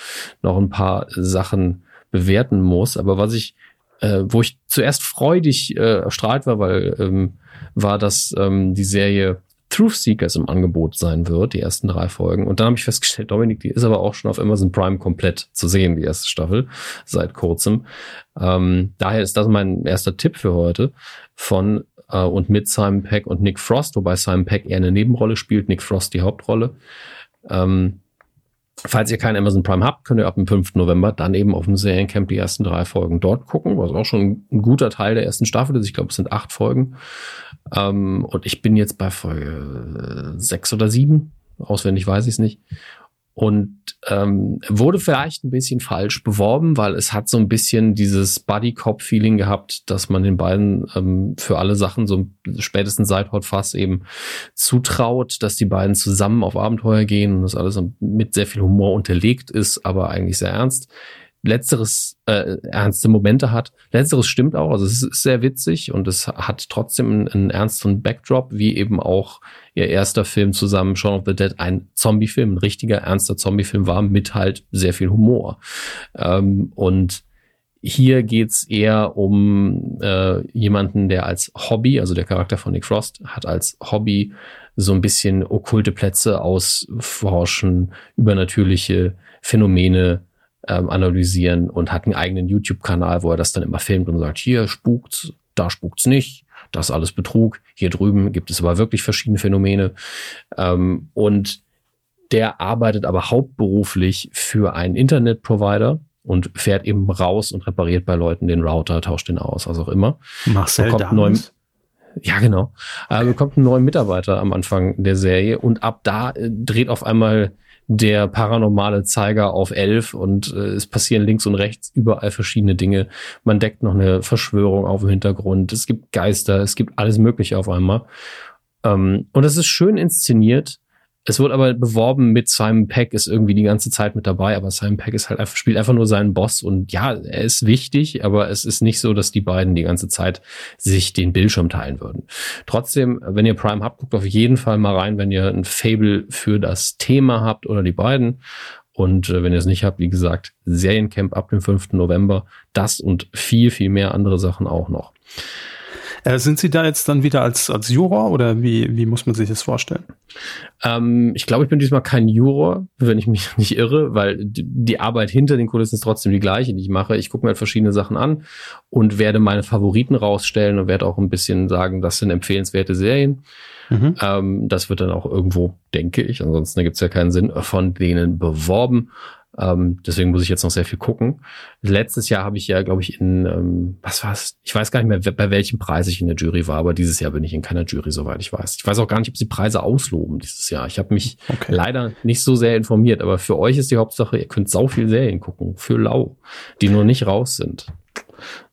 noch ein paar Sachen bewerten muss. Aber was ich äh, wo ich zuerst freudig äh, erstrahlt war, weil ähm, war, dass ähm, die Serie Truth Seekers im Angebot sein wird, die ersten drei Folgen. Und dann habe ich festgestellt, Dominik, die ist aber auch schon auf Amazon Prime komplett zu sehen, die erste Staffel, seit kurzem. Ähm, daher ist das mein erster Tipp für heute von äh, und mit Simon Peck und Nick Frost, wobei Simon Peck eher eine Nebenrolle spielt, Nick Frost die Hauptrolle. Ähm, Falls ihr kein Amazon Prime habt, könnt ihr ab dem 5. November dann eben auf dem Seriencamp die ersten drei Folgen dort gucken, was auch schon ein guter Teil der ersten Staffel ist. Ich glaube, es sind acht Folgen. Ähm, und ich bin jetzt bei Folge sechs oder sieben. Auswendig weiß ich es nicht und ähm, wurde vielleicht ein bisschen falsch beworben, weil es hat so ein bisschen dieses Buddy Cop Feeling gehabt, dass man den beiden ähm, für alle Sachen so spätestens seit Hot Fuss eben zutraut, dass die beiden zusammen auf Abenteuer gehen und das alles mit sehr viel Humor unterlegt ist, aber eigentlich sehr ernst letzteres äh, ernste Momente hat. Letzteres stimmt auch, also es ist sehr witzig und es hat trotzdem einen, einen ernsten Backdrop, wie eben auch ihr erster Film zusammen, Shaun of the Dead, ein Zombie-Film, ein richtiger ernster Zombie-Film war mit halt sehr viel Humor. Ähm, und hier geht's eher um äh, jemanden, der als Hobby, also der Charakter von Nick Frost, hat als Hobby so ein bisschen okkulte Plätze ausforschen, übernatürliche Phänomene ähm, analysieren und hat einen eigenen YouTube-Kanal, wo er das dann immer filmt und sagt, hier spukt's, da spukt's nicht, das ist alles Betrug, hier drüben gibt es aber wirklich verschiedene Phänomene. Ähm, und der arbeitet aber hauptberuflich für einen Internetprovider und fährt eben raus und repariert bei Leuten den Router, tauscht den aus, was auch immer. Marcel bekommt neuen, Ja, genau. Okay. Äh, bekommt einen neuen Mitarbeiter am Anfang der Serie und ab da äh, dreht auf einmal der paranormale Zeiger auf elf und äh, es passieren links und rechts überall verschiedene Dinge. Man deckt noch eine Verschwörung auf im Hintergrund. Es gibt Geister, es gibt alles Mögliche auf einmal. Ähm, und es ist schön inszeniert. Es wird aber beworben mit Simon Peck ist irgendwie die ganze Zeit mit dabei, aber Simon Peck ist halt spielt einfach nur seinen Boss und ja, er ist wichtig, aber es ist nicht so, dass die beiden die ganze Zeit sich den Bildschirm teilen würden. Trotzdem, wenn ihr Prime habt, guckt auf jeden Fall mal rein, wenn ihr ein Fable für das Thema habt oder die beiden. Und äh, wenn ihr es nicht habt, wie gesagt, Seriencamp ab dem 5. November, das und viel, viel mehr andere Sachen auch noch. Äh, sind Sie da jetzt dann wieder als, als Juror oder wie, wie muss man sich das vorstellen? Ähm, ich glaube, ich bin diesmal kein Juror, wenn ich mich (laughs) nicht irre, weil die Arbeit hinter den Kulissen ist trotzdem die gleiche, die ich mache. Ich gucke mir halt verschiedene Sachen an und werde meine Favoriten rausstellen und werde auch ein bisschen sagen, das sind empfehlenswerte Serien. Mhm. Ähm, das wird dann auch irgendwo, denke ich, ansonsten gibt es ja keinen Sinn, von denen beworben. Ähm, deswegen muss ich jetzt noch sehr viel gucken. Letztes Jahr habe ich ja, glaube ich, in, ähm, was war's? Ich weiß gar nicht mehr, bei welchem Preis ich in der Jury war, aber dieses Jahr bin ich in keiner Jury, soweit ich weiß. Ich weiß auch gar nicht, ob sie Preise ausloben dieses Jahr. Ich habe mich okay. leider nicht so sehr informiert, aber für euch ist die Hauptsache, ihr könnt sau viel Serien gucken, für lau, die nur nicht raus sind.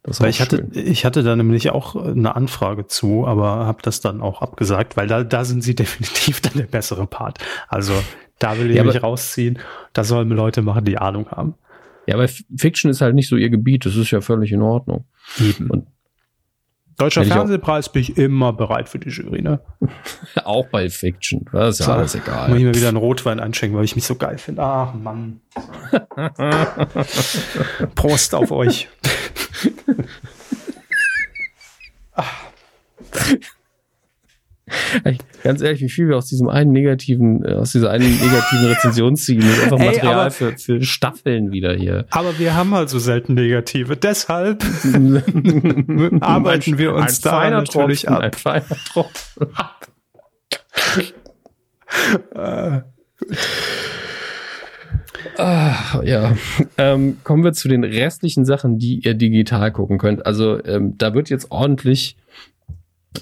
Das weil ich hatte, ich hatte da nämlich auch eine Anfrage zu, aber habe das dann auch abgesagt, weil da, da sind sie (laughs) definitiv dann der bessere Part. Also da will ich ja, mich rausziehen. Da sollen Leute machen, die Ahnung haben. Ja, aber Fiction ist halt nicht so ihr Gebiet. Das ist ja völlig in Ordnung. Eben. Und Deutscher Fernsehpreis bin ich immer bereit für die Jury, ne? (laughs) auch bei Fiction. Das ist ja alles egal. Muss ich mir wieder einen Rotwein einschenken, weil ich mich so geil finde. Ach, Mann. (laughs) Prost auf euch. (laughs) Ganz ehrlich, wie viel wir aus diesem einen negativen, äh, aus dieser einen negativen Rezension ziehen, ist einfach Ey, Material für, für Staffeln wieder hier. Aber wir haben halt so selten negative, deshalb (laughs) arbeiten wir uns da natürlich Tropfen, ab. Ein feiner Tropfen ab. äh, Ah, ja. Ähm, kommen wir zu den restlichen Sachen, die ihr digital gucken könnt. Also ähm, da wird jetzt ordentlich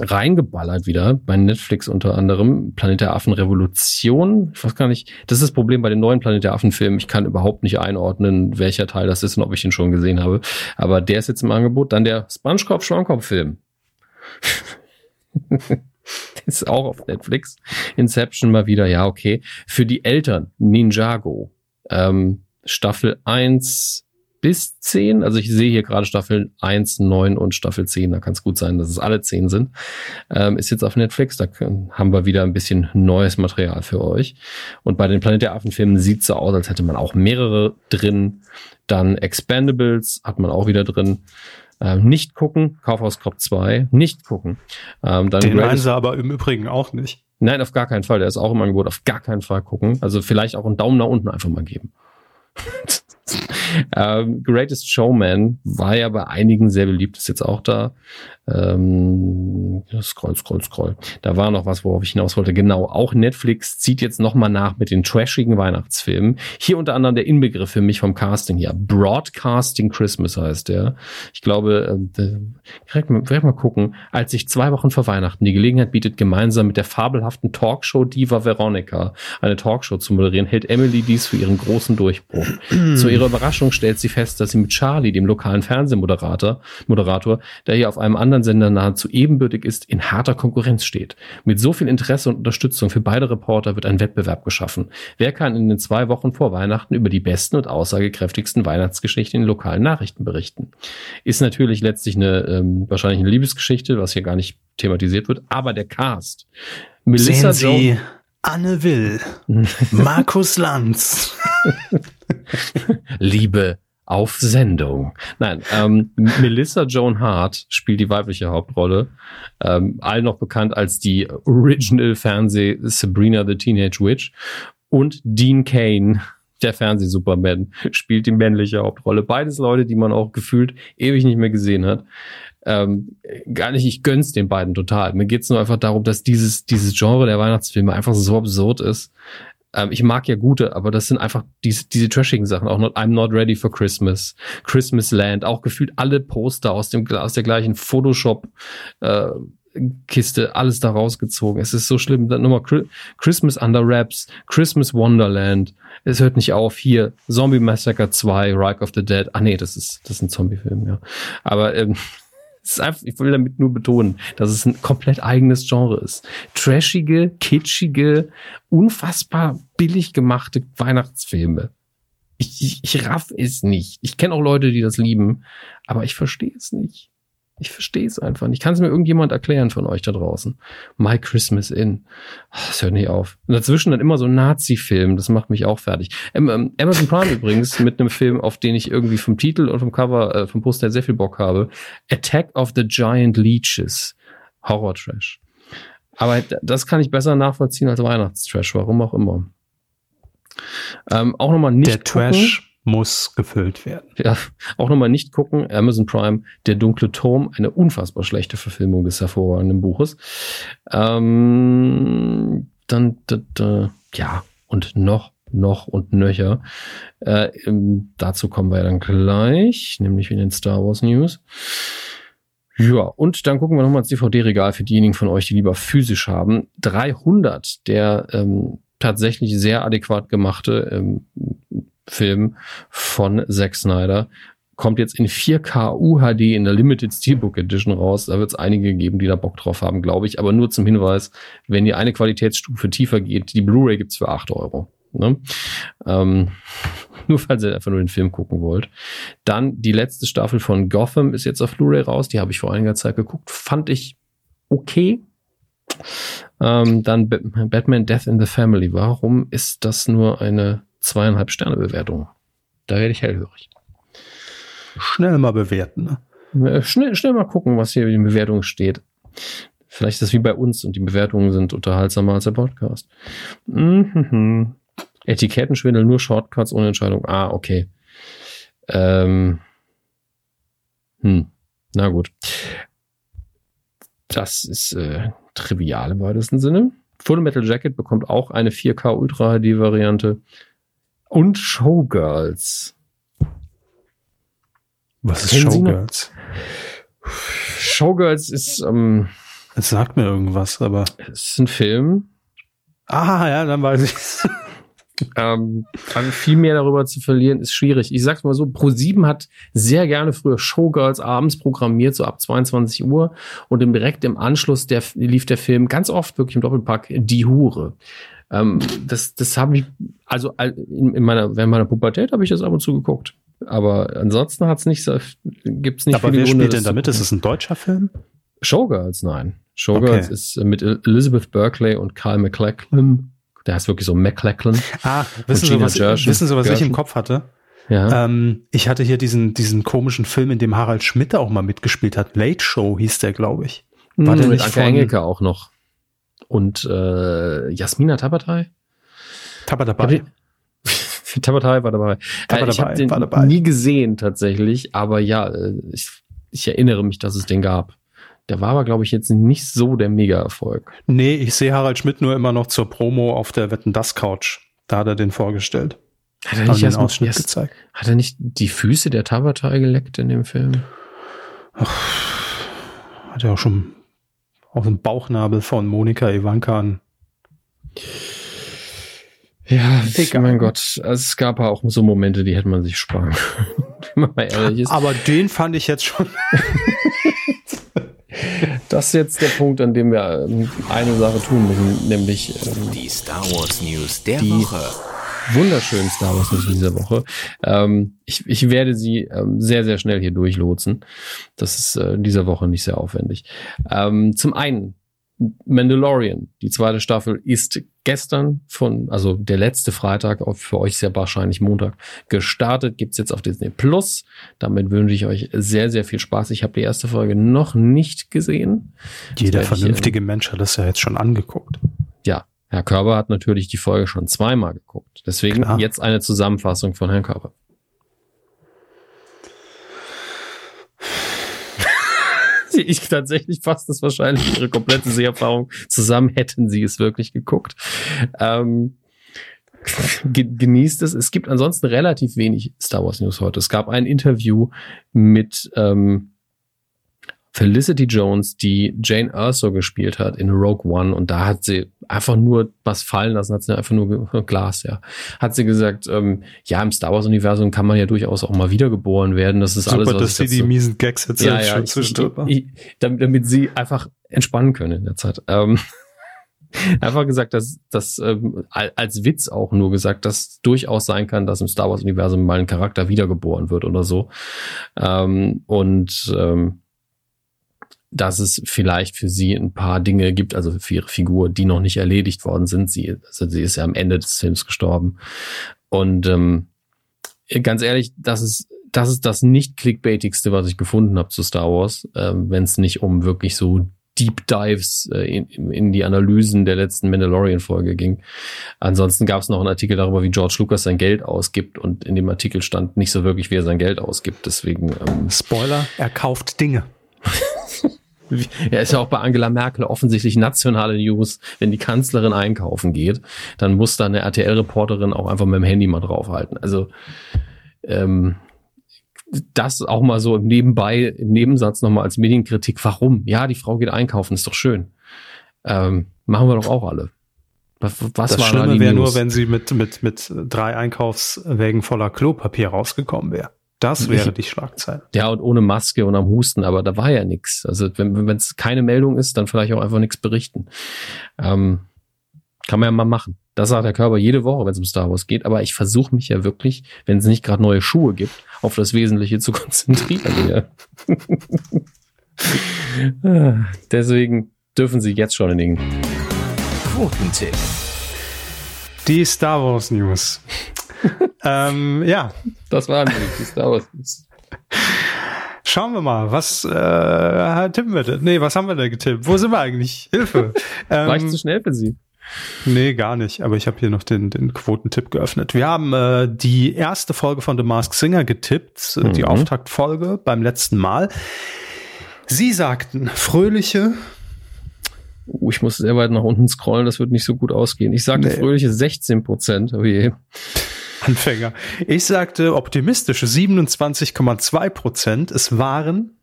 reingeballert wieder, bei Netflix unter anderem. Planet der Affen Revolution. Ich weiß gar nicht, das ist das Problem bei den neuen Planet der Affen Filmen. Ich kann überhaupt nicht einordnen, welcher Teil das ist und ob ich ihn schon gesehen habe. Aber der ist jetzt im Angebot. Dann der Spongebob Schwammkopf Film. (laughs) ist auch auf Netflix. Inception mal wieder, ja, okay. Für die Eltern, Ninjago. Ähm, Staffel 1 bis 10. Also ich sehe hier gerade Staffel 1, 9 und Staffel 10. Da kann es gut sein, dass es alle 10 sind. Ähm, ist jetzt auf Netflix. Da haben wir wieder ein bisschen neues Material für euch. Und bei den Planet der Affen-Filmen sieht es so aus, als hätte man auch mehrere drin. Dann Expendables hat man auch wieder drin. Ähm, nicht gucken, Kaufhaus Cop 2, nicht gucken. Ähm, dann Den meinen sie aber im Übrigen auch nicht. Nein, auf gar keinen Fall. Der ist auch im Angebot. Auf gar keinen Fall gucken. Also vielleicht auch einen Daumen nach unten einfach mal geben. (laughs) (laughs) ähm, Greatest Showman war ja bei einigen sehr beliebt, ist jetzt auch da. Ähm, scroll, scroll, scroll. Da war noch was, worauf ich hinaus wollte. Genau, auch Netflix zieht jetzt nochmal nach mit den trashigen Weihnachtsfilmen. Hier unter anderem der Inbegriff für mich vom Casting hier. Broadcasting Christmas heißt der. Ich glaube, äh, direkt, mal, direkt mal gucken. Als sich zwei Wochen vor Weihnachten die Gelegenheit bietet, gemeinsam mit der fabelhaften Talkshow-Diva Veronica eine Talkshow zu moderieren, hält Emily dies für ihren großen Durchbruch. (clears throat) zu ihrer Überraschung stellt sie fest, dass sie mit Charlie, dem lokalen Fernsehmoderator, Moderator, der hier auf einem anderen anderen Sendern nahezu ebenbürtig ist, in harter Konkurrenz steht. Mit so viel Interesse und Unterstützung für beide Reporter wird ein Wettbewerb geschaffen. Wer kann in den zwei Wochen vor Weihnachten über die besten und aussagekräftigsten Weihnachtsgeschichten in lokalen Nachrichten berichten? Ist natürlich letztlich eine ähm, wahrscheinlich eine Liebesgeschichte, was hier gar nicht thematisiert wird, aber der Cast. Melissa Sehen Sie Anne Will, (laughs) Markus Lanz. Liebe auf Sendung. Nein, ähm, Melissa Joan Hart spielt die weibliche Hauptrolle, ähm, allen noch bekannt als die Original-Fernseh Sabrina the Teenage Witch und Dean Kane, der Fernseh-Superman, spielt die männliche Hauptrolle. Beides Leute, die man auch gefühlt ewig nicht mehr gesehen hat. Ähm, gar nicht, ich gönn's den beiden total. Mir geht's nur einfach darum, dass dieses, dieses Genre der Weihnachtsfilme einfach so absurd ist. Ähm, ich mag ja gute, aber das sind einfach diese, diese trashigen Sachen. Auch not, I'm not ready for Christmas, Christmas Land, auch gefühlt alle Poster aus dem aus der gleichen Photoshop. Äh, Kiste, alles da rausgezogen. Es ist so schlimm. Dann nochmal Christmas Under Wraps, Christmas Wonderland. Es hört nicht auf. Hier, Zombie Massacre 2, Reich of the Dead. Ah nee, das ist, das ist ein Zombie-Film, ja. Aber ähm, Einfach, ich will damit nur betonen, dass es ein komplett eigenes Genre ist. Trashige, kitschige, unfassbar billig gemachte Weihnachtsfilme. Ich, ich, ich raff es nicht. Ich kenne auch Leute, die das lieben, aber ich verstehe es nicht. Ich verstehe es einfach nicht. Kann es mir irgendjemand erklären von euch da draußen? My Christmas In. Das hört nicht auf. Und dazwischen dann immer so Nazi-Film. Das macht mich auch fertig. Ähm, Amazon Prime (laughs) übrigens mit einem Film, auf den ich irgendwie vom Titel und vom Cover, äh, vom Poster sehr viel Bock habe. Attack of the Giant Leeches. Horror-Trash. Aber das kann ich besser nachvollziehen als Weihnachtstrash, warum auch immer. Ähm, auch nochmal nicht. Der gucken. Trash muss gefüllt werden. Ja, auch nochmal nicht gucken. Amazon Prime, Der dunkle Turm, eine unfassbar schlechte Verfilmung des hervorragenden Buches. Ähm, dann, da, da, ja, und noch, noch und nöcher. Äh, dazu kommen wir dann gleich, nämlich in den Star Wars News. Ja, und dann gucken wir nochmal ins DVD-Regal für diejenigen von euch, die lieber physisch haben. 300 der ähm, tatsächlich sehr adäquat gemachte ähm, Film von Zack Snyder kommt jetzt in 4K UHD in der Limited Steelbook Edition raus. Da wird es einige geben, die da Bock drauf haben, glaube ich. Aber nur zum Hinweis, wenn ihr eine Qualitätsstufe tiefer geht, die Blu-ray gibt's für 8 Euro. Ne? Ähm, (laughs) nur falls ihr einfach nur den Film gucken wollt. Dann die letzte Staffel von Gotham ist jetzt auf Blu-ray raus. Die habe ich vor einiger Zeit geguckt. Fand ich okay. Ähm, dann Batman Death in the Family. Warum ist das nur eine zweieinhalb Sterne Bewertung? Da werde ich hellhörig. Schnell mal bewerten. Ne? Schnell, schnell mal gucken, was hier in den Bewertungen steht. Vielleicht ist das wie bei uns und die Bewertungen sind unterhaltsamer als der Podcast. Mhm. Etikettenschwindel, nur Shortcuts ohne Entscheidung. Ah, okay. Ähm. Hm. Na gut. Das ist äh, trivial im weitesten Sinne. Full Metal Jacket bekommt auch eine 4K Ultra HD Variante. Und Showgirls. Was ist Showgirls? Showgirls ist. Ähm, es sagt mir irgendwas, aber. Es ist ein Film. Ah, ja, dann weiß ich's. (laughs) Ähm, also viel mehr darüber zu verlieren ist schwierig. Ich sag's mal so, Pro7 hat sehr gerne früher Showgirls abends programmiert, so ab 22 Uhr. Und direkt im Anschluss der, lief der Film ganz oft wirklich im Doppelpack Die Hure. Ähm, das das habe ich, also in, in meiner, während meiner Pubertät habe ich das ab und zu geguckt. Aber ansonsten hat's nicht gibt's nicht Aber viele wer Gründe, spielt denn damit? Ist es ein deutscher Film? Showgirls, nein. Showgirls okay. ist mit Elizabeth Berkeley und Kyle MacLachlan der heißt wirklich so McLachlan. Ah, wissen Sie, was, Gershon, wissen Sie, was Gershon? ich im Kopf hatte? Ja. Ähm, ich hatte hier diesen, diesen komischen Film, in dem Harald Schmidt auch mal mitgespielt hat. Late Show hieß der, glaube ich. War hm, der nicht Anke von Engelke auch noch. Und äh, Jasmina Tabatai? Tabatai. (laughs) Tabatai war dabei. Tabatai äh, ich habe den dabei. nie gesehen tatsächlich, aber ja, äh, ich, ich erinnere mich, dass es den gab. Der war aber, glaube ich, jetzt nicht so der Mega-Erfolg. Nee, ich sehe Harald Schmidt nur immer noch zur Promo auf der Wetten Das Couch. Da hat er den vorgestellt. Hat er nicht erst Ausschnitt erst, gezeigt? Hat er nicht die Füße der Tabatai geleckt in dem Film? Ach, hat er auch schon auf dem Bauchnabel von Monika Ivanka an. Ja, Egal. mein Gott. Also es gab auch so Momente, die hätte man sich sparen können. (laughs) Wenn man mal ehrlich ist. Aber den fand ich jetzt schon. (laughs) Das ist jetzt der Punkt, an dem wir ähm, eine Sache tun müssen, nämlich ähm, die Star Wars News der Woche. Wunderschönen Star Wars News dieser Woche. Ähm, ich, ich werde sie ähm, sehr, sehr schnell hier durchlotsen. Das ist äh, dieser Woche nicht sehr aufwendig. Ähm, zum einen Mandalorian, die zweite Staffel, ist gestern von, also der letzte Freitag, auf für euch sehr wahrscheinlich Montag, gestartet. Gibt's jetzt auf Disney Plus. Damit wünsche ich euch sehr, sehr viel Spaß. Ich habe die erste Folge noch nicht gesehen. Jeder vernünftige ich, Mensch hat das ja jetzt schon angeguckt. Herr Körber hat natürlich die Folge schon zweimal geguckt. Deswegen Klar. jetzt eine Zusammenfassung von Herrn Körber. (laughs) ich tatsächlich fasst das wahrscheinlich ihre komplette Seherfahrung zusammen, hätten sie es wirklich geguckt. Ähm, genießt es. Es gibt ansonsten relativ wenig Star Wars News heute. Es gab ein Interview mit ähm, Felicity Jones, die Jane Erso gespielt hat in Rogue One und da hat sie einfach nur was fallen lassen, hat sie einfach nur (laughs) Glas, ja. Hat sie gesagt, ähm, ja, im Star Wars Universum kann man ja durchaus auch mal wiedergeboren werden. Das ist Super, alles, was dass sie die so, miesen Gags jetzt ja, ja, ich, ich, damit, damit sie einfach entspannen können in der Zeit. Ähm, (laughs) einfach gesagt, dass das ähm, als Witz auch nur gesagt, dass durchaus sein kann, dass im Star Wars Universum mal ein Charakter wiedergeboren wird oder so. Ähm, und ähm, dass es vielleicht für sie ein paar Dinge gibt, also für ihre Figur, die noch nicht erledigt worden sind. Sie, also sie ist ja am Ende des Films gestorben. Und ähm, ganz ehrlich, das ist das ist das nicht clickbaitigste, was ich gefunden habe zu Star Wars, ähm, wenn es nicht um wirklich so Deep Dives äh, in, in die Analysen der letzten Mandalorian-Folge ging. Ansonsten gab es noch einen Artikel darüber, wie George Lucas sein Geld ausgibt und in dem Artikel stand nicht so wirklich, wie er sein Geld ausgibt. Deswegen ähm, Spoiler: Er kauft Dinge. Er ist ja auch bei Angela Merkel offensichtlich nationale News. Wenn die Kanzlerin einkaufen geht, dann muss da eine RTL-Reporterin auch einfach mit dem Handy mal draufhalten. Also ähm, das auch mal so im Nebenbei, im Nebensatz nochmal als Medienkritik. Warum? Ja, die Frau geht einkaufen, ist doch schön. Ähm, machen wir doch auch alle. Was, was das Schlimme wäre nur, wenn sie mit, mit, mit drei Einkaufswägen voller Klopapier rausgekommen wäre. Das wäre ich, die Schlagzeile. Ja, und ohne Maske und am Husten, aber da war ja nichts. Also wenn es keine Meldung ist, dann vielleicht auch einfach nichts berichten. Ähm, kann man ja mal machen. Das sagt der Körper jede Woche, wenn es um Star Wars geht. Aber ich versuche mich ja wirklich, wenn es nicht gerade neue Schuhe gibt, auf das Wesentliche zu (laughs) konzentrieren. (laughs) Deswegen dürfen Sie jetzt schon in den Quotentipp. Die Star Wars News. (laughs) ähm, ja. Das waren die Star Wars News. Schauen wir mal, was äh, tippen wir denn? Nee, was haben wir denn getippt? Wo sind wir eigentlich? Hilfe. Ähm, (laughs) War ich zu schnell für Sie? Nee, gar nicht. Aber ich habe hier noch den, den Quotentipp geöffnet. Wir haben äh, die erste Folge von The Mask Singer getippt, äh, mhm. die Auftaktfolge beim letzten Mal. Sie sagten fröhliche. Uh, ich muss sehr weit nach unten scrollen, das wird nicht so gut ausgehen. Ich sagte nee. fröhliche 16 Prozent. Oh je. Anfänger. Ich sagte optimistische 27,2 Prozent. Es waren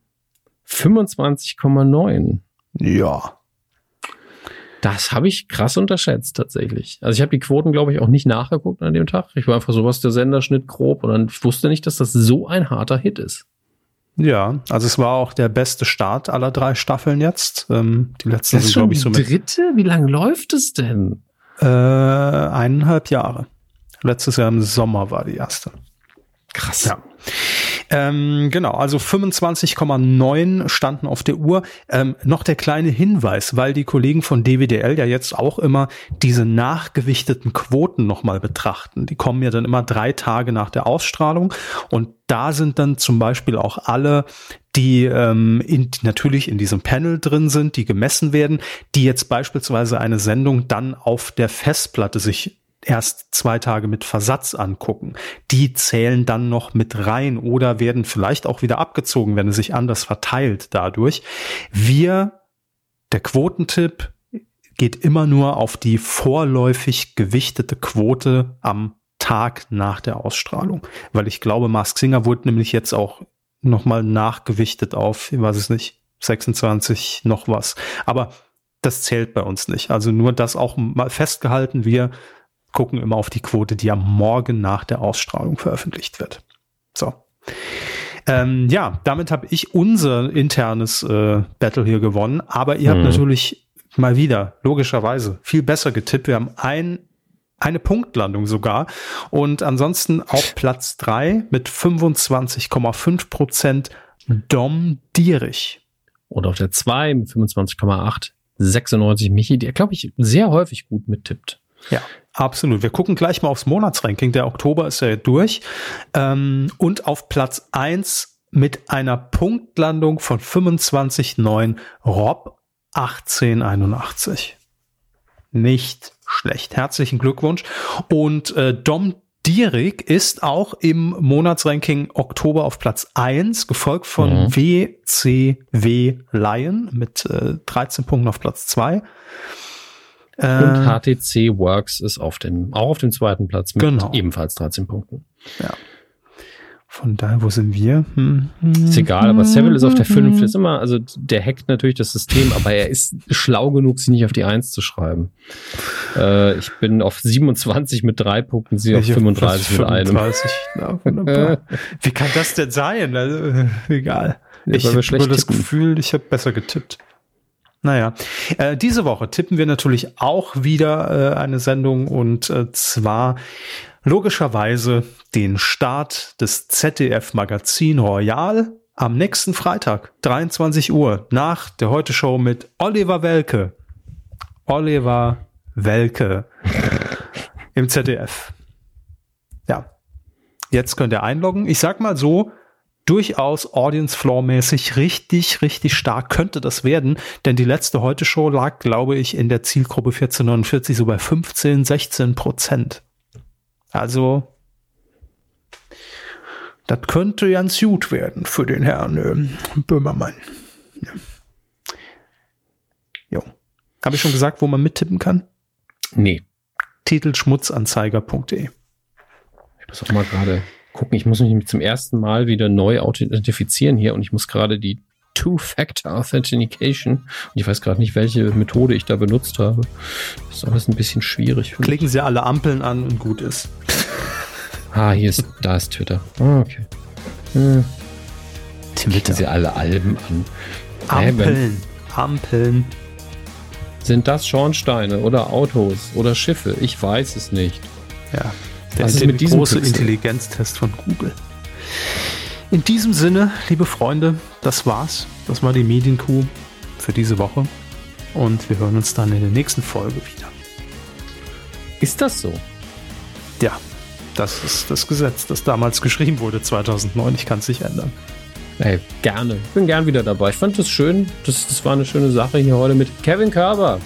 25,9. Ja. Das habe ich krass unterschätzt tatsächlich. Also ich habe die Quoten, glaube ich, auch nicht nachgeguckt an dem Tag. Ich war einfach so, was der Senderschnitt grob und dann wusste nicht, dass das so ein harter Hit ist. Ja, also es war auch der beste Start aller drei Staffeln jetzt. Ähm, die letzten das sind, glaube ich, so mit. Dritte? Wie lange läuft es denn? Äh, eineinhalb Jahre. Letztes Jahr im Sommer war die erste. Krass. Ja. Ähm, genau, also 25,9 standen auf der Uhr. Ähm, noch der kleine Hinweis, weil die Kollegen von DWDL ja jetzt auch immer diese nachgewichteten Quoten nochmal betrachten. Die kommen ja dann immer drei Tage nach der Ausstrahlung und da sind dann zum Beispiel auch alle, die ähm, in, natürlich in diesem Panel drin sind, die gemessen werden, die jetzt beispielsweise eine Sendung dann auf der Festplatte sich erst zwei Tage mit Versatz angucken. Die zählen dann noch mit rein oder werden vielleicht auch wieder abgezogen, wenn es sich anders verteilt dadurch. Wir, der Quotentipp, geht immer nur auf die vorläufig gewichtete Quote am Tag nach der Ausstrahlung. Weil ich glaube, Mask Singer wurde nämlich jetzt auch nochmal nachgewichtet auf, ich weiß es nicht, 26 noch was. Aber das zählt bei uns nicht. Also nur das auch mal festgehalten. Wir gucken immer auf die Quote, die am Morgen nach der Ausstrahlung veröffentlicht wird. So. Ähm, ja, damit habe ich unser internes äh, Battle hier gewonnen, aber ihr habt mhm. natürlich mal wieder, logischerweise, viel besser getippt. Wir haben ein, eine Punktlandung sogar und ansonsten auf Platz drei mit 25,5 Prozent Dom Dierich. Und auf der zwei mit 25,8 96 Michi, der glaube ich sehr häufig gut mittippt. Ja, absolut. Wir gucken gleich mal aufs Monatsranking. Der Oktober ist ja durch. Ähm, und auf Platz eins mit einer Punktlandung von 25,9 Rob 1881. Nicht schlecht. Herzlichen Glückwunsch. Und äh, Dom Dierig ist auch im Monatsranking Oktober auf Platz eins, gefolgt von mhm. WCW Lion mit äh, 13 Punkten auf Platz zwei. Und HTC äh, Works ist auf dem, auch auf dem zweiten Platz mit genau. ebenfalls 13 Punkten. Ja. Von daher, wo sind wir? Hm. Ist egal, aber Seville ist auf der 5. Ist immer, also der hackt natürlich das System, aber er ist schlau genug, sich nicht auf die 1 zu schreiben. Äh, ich bin auf 27 mit drei Punkten, sie auf 35 mit 35. einem. Ja, (laughs) Wie kann das denn sein? Also, egal. Ja, ich habe das Gefühl, ich habe besser getippt. Naja, äh, diese Woche tippen wir natürlich auch wieder äh, eine Sendung und äh, zwar logischerweise den Start des ZDF Magazin Royal am nächsten Freitag, 23 Uhr, nach der Heute Show mit Oliver Welke. Oliver Welke im ZDF. Ja. Jetzt könnt ihr einloggen. Ich sag mal so, durchaus Audience Floor mäßig richtig, richtig stark könnte das werden, denn die letzte Heute Show lag, glaube ich, in der Zielgruppe 1449 so bei 15, 16 Prozent. Also, das könnte ganz gut werden für den Herrn äh, Böhmermann. Ja. Jo. Habe ich schon gesagt, wo man mittippen kann? Nee. Titelschmutzanzeiger.de. Ich muss auch mal gerade gucken. Ich muss mich zum ersten Mal wieder neu authentifizieren hier und ich muss gerade die Two-Factor Authentication und ich weiß gerade nicht, welche Methode ich da benutzt habe. Das ist alles ein bisschen schwierig. Klicken Sie alle Ampeln an und gut ist. (laughs) Ah, hier ist, da ist Twitter. Ah, okay. Hm. Twitter. Sie alle Alben an. Ampeln. Ampeln. Sind das Schornsteine oder Autos oder Schiffe? Ich weiß es nicht. Ja, das ist mit diesem große Intelligenztest von Google. In diesem Sinne, liebe Freunde, das war's. Das war die Medienkuh für diese Woche. Und wir hören uns dann in der nächsten Folge wieder. Ist das so? Ja, das ist das Gesetz, das damals geschrieben wurde, 2009. Ich kann es nicht ändern. Ey, gerne. Ich bin gern wieder dabei. Ich fand das schön. Das, das war eine schöne Sache hier heute mit Kevin Körber.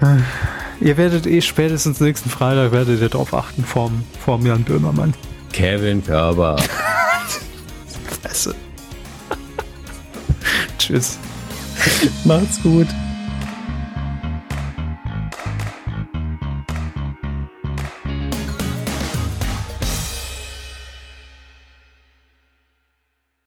(laughs) Ihr werdet eh spätestens nächsten Freitag werdet ihr drauf achten vorm, vorm Jan Böhmermann. Kevin Körber. (laughs) Fresse. Tschüss. Macht's gut.